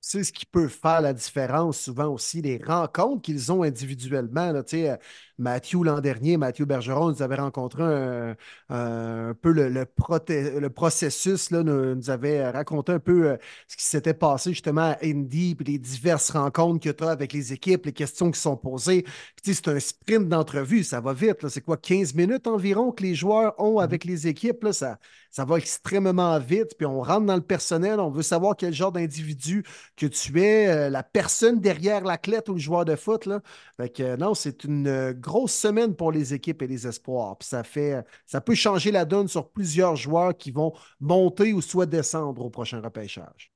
C'est ce qui peut faire la différence, souvent aussi, les rencontres qu'ils ont individuellement. Là, euh, Mathieu, l'an dernier, Mathieu Bergeron nous avait rencontré un, peu le, le, processus, là, nous, avait raconté un peu euh, ce qui s'était passé justement à Indy, puis les diverses rencontres que tu as avec les équipes, les questions qui sont posées. C'est un sprint d'entrevue, ça va vite. C'est quoi, 15 minutes environ que les joueurs ont mm-hmm. avec les équipes? Là, ça, ça va extrêmement vite, puis on rentre dans le personnel, on veut savoir quel genre d'individu que tu es, euh, la personne derrière l'athlète ou le joueur de foot. Là. Fait non, c'est une euh, grosse semaine pour les équipes et les espoirs. Puis ça fait, ça peut changer la donne sur plusieurs joueurs qui vont monter ou soit descendre au prochain repêchage.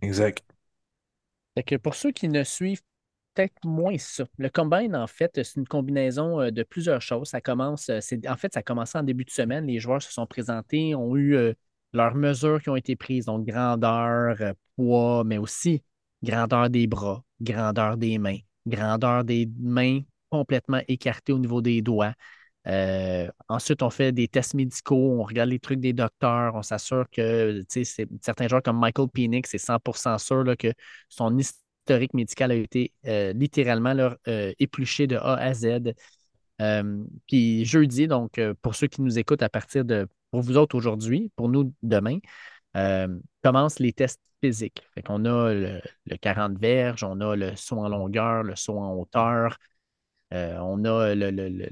Exact. Fait que pour ceux qui ne suivent peut-être moins ça. Le combine, en fait, c'est une combinaison euh, de plusieurs choses. Ça commence, euh, en fait, ça a commencé en début de semaine. Les joueurs se sont présentés, ont eu euh, leurs mesures qui ont été prises, donc grandeur, poids, mais aussi grandeur des bras, grandeur des mains, grandeur des mains complètement écartées au niveau des doigts. ensuite, on fait des tests médicaux, on regarde les trucs des docteurs, on s'assure que certains joueurs comme Michael Penix, c'est 100% sûr là, que son historique médical a été euh, littéralement euh, épluché de A à Z. Euh, puis jeudi, donc pour ceux qui nous écoutent à partir de, pour vous autres aujourd'hui, pour nous demain, commencent les tests physiques. Fait qu'on a le, 40 verges, on a le saut en longueur, le saut en hauteur, on a le, le, le,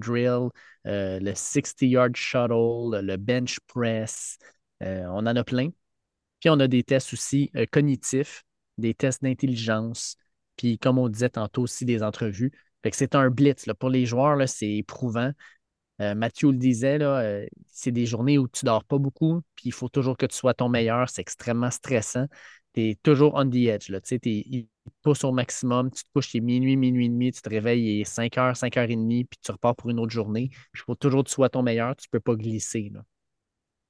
drill, le 60-yard shuttle, le bench press. on en a plein. Puis on a des tests aussi cognitifs des tests d'intelligence, puis comme on disait tantôt aussi, des entrevues. Fait que c'est un blitz. Là. Pour les joueurs, c'est éprouvant. Euh, Mathieu le disait, euh, c'est des journées où tu dors pas beaucoup, puis il faut toujours que tu sois ton meilleur. C'est extrêmement stressant. Tu es toujours on the edge. Là. Tu sais, il pousse au maximum, tu te couches, il minuit, minuit et demi, tu te réveilles, il est 5 h, 5 h 30, puis tu repars pour une autre journée. Il faut toujours que tu sois ton meilleur, tu ne peux pas glisser. Là.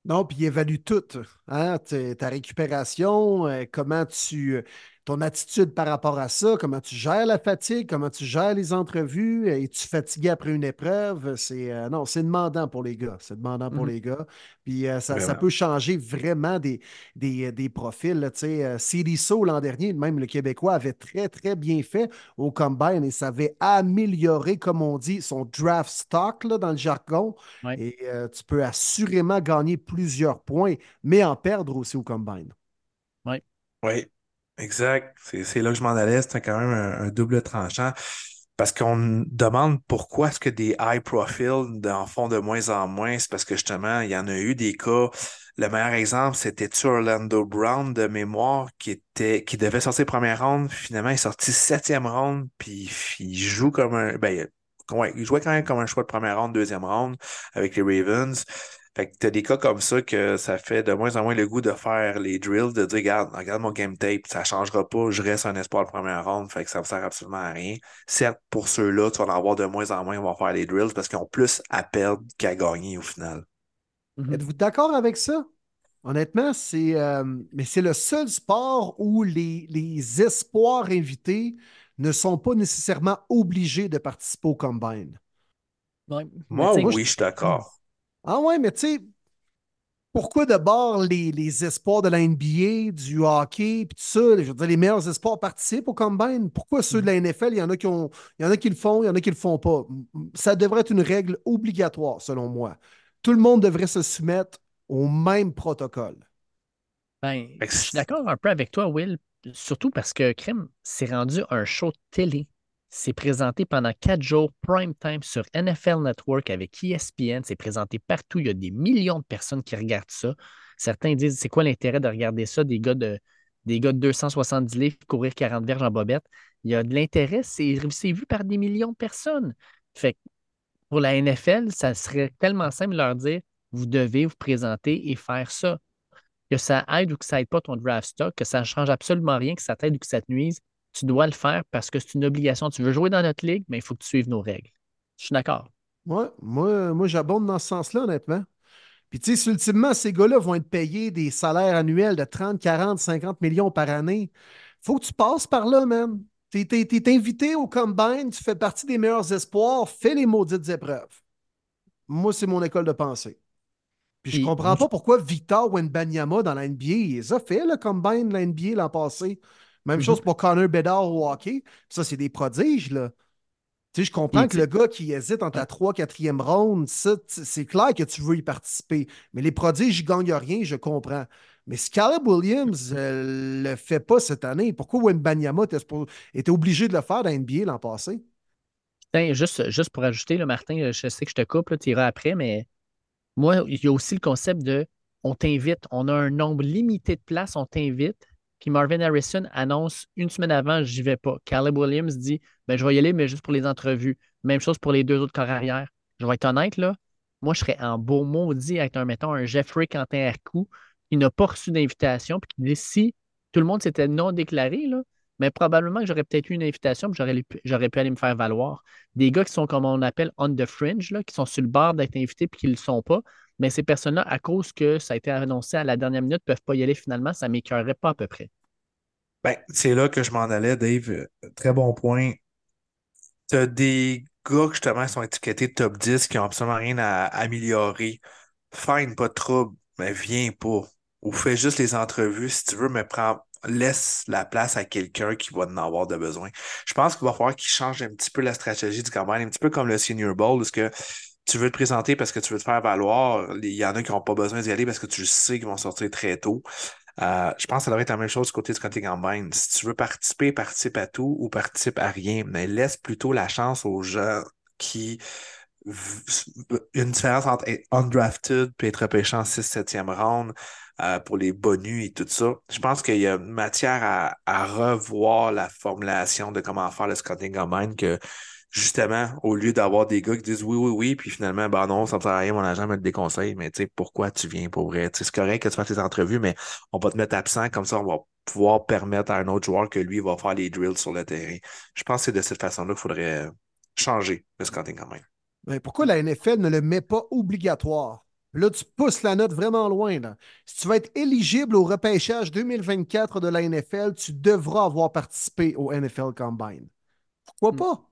Non, puis il évalue tout. Hein? Ta récupération, euh, comment tu, euh, ton attitude par rapport à ça, comment tu gères la fatigue, comment tu gères les entrevues, es-tu fatigué après une épreuve? C'est euh, non, c'est demandant pour les gars. C'est demandant pour mhm. les gars. Puis euh, ça, peut changer vraiment des, des, des profils. L'an dernier, même le Québécois, avait très, très bien fait au combine et ça avait amélioré, comme on dit, son draft stock là, dans le jargon. Et euh, tu peux assurément gagner plusieurs points, mais en perdre aussi au combine. Oui. Oui. Exact. C'est là que je m'en allais. C'était quand même un, double tranchant. Parce qu'on demande pourquoi est-ce que des high profile en font de moins en moins. C'est parce que justement, il y en a eu des cas. Le meilleur exemple, c'était Orlando Brown de mémoire qui était qui devait sortir première ronde. Finalement, il est sorti septième ronde. Puis il joue comme un. Ben, ouais, il jouait quand même comme un choix de première ronde, deuxième ronde avec les Ravens. Fait que t'as des cas comme ça que ça fait de moins en moins le goût de faire les drills, de dire, regarde, regarde mon game tape, ça changera pas, je reste un espoir de première ronde, fait que ça ne sert absolument à rien. Certes, pour ceux-là, tu vas en avoir de moins en moins, ils vont faire les drills parce qu'ils ont plus à perdre qu'à gagner au final. Mhm. Êtes-vous d'accord avec ça? Honnêtement, c'est euh, mais c'est le seul sport où les, les espoirs invités ne sont pas nécessairement obligés de participer au combine. Moi, oui, je suis d'accord. Ah ouais, mais tu sais, pourquoi d'abord les, les, espoirs de la NBA, du hockey, puis tout ça, je veux dire, les meilleurs espoirs participent au combine? Pourquoi ceux de la NFL, il y en a qui ont, il y en a qui le font, il y en a qui le font pas? Ça devrait être une règle obligatoire, selon moi. Tout le monde devrait se soumettre au même protocole. Ben, je suis d'accord un peu avec toi, Will, surtout parce que Crème s'est rendu un show télé. C'est présenté pendant quatre jours, prime time sur NFL Network avec ESPN. C'est présenté partout. Il y a des millions de personnes qui regardent ça. Certains disent c'est quoi l'intérêt de regarder ça, des gars de, des gars de 270 livres courir 40 verges en bobette? Il y a de l'intérêt, c'est vu par des millions de personnes. Fait pour la NFL, ça serait tellement simple de leur dire vous devez vous présenter et faire ça. Que ça aide ou que ça aide pas ton draft stock, que ça ne change absolument rien, que ça t'aide ou que ça te nuise tu dois le faire parce que c'est une obligation. Tu veux jouer dans notre ligue, mais il faut que tu suives nos règles. Je suis d'accord. Ouais, moi, moi j'abonde dans ce sens-là, honnêtement. Puis, tu sais, ultimement, ces gars-là vont être payés des salaires annuels de 30, 40, 50 millions par année. faut que tu passes par là, man. Tu es, invité au Combine, tu fais partie des meilleurs espoirs, fais les maudites épreuves. Moi, c'est mon école de pensée. Puis, je comprends pas pourquoi Victor Wenbanyama dans la NBA, il a fait le Combine de la NBA l'an passé. Même chose pour Connor Bedard au hockey. Ça, c'est des prodiges, là. Tu sais, je comprends que le gars qui hésite entre la 3 4e ronde, c'est clair que tu veux y participer. Mais les prodiges, ils ne gagnent rien, je comprends. Mais si Caleb Williams ne euh, le fait pas cette année, pourquoi Wayne Banyama était obligé de le faire dans NBA l'an passé? juste, juste pour ajouter, là, Martin, je sais que je te coupe, tu iras après, mais moi, il y a aussi le concept de on t'invite, on a un nombre limité de places, on t'invite, puis Marvin Harrison annonce une semaine avant, j'y vais pas. Caleb Williams dit, ben, je vais y aller, mais juste pour les entrevues. Même chose pour les deux autres corps arrière. Je vais être honnête, là. Moi, je serais en beau maudit avec un, mettons, un Jeffrey Quentin Hercou qui n'a pas reçu d'invitation, puis qui dit, si tout le monde s'était non déclaré, mais probablement que j'aurais peut-être eu une invitation, puis j'aurais pu aller me faire valoir. Des gars qui sont, comme on appelle, on the fringe, là, qui sont sur le bord d'être invités, puis qui ne le sont pas, mais ces personnes-là, à cause que ça a été annoncé à la dernière minute, ne peuvent pas y aller finalement, ça ne m'écœurerait pas à peu près. Ben, c'est là que je m'en allais, Dave. Très bon point. Tu as des gars justement qui sont étiquetés top 10 qui n'ont absolument rien à améliorer. Fine, pas de trouble, mais viens pas. Ou fais juste les entrevues si tu veux, mais prends, laisse la place à quelqu'un qui va en avoir de besoin. Je pense qu'il va falloir qu'il change un petit peu la stratégie du campagne, un petit peu comme le Senior Bowl, parce que tu veux te présenter parce que tu veux te faire valoir. Il y en a qui n'ont pas besoin d'y aller parce que tu sais qu'ils vont sortir très tôt. Euh, je pense que ça devrait être la même chose du côté du côté Combine. Si tu veux participer, participe à tout ou participe à rien, mais laisse plutôt la chance aux gens qui une différence entre être undrafted et être repêché en 6-7e round euh, pour les bonus et tout ça. Je pense qu'il y a matière à, à, revoir la formulation de comment faire le scouting combine que justement, au lieu d'avoir des gars qui disent oui, oui, oui, puis finalement, ben non, ça ne sert à rien, mon agent me le déconseille, mais tu sais, pourquoi tu viens pour vrai? C'est correct que tu fasses tes entrevues, mais on va te mettre absent, comme ça, on va pouvoir permettre à un autre joueur que lui va faire les drills sur le terrain. Je pense que c'est de cette façon-là qu'il faudrait changer le scouting quand même. Mais pourquoi la NFL ne le met pas obligatoire? Là, tu pousses la note vraiment loin. Si tu veux être éligible au repêchage 2024 de la NFL, tu devras avoir participé au NFL Combine. Pourquoi hmm. pas?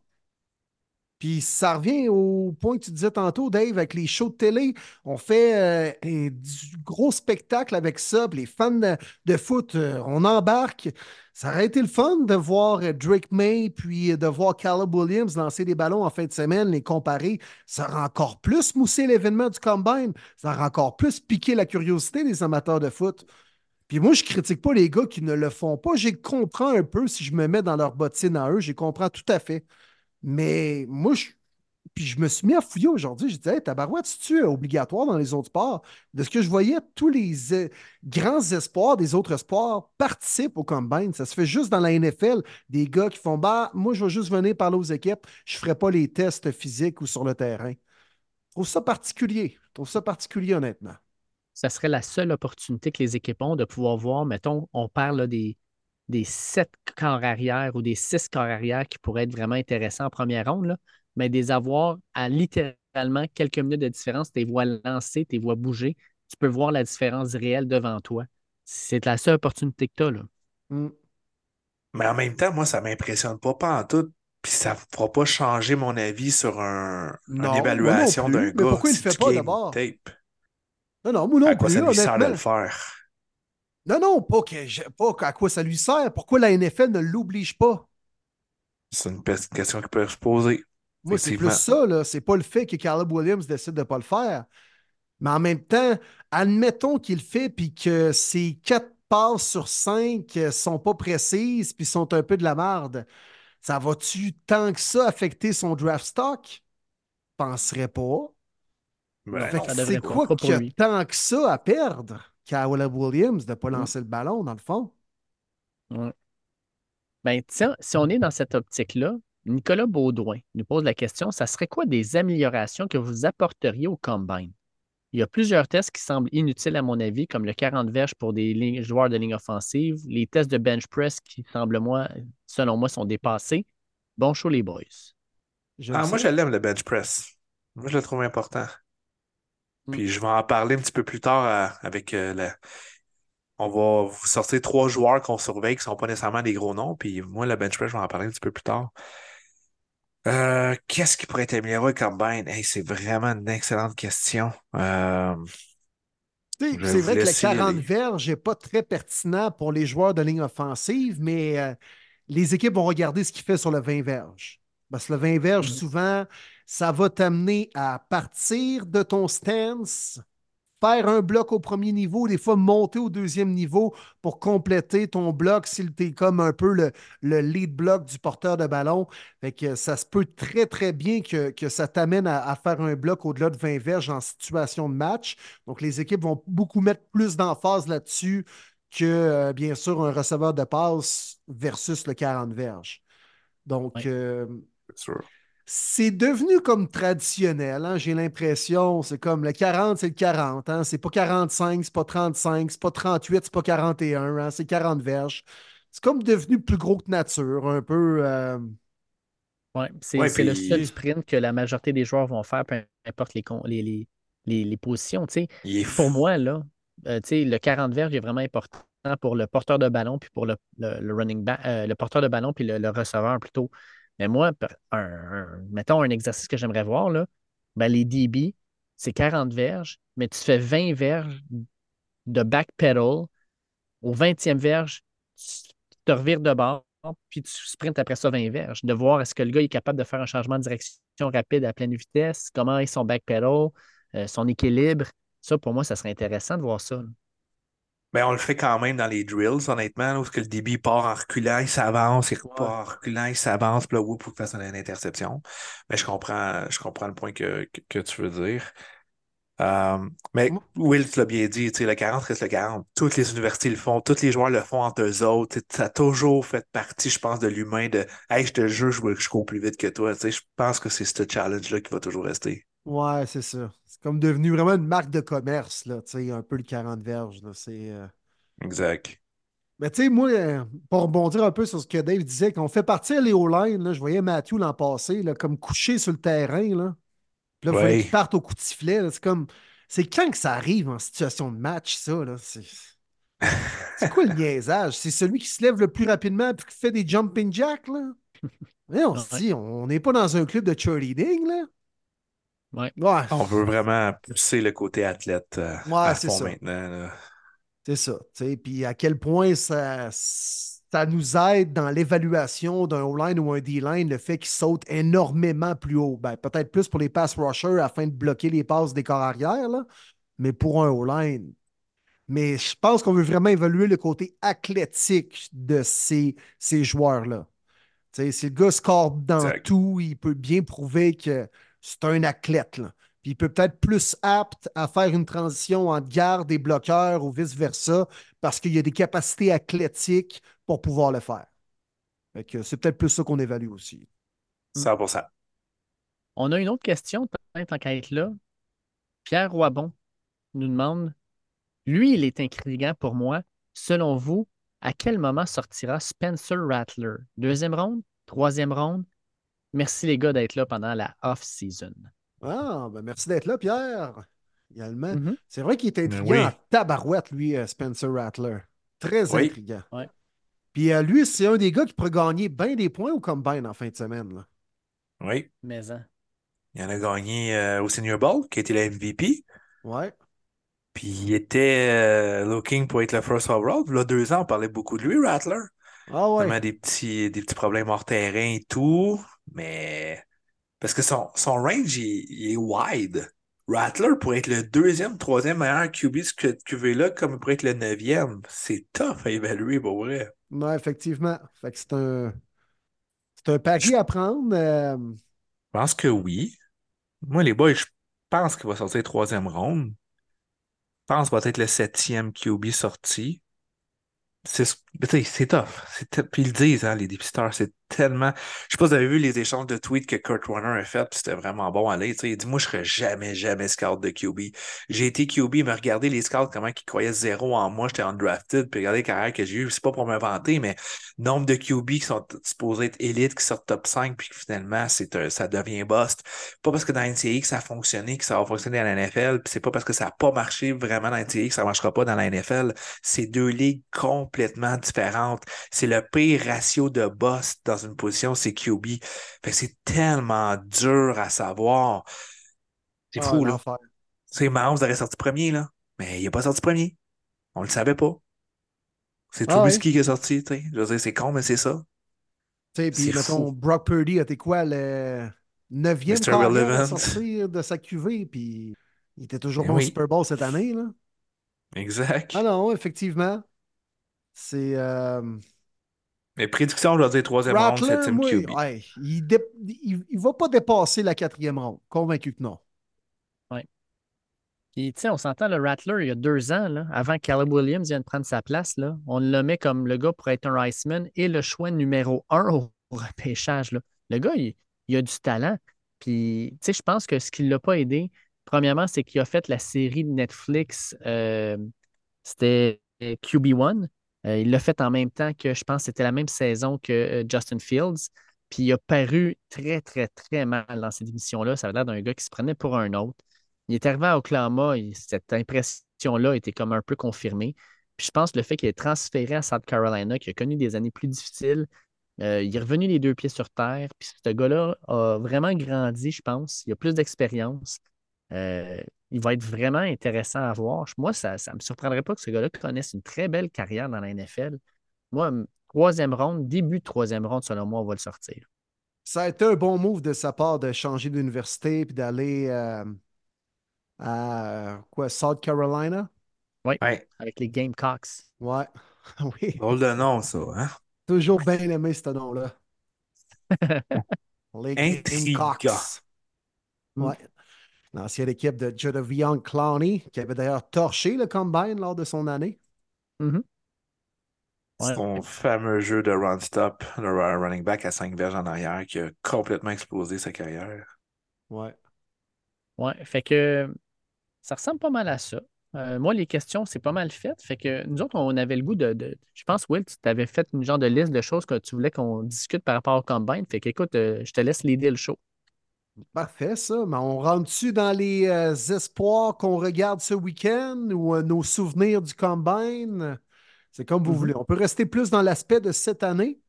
Puis ça revient au point que tu disais tantôt, Dave, avec les shows de télé. On fait euh, du gros spectacle avec ça. les fans de, foot, euh, on embarque. Ça aurait été le fun de voir Drake May puis de voir Caleb Williams lancer des ballons en fin de semaine, les comparer. Ça aurait encore plus moussé l'événement du Combine. Ça aurait encore plus piqué la curiosité des amateurs de foot. Puis moi, je critique pas les gars qui ne le font pas. J'ai comprends un peu si je me mets dans leur bottine à eux. J'ai comprends tout à fait. Mais moi, je, puis je me suis mis à fouiller aujourd'hui. Je disais, hey, tabarouette, c'est-tu obligatoire dans les autres sports? De ce que je voyais, tous les euh, grands espoirs des autres sports participent au combine. Ça se fait juste dans la NFL. Des gars qui font, bah, moi, je vais juste venir parler aux équipes. Je ne ferai pas les tests physiques ou sur le terrain. Je trouve ça particulier. Je trouve ça particulier, honnêtement. Ça serait la seule opportunité que les équipes ont de pouvoir voir, mettons, on parle des, des sept corps arrière ou des six corps arrière qui pourraient être vraiment intéressants en première ronde, mais des avoir à littéralement quelques minutes de différence, tes voix lancer, tes voix bouger, tu peux voir la différence réelle devant toi. C'est la seule opportunité que tu as. Là. Mm. Mais en même temps, moi, ça ne m'impressionne pas, pas en tout. Puis ça ne fera pas changer mon avis sur un, une évaluation d'un gars. pourquoi il ne le fait pas d'abord? Non, non, moi non à quoi ça lui sert de le faire? Non, non, pas, que, pas à quoi ça lui sert. Pourquoi la NFL ne l'oblige pas? C'est une question qui peut se poser. Moi, c'est plus ça, là. C'est pas le fait que Caleb Williams décide de ne pas le faire. Mais en même temps, admettons qu'il le fait puis que ses quatre passes sur cinq sont pas précises puis sont un peu de la merde. Ça va-tu tant que ça affecter son draft stock? Je penserais pas. Ben, c'est quoi qu'il a tant que ça à perdre? Caleb Williams de ne pas mm. lancer le ballon, dans le fond. Ben, tiens, si on est dans cette optique-là, Nicolas Baudouin nous pose la question ça serait quoi des améliorations que vous apporteriez au combine? Il y a plusieurs tests qui semblent inutiles, à mon avis, comme le 40 verges pour des joueurs de ligne offensive, les tests de bench press qui, semblent, moi, selon moi, sont dépassés. Bon show, les boys. ah, moi, je l'aime, le bench press. Moi, je le trouve important. Mm. Puis je vais en parler un petit peu plus tard euh, avec euh, la... On va vous sortir trois joueurs qu'on surveille qui ne sont pas nécessairement des gros noms. Puis moi, le bench press, je vais en parler un petit peu plus tard. Euh, qu'est-ce qui pourrait être amélioré comme Combine? c'est vraiment une excellente question. c'est vrai que le 40 verges n'est pas très pertinent pour les joueurs de ligne offensive, mais les équipes vont regarder ce qu'il fait sur le 20 verges. Parce que le 20 verges, mm. souvent, ça va t'amener à partir de ton stance, faire un bloc au premier niveau, des fois monter au deuxième niveau pour compléter ton bloc s'il t'es comme un peu le, lead block du porteur de ballon. Fait que ça se peut très, très bien que, ça t'amène à, faire un bloc au-delà de 20 verges en situation de match. Donc, les équipes vont beaucoup mettre plus d'emphase là-dessus que, euh, bien sûr, un receveur de passe versus le 40 verges. Donc, euh, c'est devenu comme traditionnel, hein, j'ai l'impression. C'est comme le 40, c'est le 40. Hein, c'est pas 45, c'est pas 35, c'est pas 38, c'est pas 41, hein, c'est 40 verges. C'est comme devenu plus gros que nature, un peu. Euh, oui, c'est le seul sprint que la majorité des joueurs vont faire, peu importe les, les, les, positions. Pour moi, là, euh, le 40 verges est vraiment important pour le porteur de ballon, puis pour le, running back, euh, le porteur de ballon, puis le receveur plutôt. Mais moi, mettons un exercice que j'aimerais voir, là, ben les DB, c'est 40 verges, mais tu fais 20 verges de backpedal. Au 20e verge, tu te revires de bord, puis tu sprintes après ça 20 verges. De voir est-ce que le gars est capable de faire un changement de direction rapide à pleine vitesse, comment est son backpedal, euh, son équilibre. Ça, pour moi, ça serait intéressant de voir ça. Ben, on le fait quand même dans les drills, honnêtement, où que le débit part en reculant, il s'avance, il repart en reculant, il s'avance, puis là, pour qu'il fasse une interception. Mais je comprends, je comprends le point que, tu veux dire. Euh, mais Will, tu l'as bien dit, le 40 reste le 40. Toutes les universités le font, tous les joueurs le font entre eux autres. Ça a toujours fait partie, je pense, de l'humain de Hey, je te jure, je veux que je cours plus vite que toi. Je pense que c'est ce challenge-là qui va toujours rester. Ouais, c'est ça. Comme devenu vraiment une marque de commerce, là, un peu le 40 verges. C'est, euh, Exact. Mais tu sais, moi, pour rebondir un peu sur ce que Dave disait, quand on fait partir les O-line, je voyais Matthew l'an passé, là, comme couché sur le terrain. Là. Puis là, il fallait qu'il parte au coup de sifflet. C'est comme. C'est quand que ça arrive en situation de match, ça? Là? C'est... c'est quoi le niaisage? C'est celui qui se lève le plus rapidement et qui fait des jumping jacks, là? Mais on se dit, on n'est pas dans un club de cheerleading, là. Ouais. On veut vraiment pousser le côté athlète euh, à fond maintenant. C'est ça. Puis à quel point ça, ça nous aide dans l'évaluation d'un O-line ou un D-line, le fait qu'il saute énormément plus haut. Ben, peut-être plus pour les pass rushers afin de bloquer les passes des corps arrière, là, mais pour un O-line. Mais je pense qu'on veut vraiment évaluer le côté athlétique de ces, ces joueurs-là. Si le gars score dans tout, il peut bien prouver que c'est un athlète. Puis il peut peut-être plus apte à faire une transition entre garde et bloqueur ou vice-versa parce qu'il y a des capacités athlétiques pour pouvoir le faire. c'est peut-être plus ça qu'on évalue aussi. 100%. On a une autre question, peut-être en qu'à là. Pierre Roibon nous demande Lui, il est intriguant pour moi. Selon vous, à quel moment sortira Spencer Rattler? Deuxième ronde Troisième ronde Merci les gars d'être là pendant la off-season. Ah, ben merci d'être là, Pierre. Également. Mm-hmm. C'est vrai qu'il est ben intriguant en tabarouette, lui, euh, Spencer Rattler. Très intriguant. Puis euh, lui, c'est un des gars qui pourrait gagner bien des points au combine en fin de semaine. Là. Oui. Mais hein. Il en a gagné euh, au Senior Bowl, qui a été la MVP. Ouais. Puis il était looking pour être le first overall. Là, deux ans, on parlait beaucoup de lui, Rattler. Ah ouais. Vraiment des petits, des petits problèmes hors terrain et tout. Mais parce que son, son range, il, est wide. Rattler pourrait être le deuxième, troisième meilleur QB de QV-là, comme il pourrait être le neuvième. C'est tough à évaluer, pour vrai. Non, effectivement. Fait que c'est un. C'est un pari à prendre. Euh, je pense que oui. Moi, les boys, je pense qu'il va sortir troisième ronde. Je pense qu'il va être le septième QB sorti. C'est tough. Puis ils le disent, hein, les dépisteurs, c'est tellement. Je sais pas si vous avez vu les échanges de tweets que Kurt Warner a fait, c'était vraiment bon à. Il dit Moi, je serais jamais, jamais scout de QB. J'ai été QB, mais regardez les scouts, comment ils croyaient zéro en moi, j'étais undrafted, puis regardez les carrières que j'ai eues. C'est pas pour m'inventer, mais nombre de QB qui sont supposés être élites, qui sortent top 5, puis finalement, c'est ça devient bust. Pas parce que dans NCAA que ça a fonctionné, que ça va fonctionner dans la NFL, puis c'est pas parce que ça n'a pas marché vraiment dans NCAA que ça marchera pas dans la NFL. C'est deux ligues complètement différentes. C'est le pire ratio de bust dans une position, c'est QB. Fait que c'est tellement dur à savoir. C'est fou, là. C'est Mahomes aurait sorti premier, là. Mais il n'a pas sorti premier. On le savait pas. C'est ah, Trubisky qui est sorti, tu sais. Je veux dire, c'est con, mais c'est ça. Tu sais, puis mettons, Brock Purdy a été quoi, le neuvième à sortir de sa QV, puis il était toujours ben bon Super Bowl cette année, là. Exact. Ah non, effectivement. C'est. Euh... Mais prédiction, je vais dire troisième ronde, septième QB. il ne va pas dépasser la quatrième ronde. Convaincu que non. Oui. Puis, tu sais, on s'entend, le Rattler, il y a deux ans, là, avant que Caleb Williams vienne prendre sa place, là, on le met comme le gars pour être un Iceman et le choix numéro un au repêchage. Là. Le gars, il, a du talent. Puis, tu sais, je pense que ce qui ne l'a pas aidé, premièrement, c'est qu'il a fait la série de Netflix, euh, c'était QB1. Euh, il l'a fait en même temps que je pense c'était la même saison que euh, Justin Fields. Puis il a paru très, très, très mal dans cette émission-là. Ça avait l'air d'un gars qui se prenait pour un autre. Il est arrivé à Oklahoma et cette impression-là était comme un peu confirmée. Puis je pense le fait qu'il ait transféré à South Carolina, qui a connu des années plus difficiles, euh, il est revenu les deux pieds sur terre. Puis ce gars-là a vraiment grandi, je pense. Il a plus d'expérience il va être vraiment intéressant à voir. Moi, ça ne me surprendrait pas que ce gars-là connaisse une très belle carrière dans la NFL. Moi, troisième ronde, début de troisième ronde, selon moi, on va le sortir. Ça a été un bon move de sa part de changer d'université et d'aller euh, à quoi, South Carolina? Oui, avec les Gamecocks. Ouais, oui. Drôle de nom, ça, hein? Toujours bien aimé ce nom-là. les Gamecocks. Ouais. L'ancienne équipe de Jodavion Clowney, qui avait d'ailleurs torché le combine lors de son année. Mhm. Son fameux jeu de run-stop, le running back à 5 verges en arrière, qui a complètement explosé sa carrière. Ouais. Ouais, fait que ça ressemble pas mal à ça. Euh, moi, les questions, c'est pas mal fait. Fait que nous autres, on avait le goût de. je pense, Will, tu t'avais fait une genre de liste de choses que tu voulais qu'on discute par rapport au combine. Fait que, écoute, euh, je te laisse l'aider le show. Parfait, ça. Mais on rentre-tu dans les euh, espoirs qu'on regarde ce week-end ou nos souvenirs du combine? C'est comme vous Mhm. voulez. On peut rester plus dans l'aspect de cette année.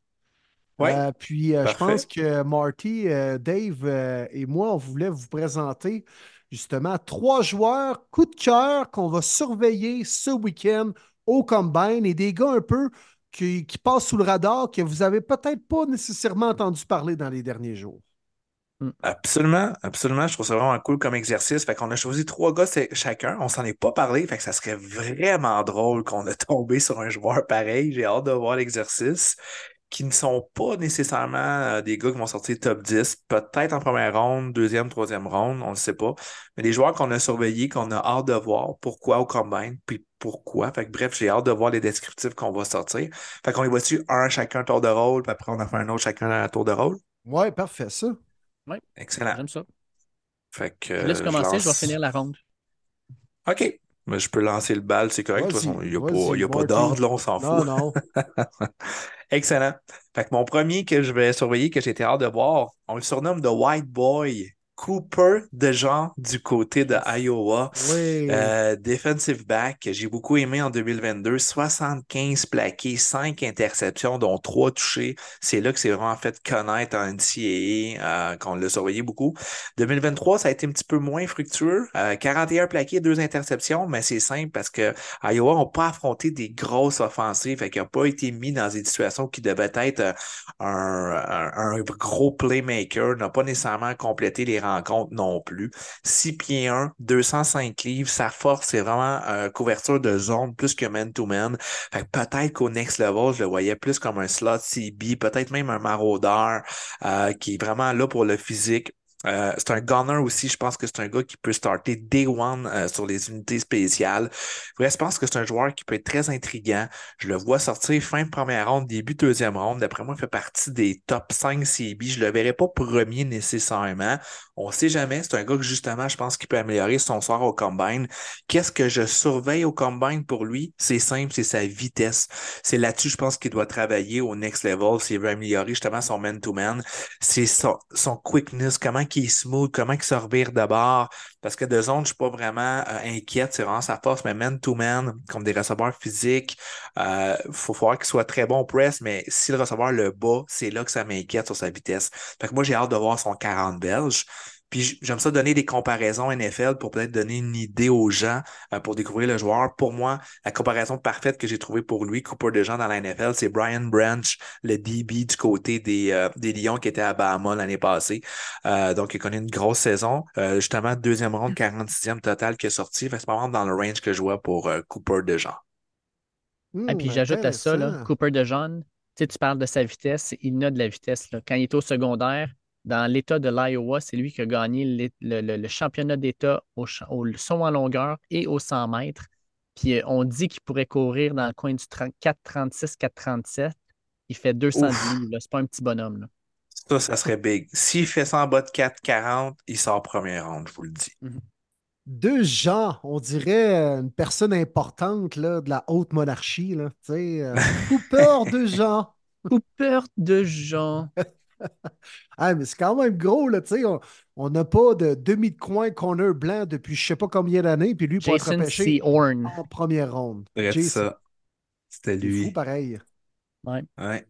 Ouais, Euh, puis euh, je pense que Marty, euh, Dave euh, et moi, on voulait vous présenter justement trois joueurs coup de cœur qu'on va surveiller ce week-end au Combine et des gars un peu qui, qui passent sous le radar que vous avez peut-être pas nécessairement entendu parler dans les derniers jours. Absolument, absolument. Je trouve ça vraiment cool comme exercice. Fait qu'on a choisi trois gars c'est- chacun. On s'en est pas parlé. Fait que ça serait vraiment drôle qu'on a tombé sur un joueur pareil. J'ai hâte de voir l'exercice. Qui ne sont pas nécessairement euh, des gars qui vont sortir top 10, peut-être en première ronde, deuxième, troisième ronde, on ne sait pas. Mais des joueurs qu'on a surveillés, qu'on a hâte de voir. Pourquoi au combine, puis pourquoi. Fait que bref, j'ai hâte de voir les descriptifs qu'on va sortir. Fait qu'on y va dessus un chacun tour de rôle, puis après on a fait un autre chacun un tour de rôle? Ouais, parfait, ça. Excellent. J'aime ça. Fait que, Je laisse commencer, je vais finir la ronde. OK. Mais je peux lancer le bal, c'est correct. De toute Vas-y, façon, il n'y a, pas, il y a pas Marty. d'ordre, on s'en fout. non. Excellent. Fait que mon premier que je vais surveiller, que j'ai été hâte de voir, on le surnomme The White Boy. Cooper de Jean du côté de Iowa. Oui. Euh, defensive back, que j'ai beaucoup aimé en 2022. 75 plaqués, 5 interceptions, dont 3 touchés. C'est là que c'est vraiment fait connaître en NCAA, euh, qu'on l'a surveillé beaucoup. 2023, ça a été un petit peu moins fructueux. Euh, 41 plaqués, 2 interceptions, mais c'est simple parce que Iowa n'a pas affronté des grosses offensives, fait qu'il n'a pas été mis dans des situations qui devaient être euh, un, un, un gros playmaker, n'a pas nécessairement complété les rencontres non plus. 6 pieds 1, 205 livres. Sa force, c'est vraiment euh, couverture de zone plus que man-to-man. Fait que peut-être qu'au next level, je le voyais plus comme un slot CB, peut-être même un maraudeur euh, qui est vraiment là pour le physique. Euh, c'est un gunner aussi. Je pense que c'est un gars qui peut starter day one euh, sur les unités spéciales. Bref, je pense que c'est un joueur qui peut être très intriguant. Je le vois sortir fin de première ronde, début deuxième ronde. D'après moi, il fait partie des top 5 CB. Je le verrai pas premier nécessairement. On sait jamais. C'est un gars que justement, je pense qu'il peut améliorer son sort au combine. Qu'est-ce que je surveille au combine pour lui? C'est simple, c'est sa vitesse. C'est là-dessus, je pense qu'il doit travailler au next level s'il veut améliorer justement son man-to-man. C'est son, son quickness, comment qu'il est smooth, comment qu'il se revire d'abord. Parce que de zone, je suis pas vraiment euh, inquiète, c'est vraiment sa force, mais man-to-man, comme des receveurs physiques, euh, faut falloir qu'il soit très bon au press, mais si le receveur le bat, c'est là que ça m'inquiète sur sa vitesse. Fait que moi, j'ai hâte de voir son 40 belges. Puis j'aime ça donner des comparaisons NFL pour peut-être donner une idée aux gens euh, pour découvrir le joueur. Pour moi, la comparaison parfaite que j'ai trouvée pour lui, Cooper de gens dans la NFL, c'est Brian Branch, le DB du côté des, euh, des Lions qui était à Bahama l'année passée. Euh, donc, il connaît une grosse saison. Euh, justement, deuxième ronde, 46e total qui est sorti. C'est vraiment dans le range que je vois pour euh, Cooper de gens. Et Hmm, Ah, puis j'ajoute à ça, là. Cooper de John, tu sais, tu parles de sa vitesse, il a de la vitesse. là. Quand il est au secondaire, dans l'État de l'Iowa, c'est lui qui a gagné le, le- le championnat d'État au, au saut en longueur et au 100 mètres. Puis euh, on dit qu'il pourrait courir dans le coin du 30 4,36, 4,37. Il fait 210 Ouf. livres. C'est pas un petit bonhomme. Là. Ça, ça serait big. S'il fait ça en bas de 4,40, il sort première ronde, je vous le dis. Deux gens, on dirait euh, une personne importante là, de la haute monarchie. Là, euh, Cooper de gens. Cooper de Jean. Ah, mais c'est quand même gros, là, tu sais. On on n'a pas de demi de coin corner blanc depuis je sais pas combien d'années, puis lui pour être Jason repêché en première ronde. Ça. C'était c'est fou lui. pareil. Ouais.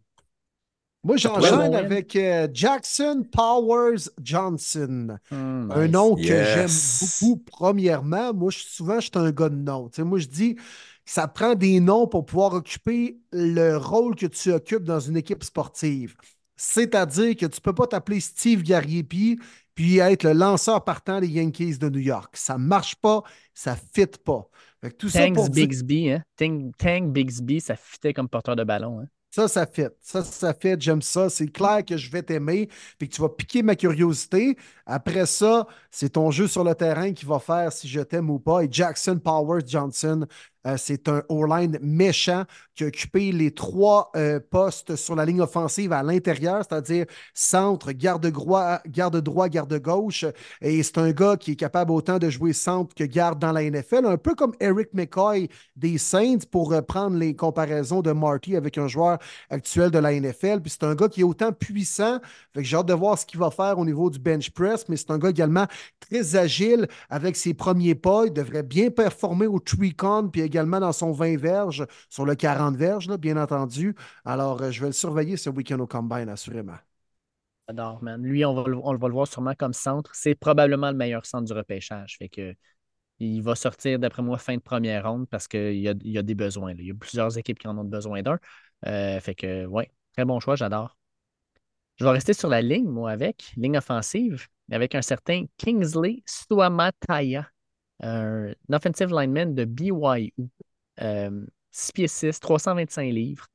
Moi, j'enchaîne avec euh, Jackson Powers Johnson. Hmm, Un nice. nom que Yes. j'aime beaucoup, premièrement. Moi, je- souvent, je suis un gars de nom. Tu sais, moi, je dis que ça prend des noms pour pouvoir occuper le rôle que tu occupes dans une équipe sportive. C'est-à-dire que tu ne peux pas t'appeler Steve Gariepi puis être le lanceur partant des Yankees de New York. Ça ne marche pas, ça ne fit pas. Fait que tout ça pour Tanks dire- Bigsby, hein? Tank, ça fitait comme porteur de ballon. Hein? Ça, ça fait. Ça, ça fait. J'aime ça. C'est clair que je vais t'aimer puis que tu vas piquer ma curiosité. Après ça, c'est ton jeu sur le terrain qui va faire si je t'aime ou pas. Et Jackson Powers Johnson, euh, c'est un O-line méchant qui a occupé les trois euh, postes sur la ligne offensive à l'intérieur, c'est-à-dire centre, garde droit, garde droit, garde gauche. Et c'est un gars qui est capable autant de jouer centre que garde dans la NFL, un peu comme Eric McCoy des Saints pour euh, prendre les comparaisons de Marty avec un joueur actuel de la NFL. Puis c'est un gars qui est autant puissant. Fait que j'ai hâte de voir ce qu'il va faire au niveau du bench press, mais c'est un gars également très agile avec ses premiers pas. Il devrait bien performer au tree-con puis également dans son 20 verges, sur le 40 verges, bien entendu. Alors, euh, je vais le surveiller ce week-end au Combine, assurément. J'adore, man. Lui, on va, va, le voir sûrement comme centre. C'est probablement le meilleur centre du repêchage. Fait que il va sortir, d'après moi, fin de première ronde parce qu'il y a, il y a des besoins. Il y a plusieurs équipes qui en ont besoin d'un. Euh, fait que, ouais, très bon choix, j'adore. Je vais rester sur la ligne, moi, avec, ligne offensive, avec un certain Kingsley Suamataya, un offensive lineman de BYU. 6 pieds 6, 325 livres.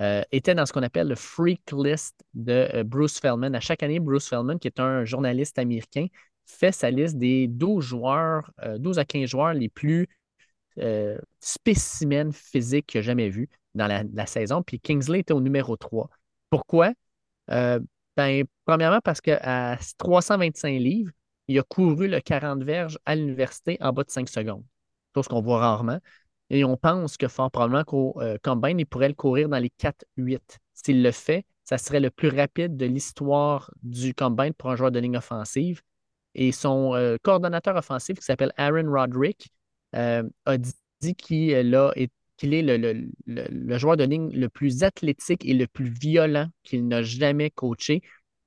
Euh, était dans ce qu'on appelle le freak list de euh, Bruce Feldman. À chaque année, Bruce Feldman, qui est un journaliste américain, fait sa liste des 12 joueurs, 12 à 15 joueurs les plus spécimens physiques qu'il a jamais vus dans la, saison. Puis Kingsley était au numéro 3. Pourquoi? Euh, ben, premièrement, parce qu'à 325 livres, il a couru le 40 verges à l'université en bas de 5 secondes. Chose qu'on voit rarement. Et on pense que fort probablement qu'au euh, combine, il pourrait le courir dans les 4-8. S'il le fait, ça serait le plus rapide de l'histoire du combine pour un joueur de ligne offensive. Et son euh, coordonnateur offensif, qui s'appelle Aaron Roderick, a dit qu'il qu'il est le, joueur de ligne le plus athlétique et le plus violent qu'il n'a jamais coaché.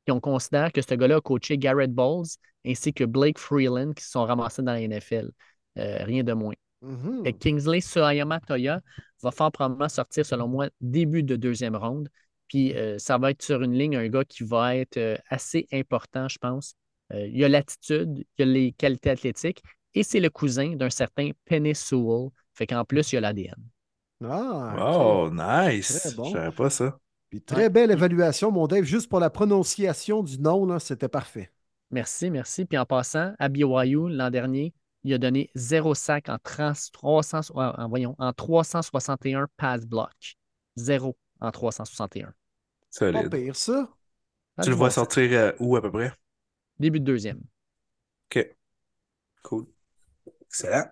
Et on considère que ce gars-là a coaché Garrett Bowles ainsi que Blake Freeland qui se sont ramassés dans la NFL. Euh, rien de moins. Mm-hmm. Kingsley Suayama Toya va fort probablement sortir, selon moi, début de deuxième ronde. Puis euh, ça va être sur une ligne, un gars qui va être euh, assez important, je pense. il y a l'attitude, il y a les qualités athlétiques et c'est le cousin d'un certain Penny Sewell. Fait qu'en plus, il y a l'ADN. Ah, oh, nice. Bon. Je savais pas ça. Puis très belle évaluation, mon Dave. Juste pour la prononciation du nom, c'était parfait. Merci, merci. Puis en passant, à BYU, l'an dernier, il a donné 0 sac en, 300, en, voyons, en 361 pass block. Zéro en 361. Solide. Pas pire, ça. tu le vois sortir euh, où à peu près? Début de deuxième. OK. Cool. Excellent.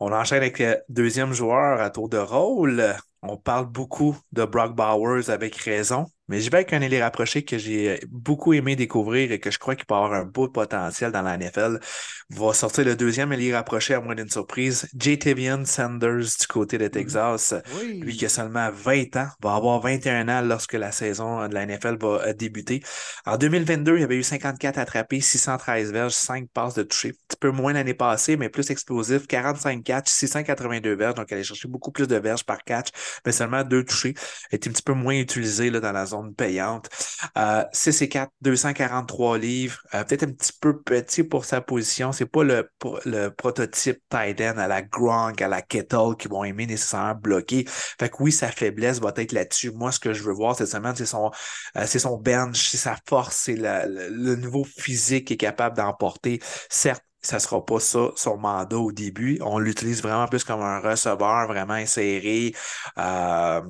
On enchaîne avec le deuxième joueur à tour de rôle. On parle beaucoup de Brock Bowers avec raison. Mais j'y vais avec un ailier rapproché que j'ai beaucoup aimé découvrir et que je crois qu'il peut avoir un beau potentiel dans la NFL. Va sortir le deuxième ailier rapproché à moins d'une surprise. J. Tavian Sanders du côté de Texas. Lui qui a seulement 20 ans, va avoir 21 ans lorsque la saison de la NFL va euh, débuter. En 2022, il avait eu 54 attrapés, 613 verges, 5 passes de toucher. Un petit peu moins l'année passée, mais plus explosif. 45 catch, 682 verges. Donc, elle allait chercher beaucoup plus de verges par catch, mais seulement deux touchés. Était un petit peu moins utilisé là, dans la zone payante. Euh, 6 et 4, 243 livres. Euh, peut-être un petit peu petit pour sa position. C'est pas le, le prototype tight end à la Gronk, à la Kettle qui vont aimer nécessairement bloquer. Fait que oui, sa faiblesse va être là-dessus. Moi, ce que je veux voir cette semaine, c'est son, euh, son bench, c'est sa force, c'est le, le niveau physique qu'il est capable d'emporter. Certes, ça sera pas ça son mandat au début. On l'utilise vraiment plus comme un receveur vraiment inséré. Euh,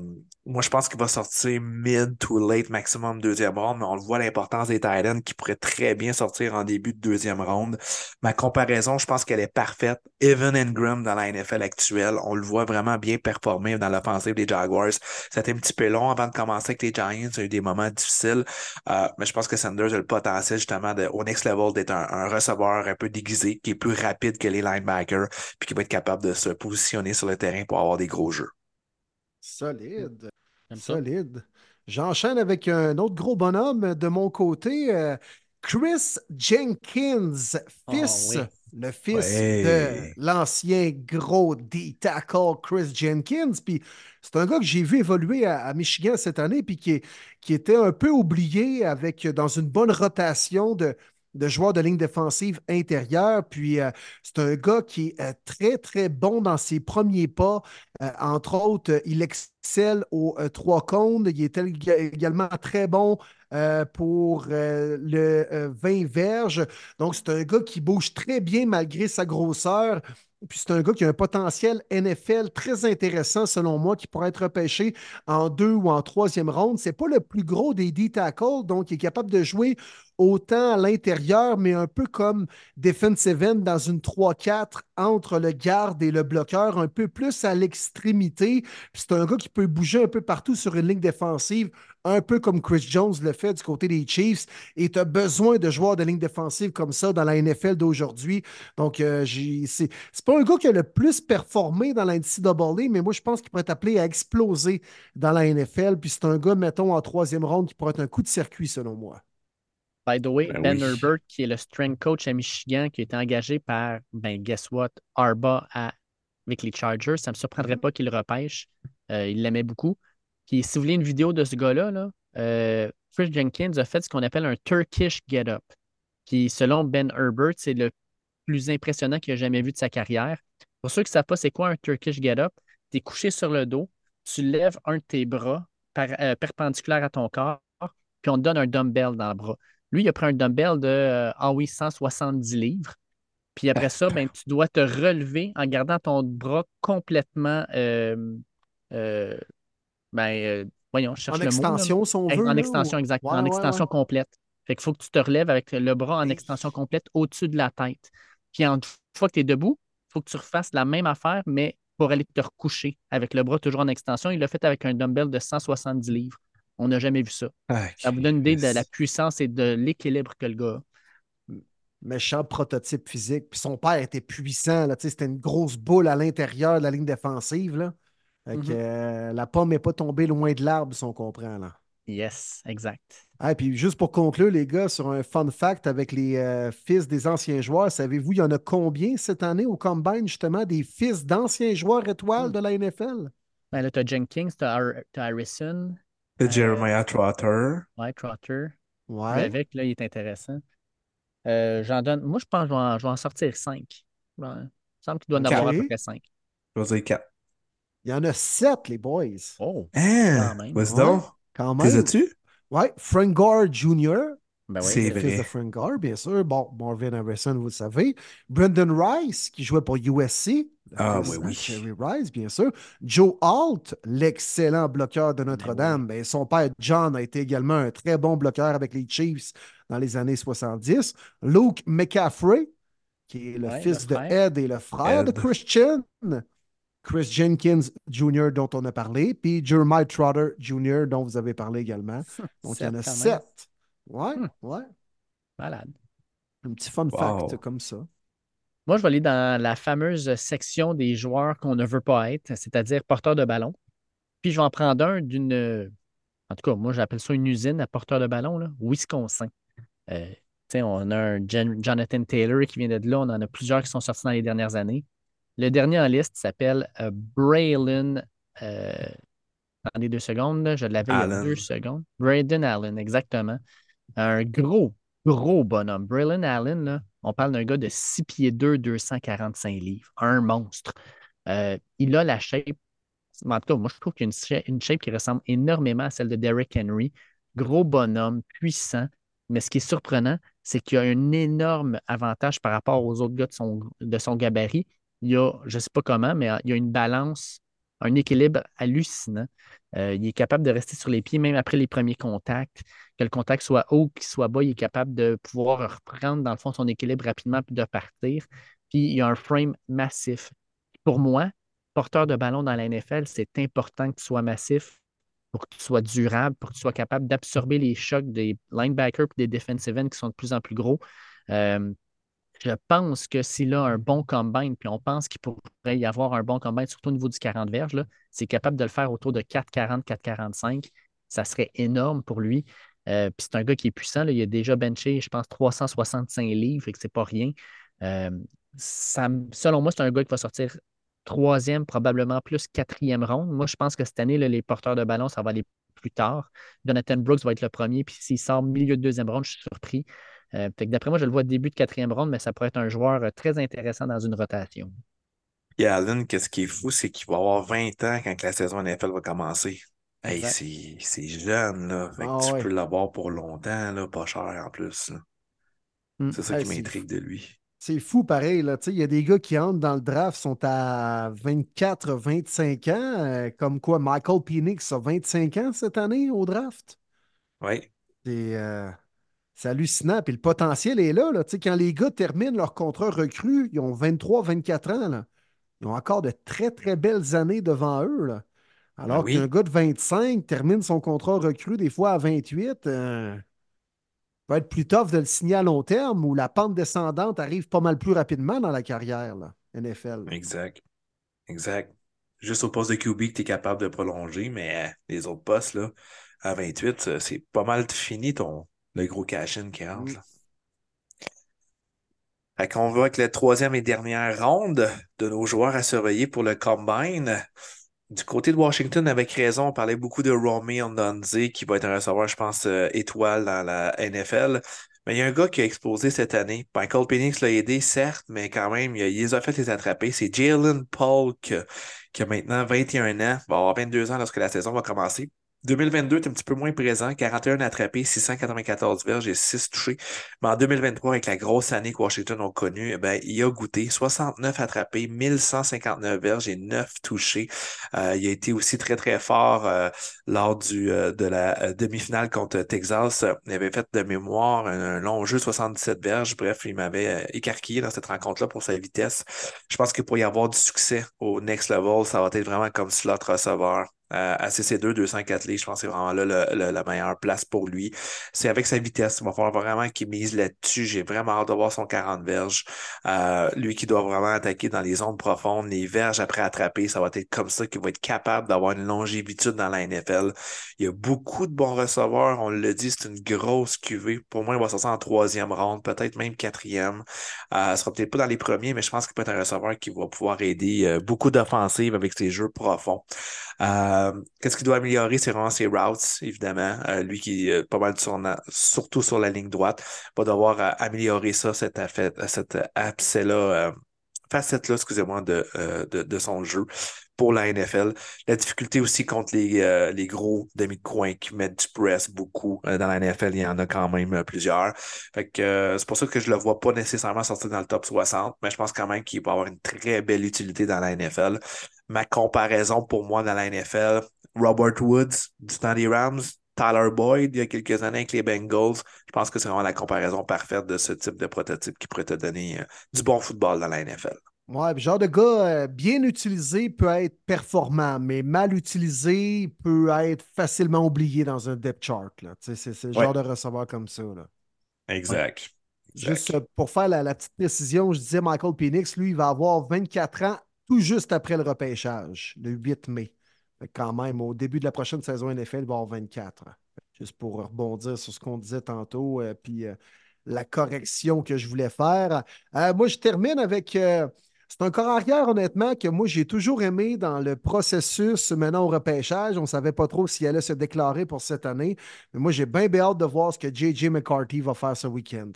moi, je pense qu'il va sortir mid to late maximum deuxième ronde, mais on le voit l'importance des Titans qui pourraient très bien sortir en début de deuxième ronde. Ma comparaison, je pense qu'elle est parfaite. Evan Ingram dans la NFL actuelle, on le voit vraiment bien performer dans l'offensive des Jaguars. C'était un petit peu long avant de commencer avec les Giants. Il y a eu des moments difficiles, euh, mais je pense que Sanders a le potentiel justement de, au next level d'être un, un, receveur un peu déguisé, qui est plus rapide que les linebackers, puis qui va être capable de se positionner sur le terrain pour avoir des gros jeux. Solide. Solide. J'enchaîne avec un autre gros bonhomme de mon côté, euh, Chris Jenkins, ah, fils, le fils de l'ancien gros D-tackle Chris Jenkins. Puis c'est un gars que j'ai vu évoluer à, Michigan cette année, puis qui, qui était un peu oublié avec dans une bonne rotation de, de joueur de ligne défensive intérieure. Puis euh, c'est un gars qui est euh, très, très bon dans ses premiers pas. Euh, entre autres, il excelle aux trois cônes. Il est également très bon pour le 20 verges. Donc, c'est un gars qui bouge très bien malgré sa grosseur. Puis c'est un gars qui a un potentiel NFL très intéressant, selon moi, qui pourrait être repêché en deux ou en troisième ronde. C'est pas le plus gros des D-tackles, donc il est capable de jouer autant à l'intérieur, mais un peu comme defensive dans une 3-4 entre le garde et le bloqueur, un peu plus à l'extrémité. C'est un gars qui peut bouger un peu partout sur une ligne défensive, un peu comme Chris Jones le fait du côté des Chiefs. Et tu as besoin de joueurs de ligne défensive comme ça dans la NFL d'aujourd'hui. Donc, euh, c'est pas un gars qui a le plus performé dans la NCAA, mais moi, je pense qu'il pourrait être appelé à exploser dans la NFL. Puis c'est un gars, mettons, en troisième ronde qui pourrait être un coup de circuit, selon moi. By the way, Ben, ben Herbert, qui est le strength coach à Michigan, qui a été engagé par, ben, guess what, Arba avec les Chargers. Ça ne me surprendrait mm-hmm. pas qu'il le repêche. Euh, il l'aimait beaucoup. Puis si vous voulez une vidéo de ce gars-là, là, euh, Chris Jenkins a fait ce qu'on appelle un Turkish get-up. Qui, selon Ben Herbert, c'est le plus impressionnant qu'il a jamais vu de sa carrière. Pour ceux qui ne savent pas c'est quoi un Turkish get-up, tu es couché sur le dos, tu lèves un de tes bras euh, perpendiculaire à ton corps, puis on te donne un dumbbell dans le bras. Lui, il a pris un dumbbell de, euh, ah oui, 170 livres. Puis après ça, ben, tu dois te relever en gardant ton bras complètement. Euh, euh, ben, voyons, je cherche en extension, si on veut. En extension, exactement. en extension complète. Fait qu'il faut que tu te relèves avec le bras en extension complète au-dessus de la tête. Puis une fois que tu es debout, il faut que tu refasses la même affaire, mais pour aller te recoucher avec le bras toujours en extension. Il l'a fait avec un dumbbell de 170 livres. On n'a jamais vu ça. Ah, ça vous donne une idée de la puissance et de l'équilibre que le gars a. Méchant prototype physique. Puis son père était puissant. C'était une grosse boule à l'intérieur de la ligne défensive. Là. Mm-hmm. Euh, la pomme n'est pas tombée loin de l'arbre, si on comprend. Là. Yes, exact. Ah, puis juste pour conclure, les gars, sur un fun fact avec les euh, fils des anciens joueurs, savez-vous, il y en a combien cette année au Combine, justement, des fils d'anciens joueurs étoiles mm. de la NFL? Ben là, tu as Jenkins, tu as, Harrison, de Jeremiah Trotter. Ouais, Trotter. Ouais. Avec, là, il est intéressant. Euh, j'en donne. Moi, je pense que je vais en, sortir cinq. Il me semble qu'il doit en avoir à peu près cinq. Je vais dire quatre. Il y en a sept, les boys. Oh! Hein? Vas-y donc. Quand même. Tu Ouais. Frank Gore Jr. Ben oui, c'est le fils de Frank Gore, bien sûr. Bon, Marvin Harrison, vous le savez. Brendan Rice, qui jouait pour USC. Ah oui, oui. Cherry Rice, bien sûr. Joe Alt, l'excellent bloqueur de ben Notre-Dame. Ben, son père, John, a été également un très bon bloqueur avec les Chiefs dans les années 70. Luke McCaffrey, qui est le fils de Ed et le frère de Christian. Chris Jenkins Jr., dont on a parlé, puis Jeremiah Trotter Jr., dont vous avez parlé également. Donc, il y en a sept. Ouais, hmm. ouais. Malade. Un petit fun fact comme ça. Moi, je vais aller dans la fameuse section des joueurs qu'on ne veut pas être, c'est-à-dire porteurs de ballon. Puis je vais en prendre un d'une. En tout cas, moi, j'appelle ça une usine à porteurs de ballon, là, Wisconsin. Euh, on a un Jonathan Taylor qui vient de là. On en a plusieurs qui sont sortis dans les dernières années. Le dernier en liste s'appelle euh, Braylon. Euh, attendez deux secondes, je l'avais il y a deux secondes. Braden Allen, exactement. Un gros, gros bonhomme. Braylon Allen, on parle d'un gars de 6 pieds 2, 245 livres. Un monstre. Euh, il a la shape. En tout cas, moi, je trouve qu'il a une shape, qui ressemble énormément à celle de Derrick Henry. Gros bonhomme, puissant. Mais ce qui est surprenant, c'est qu'il a un énorme avantage par rapport aux autres gars de son gabarit. Il y a, je ne sais pas comment, mais il y a une balance, un équilibre hallucinant. Euh, il est capable de rester sur les pieds même après les premiers contacts. Que le contact soit haut, qu'il soit bas, il est capable de pouvoir reprendre dans le fond son équilibre rapidement puis de partir. Puis il a un frame massif. Pour moi, porteur de ballon dans la NFL, c'est important que tu sois massif pour que tu sois durable, pour que tu sois capable d'absorber les chocs des linebackers et des defensive ends qui sont de plus en plus gros. Euh, je pense que s'il a un bon combine, puis on pense qu'il pourrait y avoir un bon combine, surtout au niveau du 40 verges, c'est capable de le faire autour de 4,40, 4,45. Ça serait énorme pour lui. Euh, puis c'est un gars qui est puissant. Il a déjà benché, je pense, 365 livres, et que c'est pas rien. Euh, selon moi, c'est un gars qui va sortir troisième, probablement plus quatrième ronde. Moi, je pense que cette année, les porteurs de ballon, ça va aller plus tard. Jonathan Brooks va être le premier, puis s'il sort milieu de deuxième ronde, je suis surpris. Fait que d'après moi, je le vois début de quatrième ronde, mais ça pourrait être un joueur très intéressant dans une rotation. Et Allen, qu'est-ce qui est fou, c'est qu'il va avoir 20 ans quand la saison NFL va commencer. Hey, c'est jeune, là. Ah tu peux l'avoir pour longtemps, là, pas cher en plus. Mm. C'est ça qui m'intrigue de lui. C'est fou pareil. Là. Il y a des gars qui entrent dans le draft, sont à 24, 25 ans, euh, comme quoi Michael Penix a 25 ans cette année au draft. Oui. Euh, c'est hallucinant. Puis le potentiel est là. là. Quand les gars terminent leur contrat recru, ils ont 23, 24 ans. Là. Ils ont encore de très, très belles années devant eux. Là. Alors ben qu'un gars de 25 termine son contrat recru des fois à 28 va être plus tough de le signer à long terme où la pente descendante arrive pas mal plus rapidement dans la carrière, là, NFL. Exact. Exact. Juste au poste de QB que tu es capable de prolonger, mais les autres postes, là, à 28, c'est pas mal fini ton le gros cash-in qui rentre. Mm. Fait qu'on va avec la troisième et dernière ronde de nos joueurs à surveiller pour le Combine. Du côté de Washington, avec raison, on parlait beaucoup de Romy Ondonze, qui va être un receveur, je pense, euh, étoile dans la NFL. Mais il y a un gars qui a explosé cette année. Michael Penix l'a aidé, certes, mais quand même, il, les a fait les attraper. C'est Jalen Polk, qui a maintenant 21 ans, va avoir 22 ans lorsque la saison va commencer. 2022 est un petit peu moins présent, 41 attrapés, 694 verges et 6 touchés. Mais en 2023, avec la grosse année que Washington a connue, eh ben, il a goûté 69 attrapés, 1159 verges et 9 touchés. Euh, il a été aussi très, très fort euh, lors du, euh, de la demi-finale contre Texas. Il avait fait de mémoire un, long jeu, 77 verges. Bref, il m'avait écarquillé dans cette rencontre-là pour sa vitesse. Je pense que pour y avoir du succès au next level, ça va être vraiment comme slot receveur. À CC2, 204 je pense que c'est vraiment là la meilleure place pour lui. C'est avec sa vitesse. Il va falloir vraiment qu'il mise là-dessus. J'ai vraiment hâte de voir son 40 verges. Euh, lui qui doit vraiment attaquer dans les zones profondes, les verges après attraper, ça va être comme ça qu'il va être capable d'avoir une longévitude dans la NFL. Il y a beaucoup de bons receveurs. On le dit, c'est une grosse cuvée. Pour moi, il va sortir en troisième ronde, peut-être même quatrième. Euh, ne sera peut-être pas dans les premiers, mais je pense qu'il peut être un receveur qui va pouvoir aider euh, beaucoup d'offensives avec ses jeux profonds. Euh, qu'est-ce qu'il doit améliorer? C'est vraiment ses routes, évidemment. Euh, lui qui est pas mal sur, surtout sur la ligne droite, va devoir euh, améliorer ça, cette, cette là facette-là, excusez-moi, de, de, de, son jeu pour la NFL. La difficulté aussi contre les, euh, les gros demi-coins qui mettent du press beaucoup euh, dans la NFL, il y en a quand même euh, plusieurs. Fait que c'est pour ça que je le vois pas nécessairement sortir dans le top 60, mais je pense quand même qu'il va avoir une très belle utilité dans la NFL. Ma comparaison pour moi dans la NFL, Robert Woods du temps Rams, Tyler Boyd il y a quelques années avec les Bengals. Je pense que c'est vraiment la comparaison parfaite de ce type de prototype qui pourrait te donner du bon football dans la NFL. Ouais, le genre de gars euh, bien utilisé peut être performant, mais mal utilisé peut être facilement oublié dans un depth chart. C'est le genre de receveur comme ça. Là. Exact. Juste euh, pour faire la, petite précision, je disais Michael Penix, lui, il va avoir 24 ans tout juste après le repêchage, le 8 mai. quand même, au début de la prochaine saison NFL, il va avoir 24. Juste pour rebondir sur ce qu'on disait tantôt, euh, puis la correction que je voulais faire. moi, je termine avec c'est un corps arrière, honnêtement, que moi, j'ai toujours aimé dans le processus maintenant au repêchage. On ne savait pas trop s'il allait se déclarer pour cette année. Mais moi, j'ai bien, hâte de voir ce que J.J. McCarthy va faire ce week-end.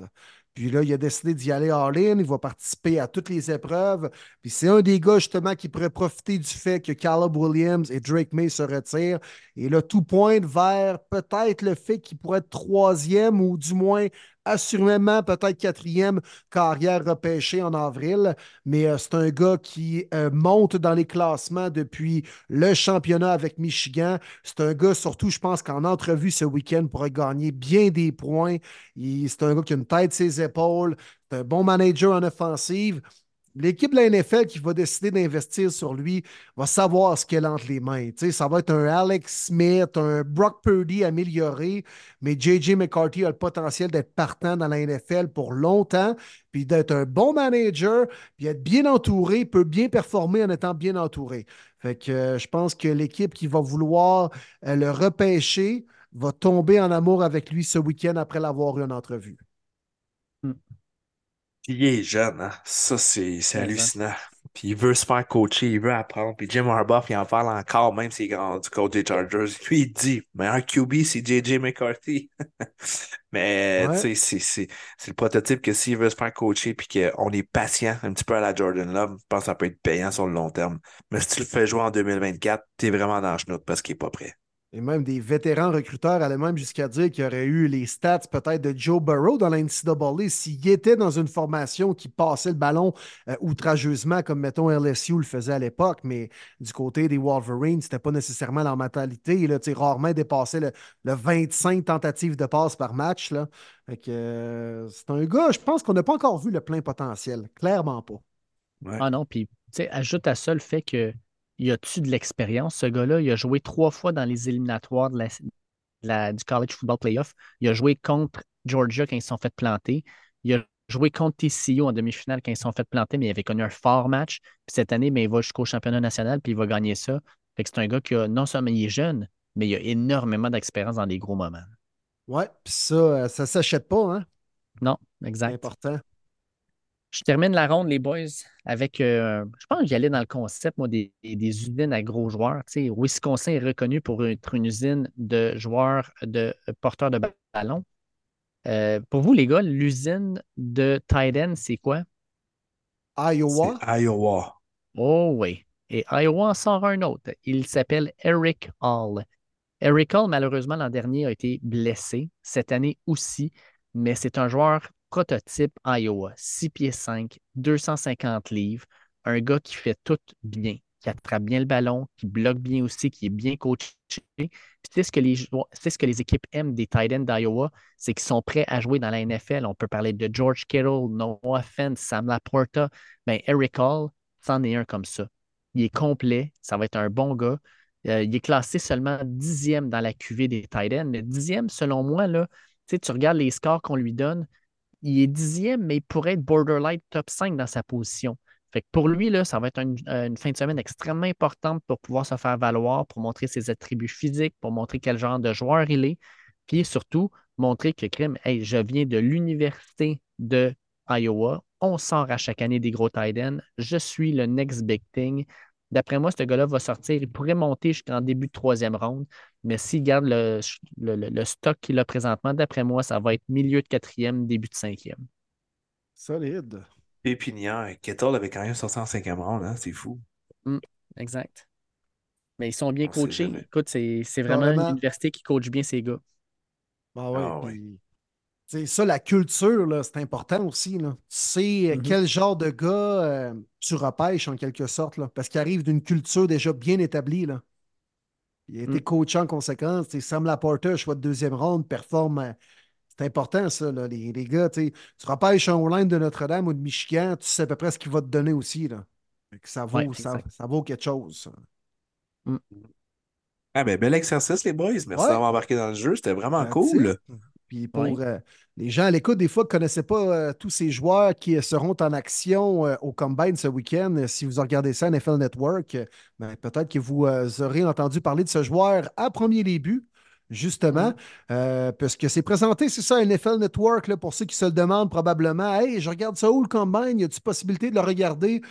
Puis là, il a décidé d'y aller all-in. Il va participer à toutes les épreuves. Puis c'est un des gars, justement, qui pourrait profiter du fait que Caleb Williams et Drake May se retirent. Et là, tout pointe vers peut-être le fait qu'il pourrait être troisième ou du moins assurément peut-être quatrième carrière repêchée en avril, mais euh, c'est un gars qui euh, monte dans les classements depuis le championnat avec Michigan. C'est un gars, surtout, je pense qu'en entrevue ce week-end, pourrait gagner bien des points. C'est un gars qui a une tête ses épaules. Un bon manager en offensive. L'équipe de la NFL qui va décider d'investir sur lui va savoir ce qu'elle entre les mains. ça va être un Alex Smith, un Brock Purdy amélioré, mais J.J. McCarthy a le potentiel d'être partant dans la NFL pour longtemps, puis d'être un bon manager, puis être bien entouré, peut bien performer en étant bien entouré. Fait que euh, je pense que l'équipe qui va vouloir euh, le repêcher va tomber en amour avec lui ce week-end après l'avoir eu en entrevue. Il est jeune, hein? Ça, c'est hallucinant. Puis il veut se faire coacher, il veut apprendre. Puis Jim Harbaugh, il en parle encore, même s'il est grand du coach des Chargers. Lui, il dit, meilleur QB, c'est JJ McCarthy. Mais, Ouais. tu sais, c'est le prototype que s'il veut se faire coacher puis qu'on est patient un petit peu à la Jordan Love, je pense que ça peut être payant sur le long terme. Mais si tu le fais jouer en 2024, t'es vraiment dans le chenoute parce qu'il est pas prêt. Et même des vétérans recruteurs allaient même jusqu'à dire qu'il y aurait eu les stats peut-être de Joe Burrow dans la NCAA s'il était dans une formation qui passait le ballon euh, outrageusement, comme mettons LSU le faisait à l'époque. Mais du côté des Wolverines, c'était pas nécessairement leur mentalité. Là, Tu sais, rarement dépassé le, le 25 tentatives de passe par match. Là. Fait que, euh, c'est un gars, je pense qu'on n'a pas encore vu le plein potentiel. Clairement pas. Ouais. Ah non, puis tu sais, ajoute à ça le fait que il a-tu de l'expérience, ce gars-là? Il a joué trois fois dans les éliminatoires de la- de la- du College Football Playoff. Il a joué contre Georgia quand ils se sont fait planter. Il a joué contre TCU en demi-finale quand ils se sont fait planter, mais il avait connu un fort match. Puis cette année, ben, il va jusqu'au championnat national, puis il va gagner ça. Fait que c'est un gars qui a, non seulement il est jeune, mais il a énormément d'expérience dans des gros moments. Ouais, puis ça, euh, ça s'achète pas, hein? Non, C'est exact. important. Je termine la ronde, les boys, avec, euh, je pense que j'y allais dans le concept, moi, des, des usines à gros joueurs. Tu sais, Wisconsin est reconnu pour être une usine de joueurs, de porteurs de ballon. Euh, pour vous, les gars, l'usine de tight end, c'est quoi? Iowa, Iowa. Oh oui. Et Iowa en sort un autre. Il s'appelle Eric Hall. Eric Hall, malheureusement, l'an dernier, a été blessé. Cette année aussi. Mais c'est un joueur prototype Iowa. 6 pieds 5, 250 livres. Un gars qui fait tout bien, qui attrape bien le ballon, qui bloque bien aussi, qui est bien coaché. C'est ce ce que les équipes aiment des tight ends d'Iowa, c'est qu'ils sont prêts à jouer dans la NFL. On peut parler de George Kittle, Noah Fent, Sam Laporta. Ben, Eric Hall, c'en est un comme ça. Il est complet, ça va être un bon gars. Euh, il est classé seulement dixième dans la QV des tight ends, mais dixième, selon moi, là, tu regardes les scores qu'on lui donne, il est dixième, mais il pourrait être borderline top 5 dans sa position. Pour lui, là, ça va être une, euh, une fin de semaine extrêmement importante pour pouvoir se faire valoir, pour montrer ses attributs physiques, pour montrer quel genre de joueur il est, puis surtout montrer que Crime, hey, je viens de l'université de Iowa, on sort à chaque année des gros tight ends, je suis le next big thing. D'après moi, ce gars-là va sortir, il pourrait monter jusqu'en début de troisième ronde, mais s'il garde le, le- le- le stock qu'il a présentement, d'après moi, ça va être milieu de quatrième, début de cinquième. solide. Pépinière. Kettle avait quand même sorti en cinquième round, hein? C'est fou. Exact. Mais ils sont bien On sait coachés. Écoute, c'est c'est vraiment une université qui coach bien ses gars. Ah ouais, Ah ouais. puis, tu sais, ça, la culture, là, c'est important aussi. Là. Tu sais euh, Mhm. quel genre de gars euh, tu repêches en quelque sorte, là, parce qu'il arrive d'une culture déjà bien établie. Là. Il a été Mm. coaché en conséquence. Sam Laporta, choix de deuxième ronde, performe. euh, C'est important, ça, là, les, les gars. Tu repêches un line de Notre-Dame ou de Michigan, tu sais à peu près ce qu'il va te donner aussi. Là. Ça, vaut, Ouais, ça, ça vaut quelque chose. ça. Ah, ben, bel exercice, les boys. Merci Ouais. d'avoir embarqué dans le jeu. C'était vraiment cool. Puis pour euh, les gens à l'écoute, des fois, ne connaissaient pas euh, tous ces joueurs qui euh, seront en action euh, au Combine ce week-end, si vous regardez ça à NFL Network, ben, peut-être que vous aurez entendu parler de ce joueur à premier début, justement, parce que c'est présenté, c'est ça, à NFL Network, là, pour ceux qui se le demandent probablement. Hey, je regarde ça où le Combine? Y a-t-il possibilité de le regarder?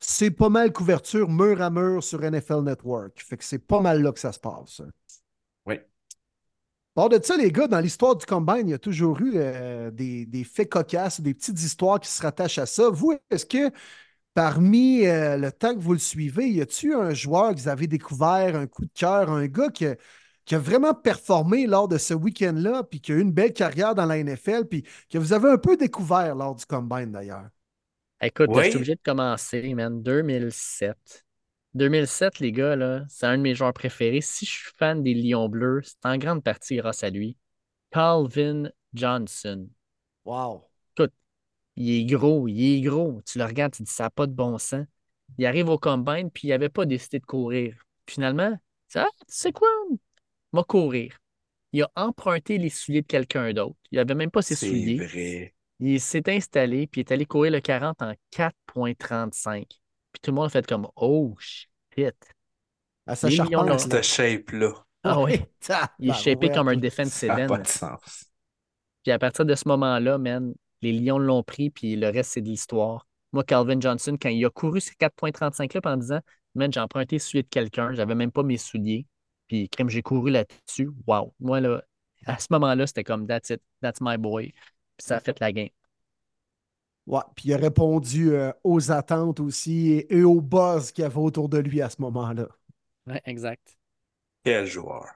C'est pas mal couverture mur à mur sur NFL Network. Fait que c'est pas mal là que ça se passe. Bord de ça, les gars, dans l'histoire du Combine, il y a toujours eu euh, des, des faits cocasses, des petites histoires qui se rattachent à ça. Vous, est-ce que parmi euh, le temps que vous le suivez, y a-t-il un joueur que vous avez découvert, un coup de cœur, un gars qui a, qui a vraiment performé lors de ce week-end-là, puis qui a eu une belle carrière dans la NFL, puis que vous avez un peu découvert lors du Combine d'ailleurs? Écoute, Oui. je suis obligé de commencer, man. 2007. 2007, les gars, là, c'est un de mes joueurs préférés. Si je suis fan des Lions Bleus, c'est en grande partie grâce à lui. Calvin Johnson. Wow! Il est gros, il est gros. Tu le regardes, tu dis ça n'a pas de bon sens. Il arrive au combine, puis il n'avait pas décidé de courir. Finalement, dit, ah, tu sais quoi? Va courir. Il a emprunté les souliers de quelqu'un d'autre. Il n'avait même pas ses souliers. vrai. Il s'est installé, puis il est allé courir le 40 en 4.35. Puis tout le monde a fait comme Oh shit. À sa Les Lions charpente. Cette shape-là. Ah ouais. Il est shapé comme un defensive Ça n'a pas de sens. Puis à partir de ce moment-là, man, les Lions l'ont pris, puis le reste, c'est de l'histoire. Moi, Calvin Johnson, quand il a couru ces 4,35 là en disant, man, j'ai emprunté celui de quelqu'un, j'avais même pas mes souliers. Puis, comme j'ai couru là-dessus, wow. Moi, là, à ce moment-là, c'était comme, that's it, that's my boy. Puis ça a fait la game. Ouais, puis il a répondu euh, aux attentes aussi et, au buzz qu'il y avait autour de lui à ce moment-là. Ouais, exact. Quel joueur.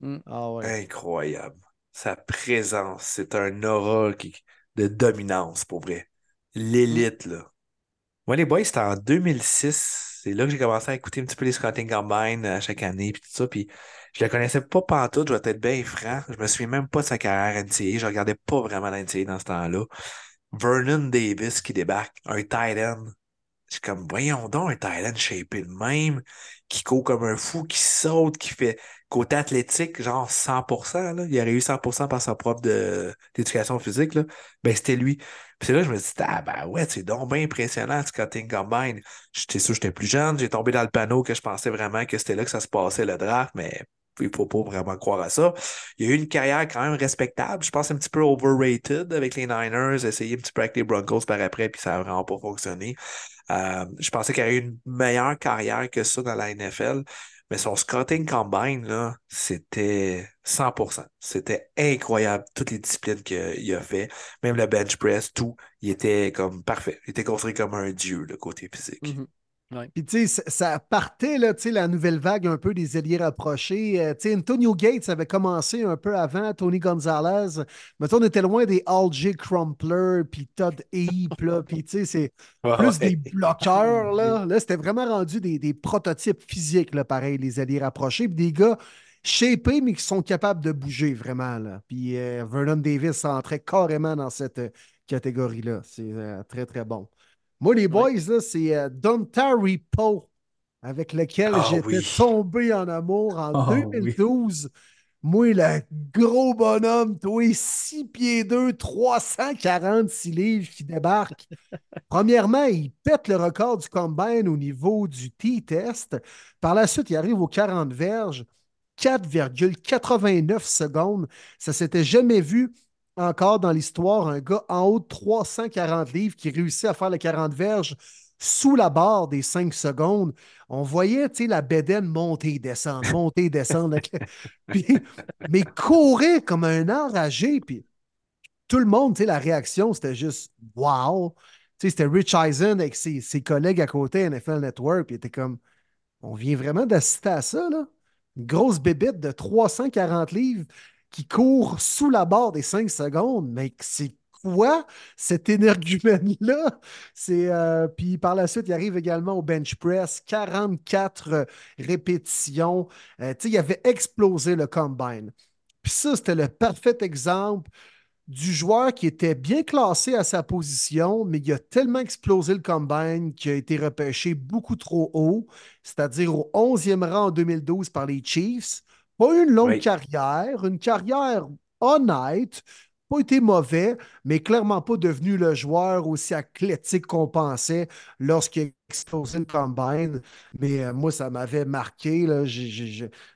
Mm. Ah ouais. Incroyable. Sa présence, c'est un aura qui- de dominance, pour vrai. L'élite, là. Moi, les boys, c'était en 2006. C'est là que j'ai commencé à écouter un petit peu les Scouting Combine à chaque année, puis tout ça. Puis je le connaissais pas pantoute, je vais être bien franc. Je me souviens même pas de sa carrière NCAA. Je regardais pas vraiment la NCAA dans ce temps-là. Vernon Davis qui débarque, un tight end. Suis comme, voyons donc, un tight end shapé de même, qui court comme un fou, qui saute, qui fait côté athlétique, genre 100%, là. Il aurait eu 100% par sa prof de- d'éducation physique, là. Ben, c'était lui. Puis c'est là que je me dis, ah, ben ouais, c'est donc bien impressionnant, Scotting Combine. J'étais sûr que j'étais plus jeune, j'ai tombé dans le panneau que je pensais vraiment que c'était là que ça se passait, le draft, mais il faut pas vraiment croire à ça. Il a eu une carrière quand même respectable. Je pense un petit peu overrated avec les Niners, essayé un petit peu avec les Broncos par après, puis ça n'a vraiment pas fonctionné. Euh, je pensais qu'il aurait eu une meilleure carrière que ça dans la NFL, mais son scouting combine, là, c'était 100%. C'était incroyable, toutes les disciplines qu'il a fait, même le bench press, tout, il était comme parfait. Il était construit comme un dieu, le côté physique. Puis, tu sais, ça- partait, là, tu sais, la nouvelle vague un peu des alliés rapprochés. Euh, tu sais, Antonio Gates avait commencé un peu avant, Tony Gonzalez. Mettons, on était loin des Alger Crumpler, puis Todd Heap, là. Puis, tu sais, c'est plus des bloqueurs, là. Là, c'était vraiment rendu des, des prototypes physiques, là, pareil, les alliés rapprochés. Puis des gars shapés, mais qui sont capables de bouger vraiment, là. Puis euh, Vernon Davis entrait carrément dans cette euh, catégorie-là. C'est euh, très, très bon. Moi, les boys, là, c'est euh, Dontari Poe, avec lequel Ah j'étais oui. tombé en amour en Ah oui. 2012. Moi, le gros bonhomme, toi, 6 pieds 2, 346 livres qui débarque. Premièrement, il pète le record du combine au niveau du T-test. Par la suite, il arrive aux 40 verges, 4,89 secondes. Ça s'était jamais vu encore dans l'histoire, un gars en haut de 340 livres qui réussit à faire le 40 verges sous la barre des 5 secondes. On voyait, la bédaine monter, descendre, monter, descendre. Puis, mais courir comme un enragé. Puis tout le monde, la réaction, c'était juste wow. C'était Rich Eisen avec ses, ses collègues à côté, NFL Network, puis il était comme, on vient vraiment d'assister à ça, là? Une grosse bébête de 340 livres qui court sous la barre des 5 secondes. Mais c'est quoi cet énergumène-là? Euh, puis par la suite, il arrive également au bench press, 44 euh, répétitions. Euh, il avait explosé le combine. Puis ça, c'était le parfait exemple du joueur qui était bien classé à sa position, mais il a tellement explosé le combine qu'il a été repêché beaucoup trop haut, c'est-à-dire au 11e rang en 2012 par les Chiefs. Pas eu une longue Oui. carrière, une carrière honnête, pas été mauvais, mais clairement pas devenu le joueur aussi athlétique qu'on pensait lorsqu'il a explosé le combine. Mais euh, moi, ça m'avait marqué.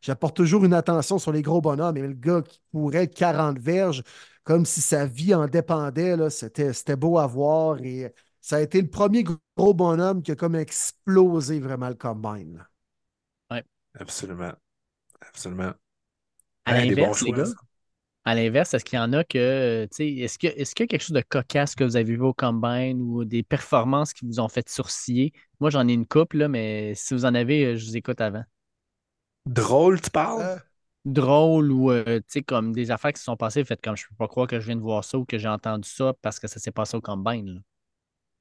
J'apporte toujours une attention sur les gros bonhommes. Mais le gars qui courait 40 verges, comme si sa vie en dépendait, là, c'était, c'était beau à voir. Et ça a été le premier gros bonhomme qui a comme explosé vraiment le combine. là. Absolument. Absolument. À Ouais, des l'inverse, bons les choix, gars, ça. à l'inverse, est-ce qu'il y en a que, tu sais, est-ce que, est-ce qu'il y a quelque chose de cocasse que vous avez vu au Combine ou des performances qui vous ont fait sourciller? Moi, j'en ai une couple, là, mais si vous en avez, euh, je vous écoute avant. Drôle, tu parles? Euh, Drôle ou, euh, tu sais, comme des affaires qui se sont passées, faites comme je peux pas croire que je viens de voir ça ou que j'ai entendu ça parce que ça s'est passé au Combine, là.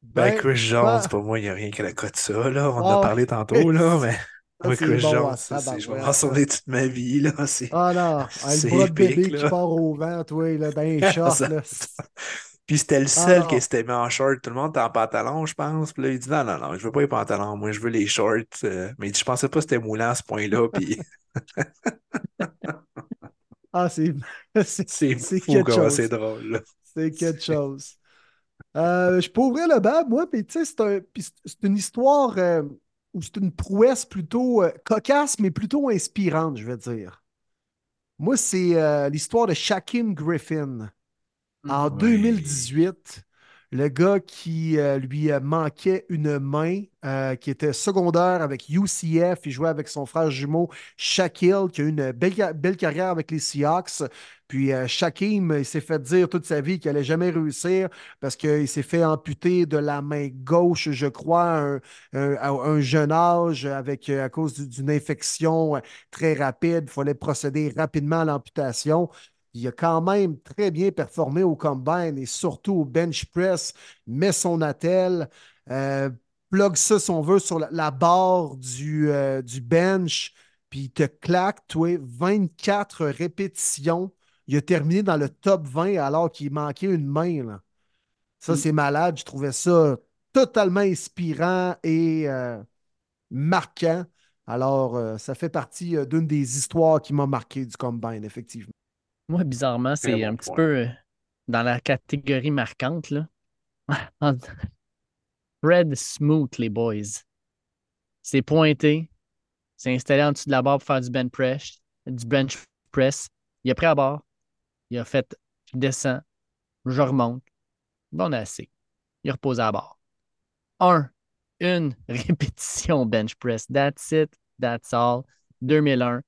Ben, Chris Jones, c'est pas moi, il n'y a rien qui la cote ça, là. On en Ah, a parlé tantôt, là, mais moi, c'est Chris bon, Jones, ah, ça, c'est- je vais m'en souvenir toute ma vie, là. Ah non, ah, C'est le bras de bébé épique, qui là. part au vent, toi, là, dans les shorts. Ça- là. Puis c'était le seul non. qui s'était mis en short. Tout le monde était en pantalon, je pense. Puis là, il dit non, non, non, je veux pas les pantalons, moi, je veux les shorts. Euh, mais il dit, je pensais pas que c'était moulant à ce point-là. Puis Ah, c'est c'est- c'est drôle, là. C'est quelque chose. Euh, je peux ouvrir le bas, moi, puis tu sais, c'est un- une histoire euh, ou c'est une prouesse plutôt euh, cocasse, mais plutôt inspirante, je veux dire. Moi, c'est euh, l'histoire de Shaquem Griffin. En Ouais. 2018, le gars qui euh, lui euh, manquait une main, euh, qui était secondaire avec UCF. Il jouait avec son frère jumeau Shaquille, qui a eu une belle, ca- belle carrière avec les Seahawks. Puis euh, il s'est fait dire toute sa vie qu'il allait jamais réussir parce qu'il s'est fait amputer de la main gauche, je crois, à un, un- jeune âge avec, à cause du- d'une infection très rapide. Il fallait procéder rapidement à l'amputation. Il a quand même très bien performé au combine et surtout au bench press, met son attel, euh, plug ça, si on veut, sur la, la barre du, euh, du bench, puis il te claque, toi, 24 répétitions. Il a terminé dans le top 20 alors qu'il manquait une main. là. Ça, Mm. c'est malade. Je trouvais ça totalement inspirant et euh, marquant. Alors, euh, ça fait partie euh, d'une des histoires qui m'a marqué du combine, effectivement. Moi, bizarrement, c'est bon un petit peu euh, dans la catégorie marquante, là. En- Fred Smoot, les boys. C'est pointé, s'est installé en dessous de la barre pour faire du bench press, du bench press. Il a pris à barre, il a fait, je descends, je remonte. Bon, on a assez. Il a reposé à barre. Un, une répétition bench press. That's it, that's all. 2001,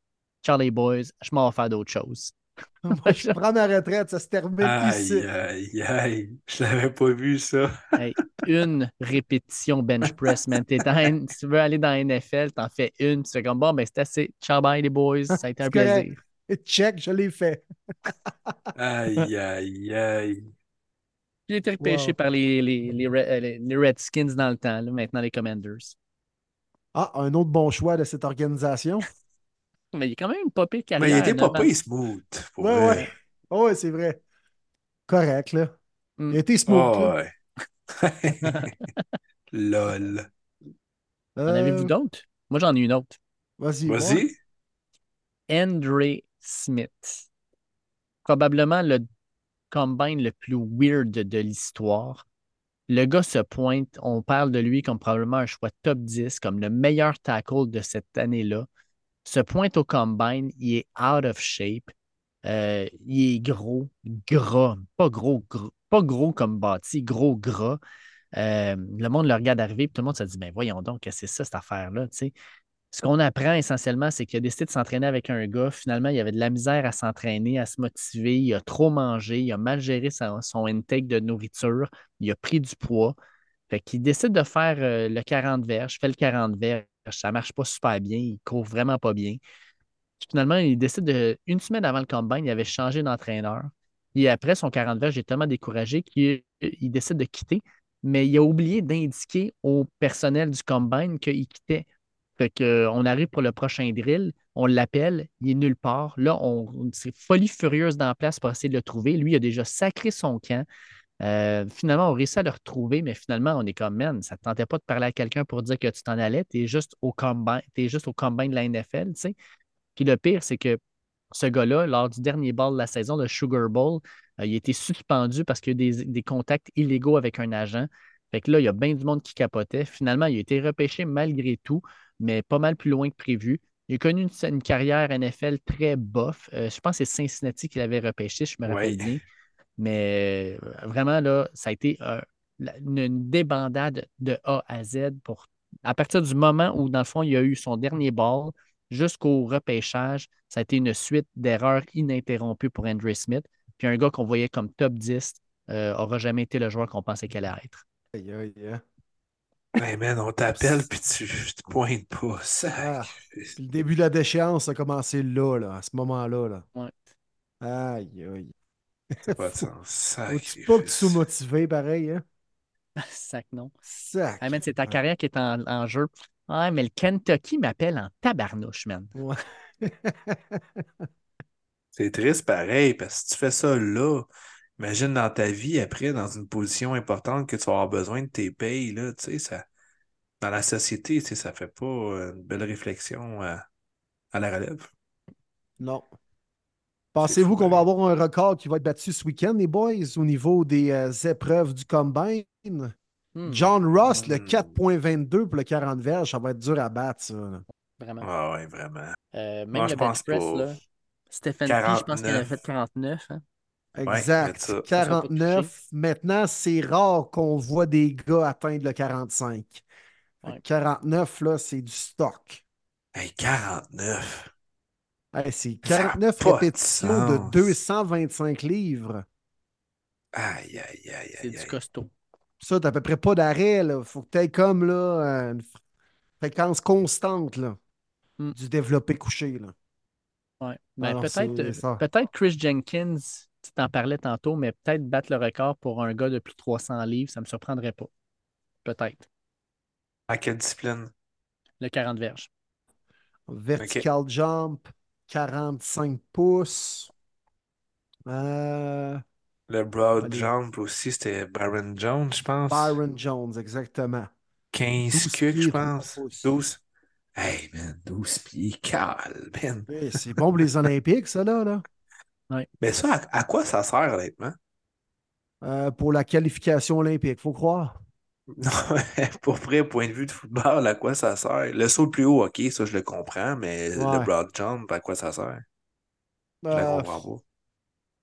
Charlie Boys, je m'en vais faire d'autres choses. Moi, je prends ma retraite, ça se termine ici. Aïe, aïe, aïe. Je l'avais pas vu, ça. Hey, une répétition bench press, man. T'es dans- si tu veux aller dans la NFL, t'en fais une, tu fais comme bon, ben c'est assez. Ciao, bye les boys. Ça a été un correct. plaisir. Check, je l'ai fait. Aïe, aïe, aïe. J'ai été repêché Wow. par les, les, les, Re- euh, les- les Redskins dans le temps, là, maintenant les Commanders. Ah, un autre bon choix de cette organisation. Mais il est quand même pas pire Mais il était pas pire smooth. Pour Ouais, vrai. ouais. Oh, ouais, c'est vrai. Correct, là. Mm. Il été smooth, Ah, là. ouais. Lol. En avez-vous Euh, d'autres? Moi, j'en ai une autre. Vas-y. Vas-y. Andre Smith. Probablement le combine le plus weird de l'histoire. Le gars se pointe, on parle de lui comme probablement un choix top 10, comme le meilleur tackle de cette année-là. Se pointe au combine, il est out of shape. Euh, il est gros, gras, pas gros, gros- pas gros comme bâti, gros gras. Euh, le monde le regarde arriver, puis tout le monde se dit, ben voyons donc, c'est ça, cette affaire-là, tu sais. Ce qu'on apprend essentiellement, c'est qu'il a décidé de s'entraîner avec un gars. Finalement, il avait de la misère à s'entraîner, à se motiver. Il a trop mangé, il a mal géré son intake de nourriture, il a pris du poids. Fait qu'il décide de faire euh, le 40 verges, fait le 40 verges, ça marche pas super bien, il court vraiment pas bien. Finalement, il décide de, une semaine avant le combine, il avait changé d'entraîneur. Et après son 40 verges, est tellement découragé qu'il il décide de quitter, mais il a oublié d'indiquer au personnel du combine qu'il quittait. Fait que, euh, on arrive pour le prochain drill, on l'appelle, il est nulle part. Là, on, on- c'est folie furieuse dans la place pour essayer de le trouver. Lui, il a déjà sacré son camp. Euh, finalement, on réussit à le retrouver, mais finalement, on est comme, man, ça ne te tentait pas de parler à quelqu'un pour dire que tu t'en allais, tu es juste au combine, t'es juste au combine de la NFL, tu sais. Puis le pire, c'est que ce gars-là, lors du dernier ball de la saison, le Sugar Bowl, euh, il a été suspendu parce qu'il y a eu des, des contacts illégaux avec un agent. Fait que là, il y a bien du monde qui capotait. Finalement, il a été repêché malgré tout, mais pas mal plus loin que prévu. Il a connu une, une carrière NFL très bof. Euh, je pense que c'est Cincinnati qui l'avait repêché, je me rappelle Ouais. bien. Mais euh, vraiment, là, ça a été euh, une, une débandade de A à Z pour à partir du moment où, dans le fond, il y a eu son dernier ball jusqu'au repêchage, ça a été une suite d'erreurs ininterrompues pour Andre Smith. Puis un gars qu'on voyait comme top 10 n'aura jamais été le joueur qu'on pensait qu'elle allait être. Aïe, aïe, aïe. Hey man, on t'appelle puis tu te pointes pas. Ah. Le début de la déchéance a commencé là, là, à ce moment-là. Là. Ouais. Aïe, aïe. Ça pas de sens. Faut-tu pas que tu sois Sacrifice. motivé pareil, hein? Sac non. Sac. Hey, c'est ta carrière qui est en, en jeu. Ouais, mais le Kentucky m'appelle en tabarnouche, man. Ouais. C'est triste pareil, parce que si tu fais ça là, imagine dans ta vie après, dans une position importante que tu vas avoir besoin de tes payes, là, tu sais, ça, dans la société, tu sais, ça fait pas une belle réflexion à, à la relève. Non. Pensez-vous qu'on va avoir un record qui va être battu ce week-end, les boys, au niveau des euh, épreuves du combine? Hmm, John Ross, le Hmm. 4.22 pour le 40 verges, ça va être dur à battre, ça. là. Vraiment. Ah ouais, vraiment. Euh, même Moi, le je bench pense press, pas. là. Stephen P, je pense qu'il avait 49. fait 49. hein. Exact. ça. 49. Maintenant, c'est rare qu'on voit des gars atteindre le 45. Ouais. 49, là, c'est du stock. Hey, 49. Hey, c'est Ça a 49 pas de répétitions de sens. 225 livres. Aïe, aïe, aïe, C'est du costaud. Ça, t'as à peu près pas d'arrêt. Il faut que tu aies comme là, une fréquence constante là, Mm. du développé couché. Là. Ouais. Ben, peut-être, euh, peut-être Chris Jenkins, tu t'en parlais tantôt, mais peut-être battre le record pour un gars de plus de 300 livres, ça ne me surprendrait pas. Peut-être. À quelle discipline? Le 40 verges. Vertical jump, 45 pouces. Euh, Le broad Allez. jump aussi, c'était Baron Jones, je pense. Byron Jones, exactement. 15 12 kicks, pieds, je pense. pouces. 12. Hey, man, 12 pieds, calme, c'est bon pour les Olympiques, ça, là. là. Mais ça, à, à quoi ça sert, honnêtement? Euh, pour la qualification olympique, faut croire. Non, pour vrai, point de vue de football, à quoi ça sert? Le saut le plus haut, ok, ça je le comprends, mais Ouais. le broad jump, à quoi ça sert? Je la Euh, comprends pas.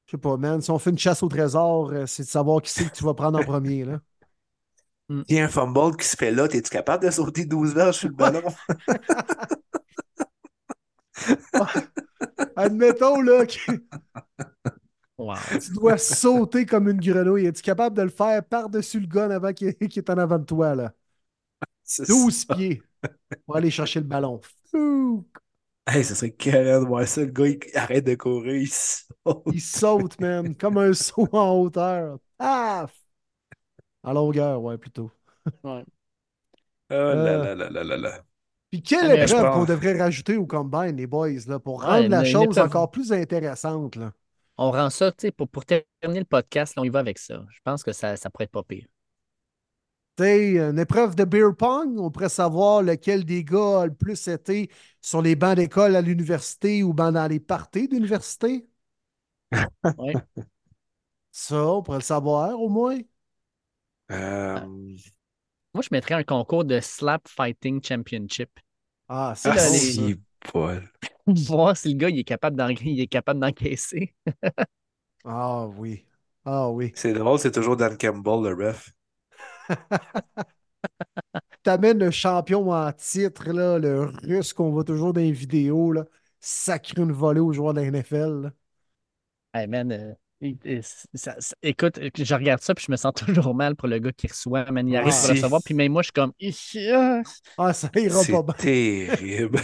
je sais pas, man. Si on fait une chasse au trésor, euh, c'est de savoir qui c'est que tu vas prendre en premier. Là. Il y a un fumble qui se fait là, es-tu capable de sauter 12 verges sur le ballon? Admettons là, que Wow. tu dois sauter comme une grenouille. Es-tu capable de le faire par-dessus le gun avant qu'il est en avant de toi? Là? C'est 12 ça. pieds pour aller chercher le ballon. Fou! Hey, ça serait carré de voir ça. Le gars, il arrête de courir, il saute. Il saute, man, comme un saut en hauteur. Paf! En longueur, ouais, plutôt. Ouais. Oh là Euh. là là là là là. Puis quelle Ah, épreuve qu'on devrait rajouter au combine, les boys, là, pour Ouais, rendre la chose épreuve. encore plus intéressante. Là. On rend ça, tu sais, pour, pour terminer le podcast, là, on y va avec ça. Je pense que ça, ça pourrait être pas pire. Tu sais, une épreuve de beer pong, on pourrait savoir lequel des gars a le plus été sur les bancs d'école à l'université ou ben dans les parties d'université. Ouais. Ça, on pourrait le savoir au moins. Euh, Moi, je mettrais un concours de Slap Fighting Championship. Ah, c'est ah, Paul. Voir si le gars il est capable d'en- il est capable d'encaisser. Ah oui. Ah oui. C'est drôle, c'est toujours Dan Campbell, le ref. T'amènes le champion en titre, là, le russe qu'on voit toujours dans les vidéos, là, sacrer une volée aux joueurs de la NFL. là. Hey man, euh, ça- ça- écoute, je regarde ça puis je me sens toujours mal pour le gars qui reçoit. Man, il arrive pour Aussi. recevoir, puis même moi, je suis comme. Ah. Ah, ça ira pas bien. terrible.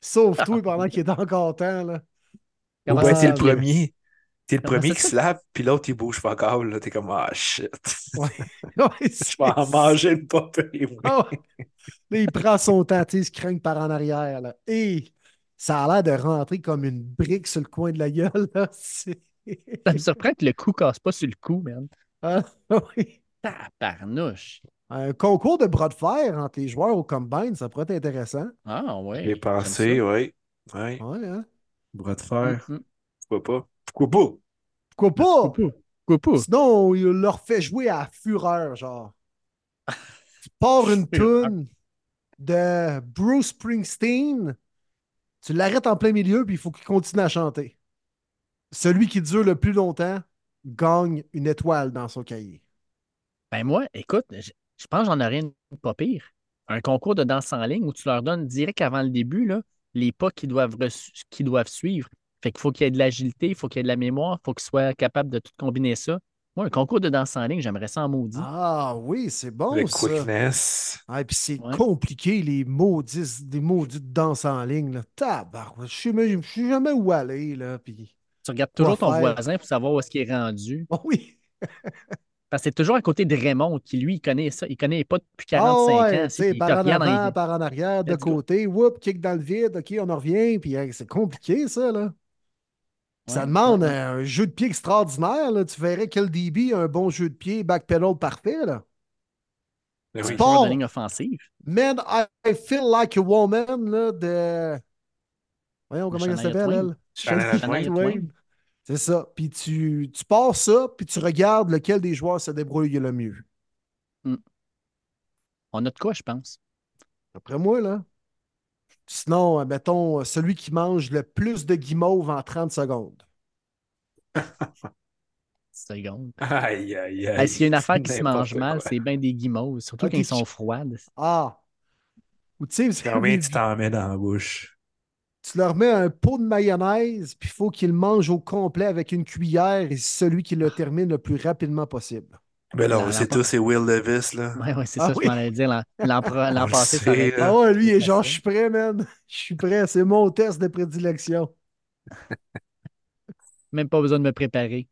Sauf toi pendant qu'il est encore temps. Là. Ouais, ça t'es le premier. T'es le premier qui se fait? slap, puis l'autre, il bouge pas encore. Là, t'es comme, ah shit. Ouais. Ouais, Je vais en manger le papier. Ah ouais. Là, il prend son temps, tu sais, il se craigne par en arrière. Là. Et ça a l'air de rentrer comme une brique sur le coin de la gueule. Là. C'est- Ça me surprend que le coup casse pas sur le coup, man. Ah, oui. Tabarnouche. Un concours de bras de fer entre les joueurs au combine, ça pourrait être intéressant. Ah ouais. J'ai j'aime pensé, ça. oui. Oui. Ouais, hein? Bras de fer. Mm, mm. Pourquoi pas? Pourquoi pas? Pourquoi pas? Pourquoi pas? Pourquoi pas? Sinon, il leur fait jouer à fureur, genre. Tu pars une tune de Bruce Springsteen, tu l'arrêtes en plein milieu, puis il faut qu'il continue à chanter. Celui qui dure le plus longtemps gagne une étoile dans son cahier. Ben moi, écoute, je, pense que j'en aurais une pas pire. Un concours de danse en ligne où tu leur donnes direct avant le début là, les pas qu'ils doivent, reçu- qu'ils doivent suivre. Fait qu'il faut qu'il y ait de l'agilité, il faut qu'il y ait de la mémoire, il faut qu'ils soient capables de tout combiner ça. Moi, un concours de danse en ligne, j'aimerais ça en maudit. Ah oui, c'est bon le ça. quickness. Ah, et puis c'est Ouais. compliqué, les maudits, des maudites danses en ligne. Là. Tabarouette, je je sais jamais où aller. Là, puis... Tu regardes toujours ton faire? voisin pour savoir où est-ce qu'il est rendu. Oh oui, Parce que c'est toujours à côté de Raymond qui, lui, il connaît ça. Il connaît pas depuis Ah 45 ouais, ans. te par en avant, les- par en arrière, de côté, whoop, kick dans le vide, OK, on en revient, puis hey, c'est compliqué, ça, là. ça demande ouais. un jeu de pied extraordinaire, là. Tu verrais quel DB a un bon jeu de pied, backpedal parfait, là. Ben oui. de ligne offensive. Man, I feel like a woman, là, de... Voyons, comment elle Shania s'appelle, Twain. elle? Shania Shania Twain. C'est ça. Puis tu, tu pars ça, puis tu regardes lequel des joueurs se débrouille le mieux. On a de quoi, je pense. Après moi, là. Sinon, mettons, celui qui mange le plus de guimauve en 30 secondes. secondes. Aïe, aïe, aïe. S'il y a une affaire qui se mange mal, c'est bien des guimauves, surtout Ok, quand ils sont froides. Ah! Ou tu sais, Combien tu t'en mets dans la bouche? Tu leur mets un pot de mayonnaise, puis il faut qu'ils le mangent au complet avec une cuillère et celui qui le termine le plus rapidement possible. Ben là, on le sait tous, c'est Will Levis, là. Ouais, ouais, c'est Ah ça, oui. je m'en allais dire. L'an passé, sait, là. Ah ouais, lui, il est genre, je suis prêt, man. Je suis prêt, c'est mon test de prédilection. Même pas besoin de me préparer.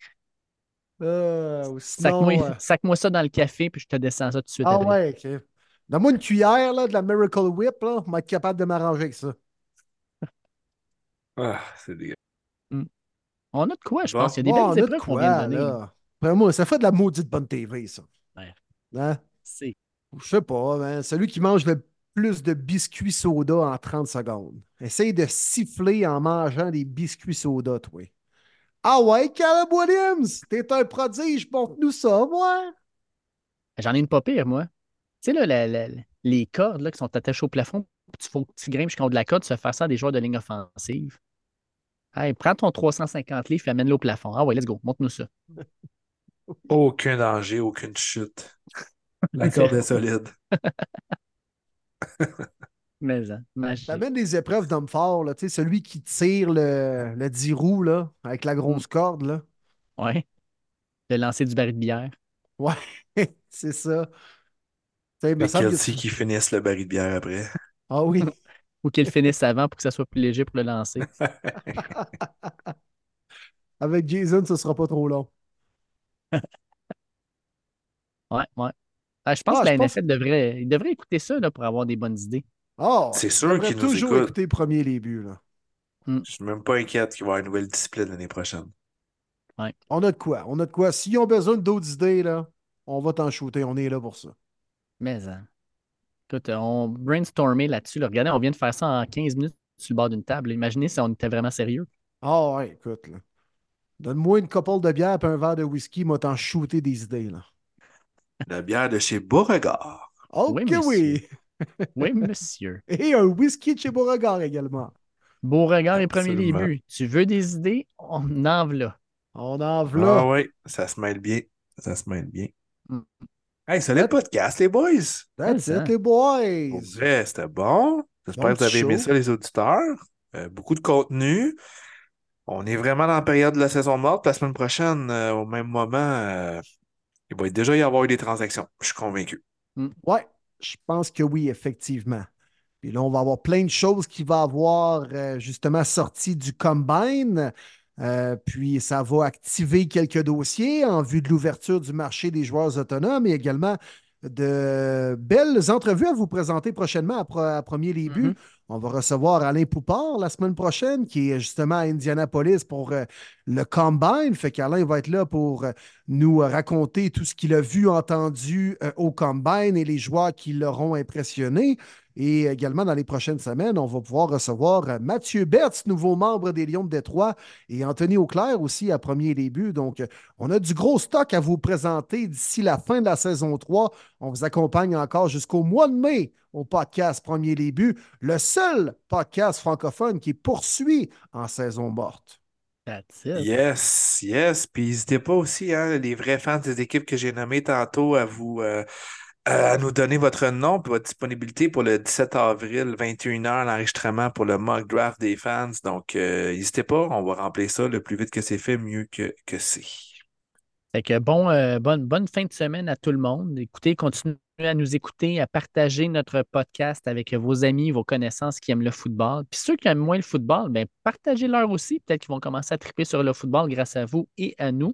Euh, Sac-moi euh, sac-moi ça dans le café, puis je te descends ça tout de suite. Ah après. ouais, ok. Donne-moi une cuillère là, de la Miracle Whip, là, on va être capable de m'arranger avec ça. Ah, c'est dégueu. On a de quoi, je Bon. pense. Il y a des a belles de épreuves qu'on quoi, vient de donner. là. Après moi, ça fait de la maudite bonne TV, ça. Ouais. Hein? C'est Je sais pas, man. Celui qui mange le plus de biscuits soda en 30 secondes. Essaye de siffler en mangeant des biscuits soda, toi. Ah ouais, Caleb Williams, t'es un prodige, montre-nous ça, moi. J'en ai une pas pire, moi. Tu sais, là, la- la- les cordes là, qui sont attachées au plafond, il faut que tu grimpes jusqu'en haut de la corde, tu fais faire ça à des joueurs de ligne offensive. Hey, prends ton 350 livres et amène-le au plafond. Ah ouais, let's go, montre-nous ça. Aucun danger, aucune chute. La corde est solide. Mais, hein, magique. T'amènes des épreuves d'homme fort, là, tu sais, celui qui tire le, le 10 roues, là, avec la grosse corde, là. Ouais. Le lancer du baril de bière. Ouais, c'est ça. Et semble que qui finisse le baril de bière après. Ah oui. Ou qu'il finisse avant pour que ça soit plus léger pour le lancer. Avec Jason, ce sera pas trop long. Ouais, ouais. Ah, je pense Ah, que la pense- NFL devrait, il devrait écouter ça là, pour avoir des bonnes idées. Ah, C'est sûr qu'il nous toujours écoute. écouter premier les buts, là. Je suis même pas inquiète qu'il va y avoir une nouvelle discipline l'année prochaine. On a de quoi? On a de quoi? S'ils ont besoin d'autres idées, là, on va t'en shooter. On est là pour ça. Mais, hein. Écoute, on brainstormait là-dessus. là. Regardez, on vient de faire ça en 15 minutes sur le bord d'une table. Imaginez si on était vraiment sérieux. Ah ouais, écoute, là. Donne-moi une couple de bière et un verre de whisky, moi t'en shooter des idées, là. La bière de chez Beauregard. Ok, Oui, oui. monsieur. Oui, monsieur. Et un whisky de chez Beauregard également. Beauregard et premier buts. Tu veux des idées? On en là. On en Ah v'là. ouais, ça se mêle bien. Ça se mêle bien. Mm. Hey, c'est le podcast, les boys. That's hein. it, les boys. C'était bon. J'espère que vous avez aimé show. ça, les auditeurs. Euh, beaucoup de contenu. On est vraiment dans la période de la saison morte. La semaine prochaine, euh, au même moment, euh, il va déjà y avoir eu des transactions. Je suis convaincu. Ouais, je pense que oui, effectivement. Puis là, on va avoir plein de choses qui vont avoir euh, justement sorti du Combine. Euh, puis ça va activer quelques dossiers en vue de l'ouverture du marché des joueurs autonomes et également de belles entrevues à vous présenter prochainement à, Premier Les Buts. Mhm. On va recevoir Alain Poupard la semaine prochaine, qui est justement à Indianapolis pour euh, le Combine. Fait qu'Alain va être là pour euh, nous raconter tout ce qu'il a vu, entendu au Combine et les joueurs qui l'auront impressionné. Et également, dans les prochaines semaines, on va pouvoir recevoir euh, Mathieu Betts, nouveau membre des Lions de Détroit, et Anthony Auclair aussi à premier début. Donc, euh, on a du gros stock à vous présenter d'ici la fin de la saison 3. On vous accompagne encore jusqu'au mois de mai au podcast Premier Début, le seul podcast francophone qui poursuit en saison morte. That's it. Yes, yes. Puis n'hésitez pas aussi, hein, les vrais fans des équipes que j'ai nommées tantôt, à vous euh, à nous donner votre nom et votre disponibilité pour le 17 avril, 21h, l'enregistrement pour le mock draft des fans. Donc, euh, n'hésitez pas, on va remplir ça le plus vite que c'est fait, mieux que, que c'est. Fait que bon, euh, bonne, bonne fin de semaine à tout le monde. Écoutez, continuez à nous écouter, à partager notre podcast avec vos amis, vos connaissances qui aiment le football. Puis ceux qui aiment moins le football, ben, partagez-leur aussi. Peut-être qu'ils vont commencer à triper sur le football grâce à vous et à nous.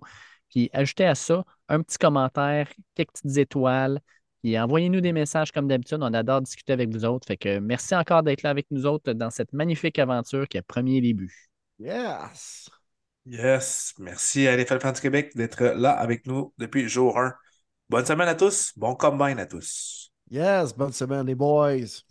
Puis ajoutez à ça un petit commentaire, quelques petites étoiles. Puis envoyez-nous des messages comme d'habitude. On adore discuter avec vous autres. Fait que merci encore d'être là avec nous autres dans cette magnifique aventure qui est Premier Début. Yes! Yes, merci à Fans du Québec d'être là avec nous depuis jour 1. Bonne semaine à tous, bon combine à tous. Yes! Bonne semaine, les boys!